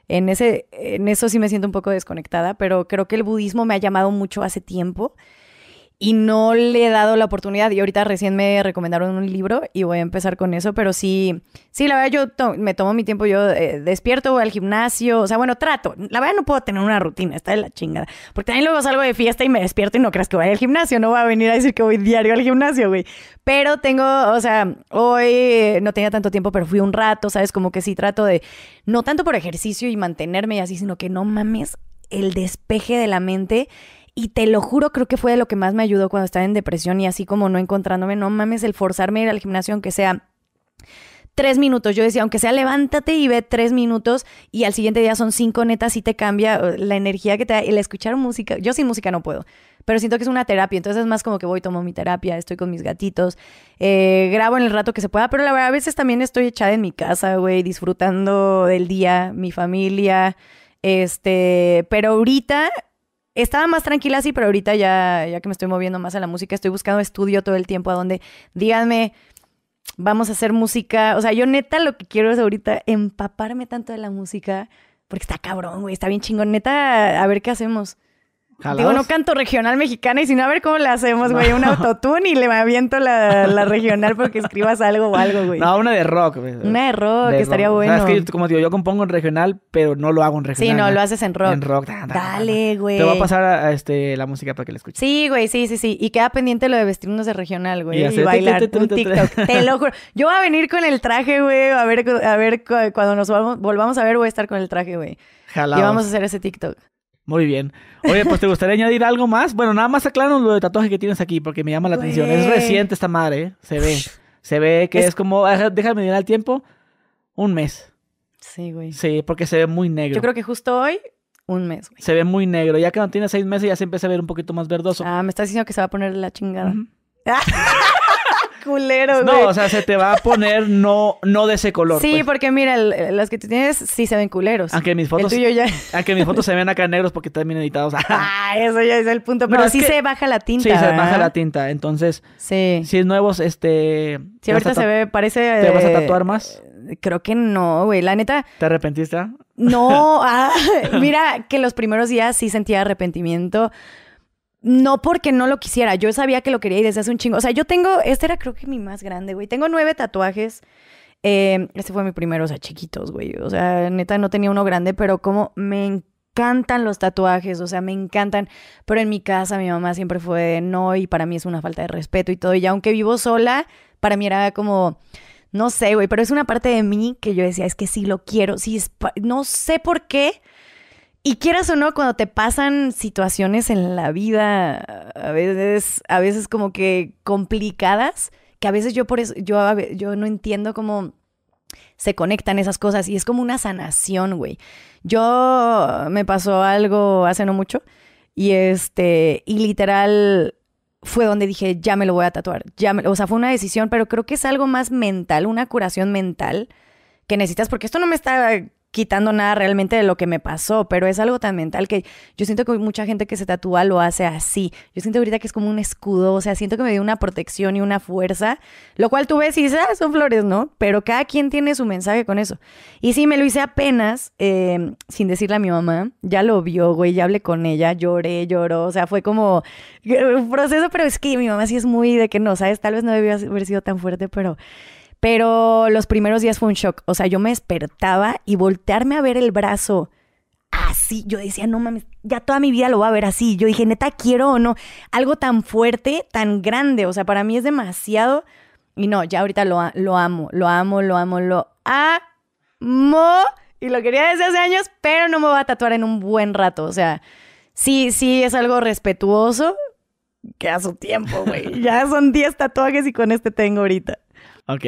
en ese en eso sí me siento un poco desconectada, pero creo que el budismo me ha llamado mucho hace tiempo. Y no le he dado la oportunidad. Y ahorita recién me recomendaron un libro y voy a empezar con eso, pero sí, sí, la verdad yo me tomo mi tiempo, yo eh, despierto, voy al gimnasio, o sea, bueno, trato. La verdad no puedo tener una rutina, está de la chingada. Porque también luego salgo de fiesta y me despierto y no creas que voy al gimnasio, no voy a venir a decir que voy diario al gimnasio, güey. Pero tengo, o sea, hoy eh, no tenía tanto tiempo, pero fui un rato, ¿sabes? Como que sí trato de, no tanto por ejercicio y mantenerme y así, sino que no mames el despeje de la mente. Y te lo juro, creo que fue de lo que más me ayudó cuando estaba en depresión y así como no encontrándome, no mames, el forzarme a ir al gimnasio, aunque sea tres minutos. Yo decía, aunque sea levántate y ve tres minutos y al siguiente día son cinco netas y te cambia la energía que te da. El escuchar música, yo sin música no puedo, pero siento que es una terapia. Entonces es más como que voy, tomo mi terapia, estoy con mis gatitos, eh, grabo en el rato que se pueda, pero la verdad a veces también estoy echada en mi casa, güey, disfrutando del día, mi familia. Este, pero ahorita estaba más tranquila así, pero ahorita ya, ya que me estoy moviendo más a la música, estoy buscando estudio todo el tiempo a donde díganme, vamos a hacer música. O sea, yo neta lo que quiero es ahorita empaparme tanto de la música, porque está cabrón, güey, está bien chingón. Neta, a ver qué hacemos. Digo, no canto regional mexicana y si no, a ver cómo le hacemos, güey. Un autotune y le aviento la, la regional porque escribas algo o algo, güey. No, una de rock. güey. Una de rock, De que estaría rock. O sea, bueno. es que, como digo, yo compongo en regional, pero no lo hago en regional. Sí, no, lo haces en rock. En rock. Da, da, da, da. Dale, güey. Te voy a pasar a, a, este, la música para que la escuches. Sí, güey, sí, sí, sí. Y queda pendiente lo de vestirnos de regional, güey. Y bailar tu, un. TikTok. [laughs] Te lo juro. Yo voy a venir con el traje, güey. A ver, a ver cu- cuando nos volvamos, a ver, voy a estar con el traje, güey. Y vamos a hacer ese TikTok. Muy bien. Oye, pues ¿te gustaría añadir algo más? Bueno, nada más aclaranos lo de tatuaje que tienes aquí, porque me llama la atención. Es reciente esta madre, ¿eh? Se ve. Se ve que Es- es, como, ajá, déjame mirar el tiempo, un mes. Sí, güey. Sí, porque se ve muy negro. Yo creo que justo hoy, un mes, güey. Se ve muy negro. Ya que no tiene seis meses, ya se empieza a ver un poquito más verdoso. Ah, me estás diciendo que se va a poner la chingada. [laughs] Culero, güey. No, o sea, se te va a poner no, no de ese color. sí, pues. porque mira, el- las que tú tienes sí se ven culeros. Aunque mis el fotos, tuyo ya. aunque mis fotos se ven acá negros porque están bien editados. [laughs] Ah, eso ya es el punto. Pero sí que- se baja la tinta. sí, se baja la tinta. Entonces, Sí. si es nuevos, este... Sí, ¿te vas a ahorita se ve, parece. ¿Te vas a eh, tatuar más? Creo que no, güey. La neta, ¿Te arrepentiste? no. [laughs] ah, [laughs] mira, que los primeros días sí sentía arrepentimiento. No porque no lo quisiera. Yo sabía que lo quería y desde hace un chingo. O sea, yo tengo. Este era creo que mi más grande, güey. Tengo nueve tatuajes. Eh, este fue mi primero, o sea, chiquitos, güey. O sea, neta no tenía uno grande, pero como me encantan los tatuajes, o sea, me encantan. Pero en mi casa mi mamá siempre fue de no y para mí es una falta de respeto y todo. Y aunque vivo sola, para mí era como, no sé, güey, pero es una parte de mí que yo decía, es que sí lo quiero, sí, es no sé por qué. Y quieras o no, cuando te pasan situaciones en la vida, a veces, a veces como que complicadas, que a veces yo por eso, yo, yo no entiendo cómo se conectan esas cosas y es como una sanación, güey. Yo me pasó algo hace no mucho y este, y literal fue donde dije, ya me lo voy a tatuar. Ya me- o sea, fue una decisión, pero creo que es algo más mental, una curación mental que necesitas, porque esto no me está quitando nada realmente de lo que me pasó, pero es algo tan mental que yo siento que mucha gente que se tatúa lo hace así. Yo siento ahorita que es como un escudo, o sea, siento que me dio una protección y una fuerza, lo cual tú ves y dices, ah, son flores, ¿no? Pero cada quien tiene su mensaje con eso. Y sí, me lo hice apenas, eh, sin decirle a mi mamá, ya lo vio, güey, ya hablé con ella, lloré, lloró, o sea, fue como un proceso, pero es que mi mamá sí es muy de que no, ¿sabes? Tal vez no debió haber sido tan fuerte, pero... Pero los primeros días fue un shock. O sea, yo me despertaba y voltearme a ver el brazo así. Yo decía, no mames, ya toda mi vida lo voy a ver así. Yo dije, neta, quiero o no. Algo tan fuerte, tan grande. O sea, para mí es demasiado. Y no, ya ahorita lo, amo, lo amo, lo amo, lo amo. Y lo quería desde hace años, pero no me voy a tatuar en un buen rato. O sea, sí, sí es algo respetuoso. Que a su tiempo, güey. [laughs] Ya son 10 tatuajes y con este tengo ahorita. Ok.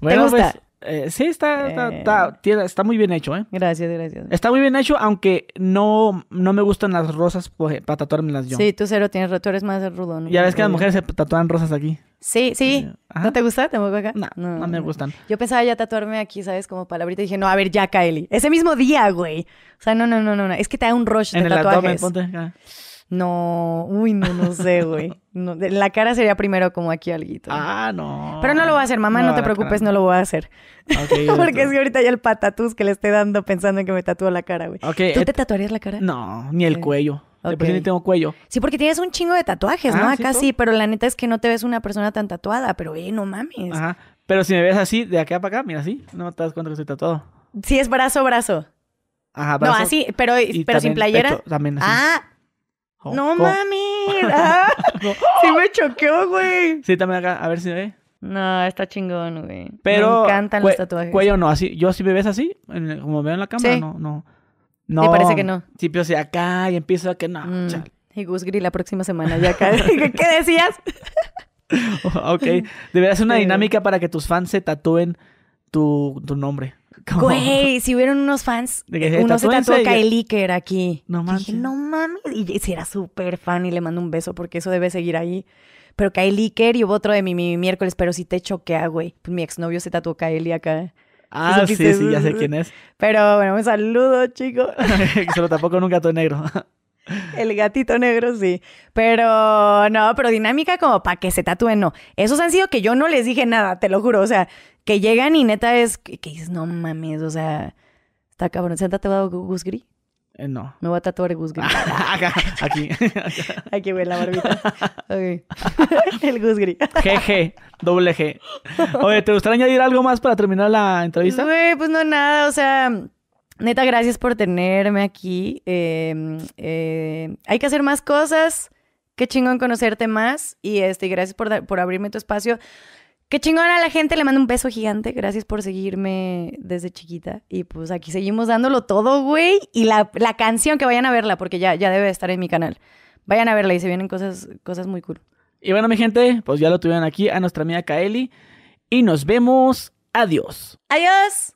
Bueno, gusta? pues... eh, sí, está, está, Eh. está, está muy bien hecho, ¿eh? Gracias, gracias. Está muy bien hecho, aunque no, no me gustan las rosas pues, para tatuármelas yo. Sí, tú cero tienes, tú eres más rudo, ¿no? Ya ves que las mujeres se tatúan rosas aquí. Sí, sí. Ajá. ¿No te gusta? ¿Tampoco acá? No, no, me gustan. Yo pensaba ya tatuarme aquí, ¿sabes? Como palabrita. Y dije, no, a ver, ya, Kylie. Ese mismo día, güey. O sea, no, no, no, no. no. Es que te da un rush En de el abdomen, tatuajes. ponte. acá. No, uy, no, no sé, güey. No, de- la cara sería primero como aquí alguito. Ah, no. Pero no lo voy a hacer, mamá, no, te preocupes, no lo voy a hacer. [laughs] Porque es que ahorita ya el patatús que le esté dando pensando en que me tatúo la cara, güey. ¿Tú et- te tatuarías la cara? No, ni el cuello. De por sí Ok. ni tengo cuello. Sí, porque tienes un chingo de tatuajes, ¿no? Ah, sí, Acá sí, pero la neta es que no te ves una persona tan tatuada, pero eh, no mames. Ajá. Pero si me ves así, de acá para acá, mira así, no te das cuenta que estoy tatuado. Sí, es brazo, brazo. Ajá, No, brazo así, pero, pero sin playera. pecho, también así. Ah, Jo, no mames. [laughs] Ah, sí me choqueó, güey. Sí, también acá, a ver si me ve. No, está chingón, güey. Pero me encantan los tatuajes. Cuello no, así. Yo si me ves así, en como veo en la cámara, Sí. no, no. No. parece que no. Sí, pero si acá y empiezo a que no. Mm, chale. Y Gus Gris la próxima semana ya acá. [laughs] ¿Qué decías? [laughs] ok. Debería ser una dinámica para que tus fans se tatúen tu, tu nombre. Güey, si hubieran unos fans, De que se uno se tatuó Kyle Iker aquí. No Dije, manches. no mames. Y si era súper fan y le mando un beso porque eso debe seguir ahí. Pero Kyle Iker y hubo otro de mi, mi miércoles, pero sí te choquea, güey. Pues mi exnovio se tatuó Kylie acá. Ah, sí, sí, ya sé quién es. Pero bueno, un saludo, chico. [laughs] se lo tapó con un gato negro. [laughs] El gatito negro, sí. Pero no, pero dinámica como para que se tatúen, no. Esos han sido que yo no les dije nada, te lo juro. O sea, que llegan y neta es que, que dices, no mames, o sea, está cabrón. ¿Se han tatuado Gu- Gus Gris? Eh, no. Me voy a tatuar Gus Gris. [laughs] Acá, aquí. [laughs] Aquí, güey, la barbita. [laughs] El Gus Gris. GG, doble G. Oye, ¿te gustaría añadir algo más para terminar la entrevista? Güey, pues no, nada, o sea, neta, gracias por tenerme aquí. Eh, eh, hay que hacer más cosas. Qué chingón conocerte más. Y este, gracias por, por abrirme tu espacio. Qué chingón a la gente, le mando un beso gigante. Gracias por seguirme desde chiquita. Y pues aquí seguimos dándolo todo, güey. Y la, la canción, que vayan a verla, porque ya, ya debe estar en mi canal. Vayan a verla y se vienen cosas, cosas muy cool. Y bueno, mi gente, pues ya lo tuvieron aquí a nuestra amiga Kaeli. Y nos vemos. Adiós. ¡Adiós!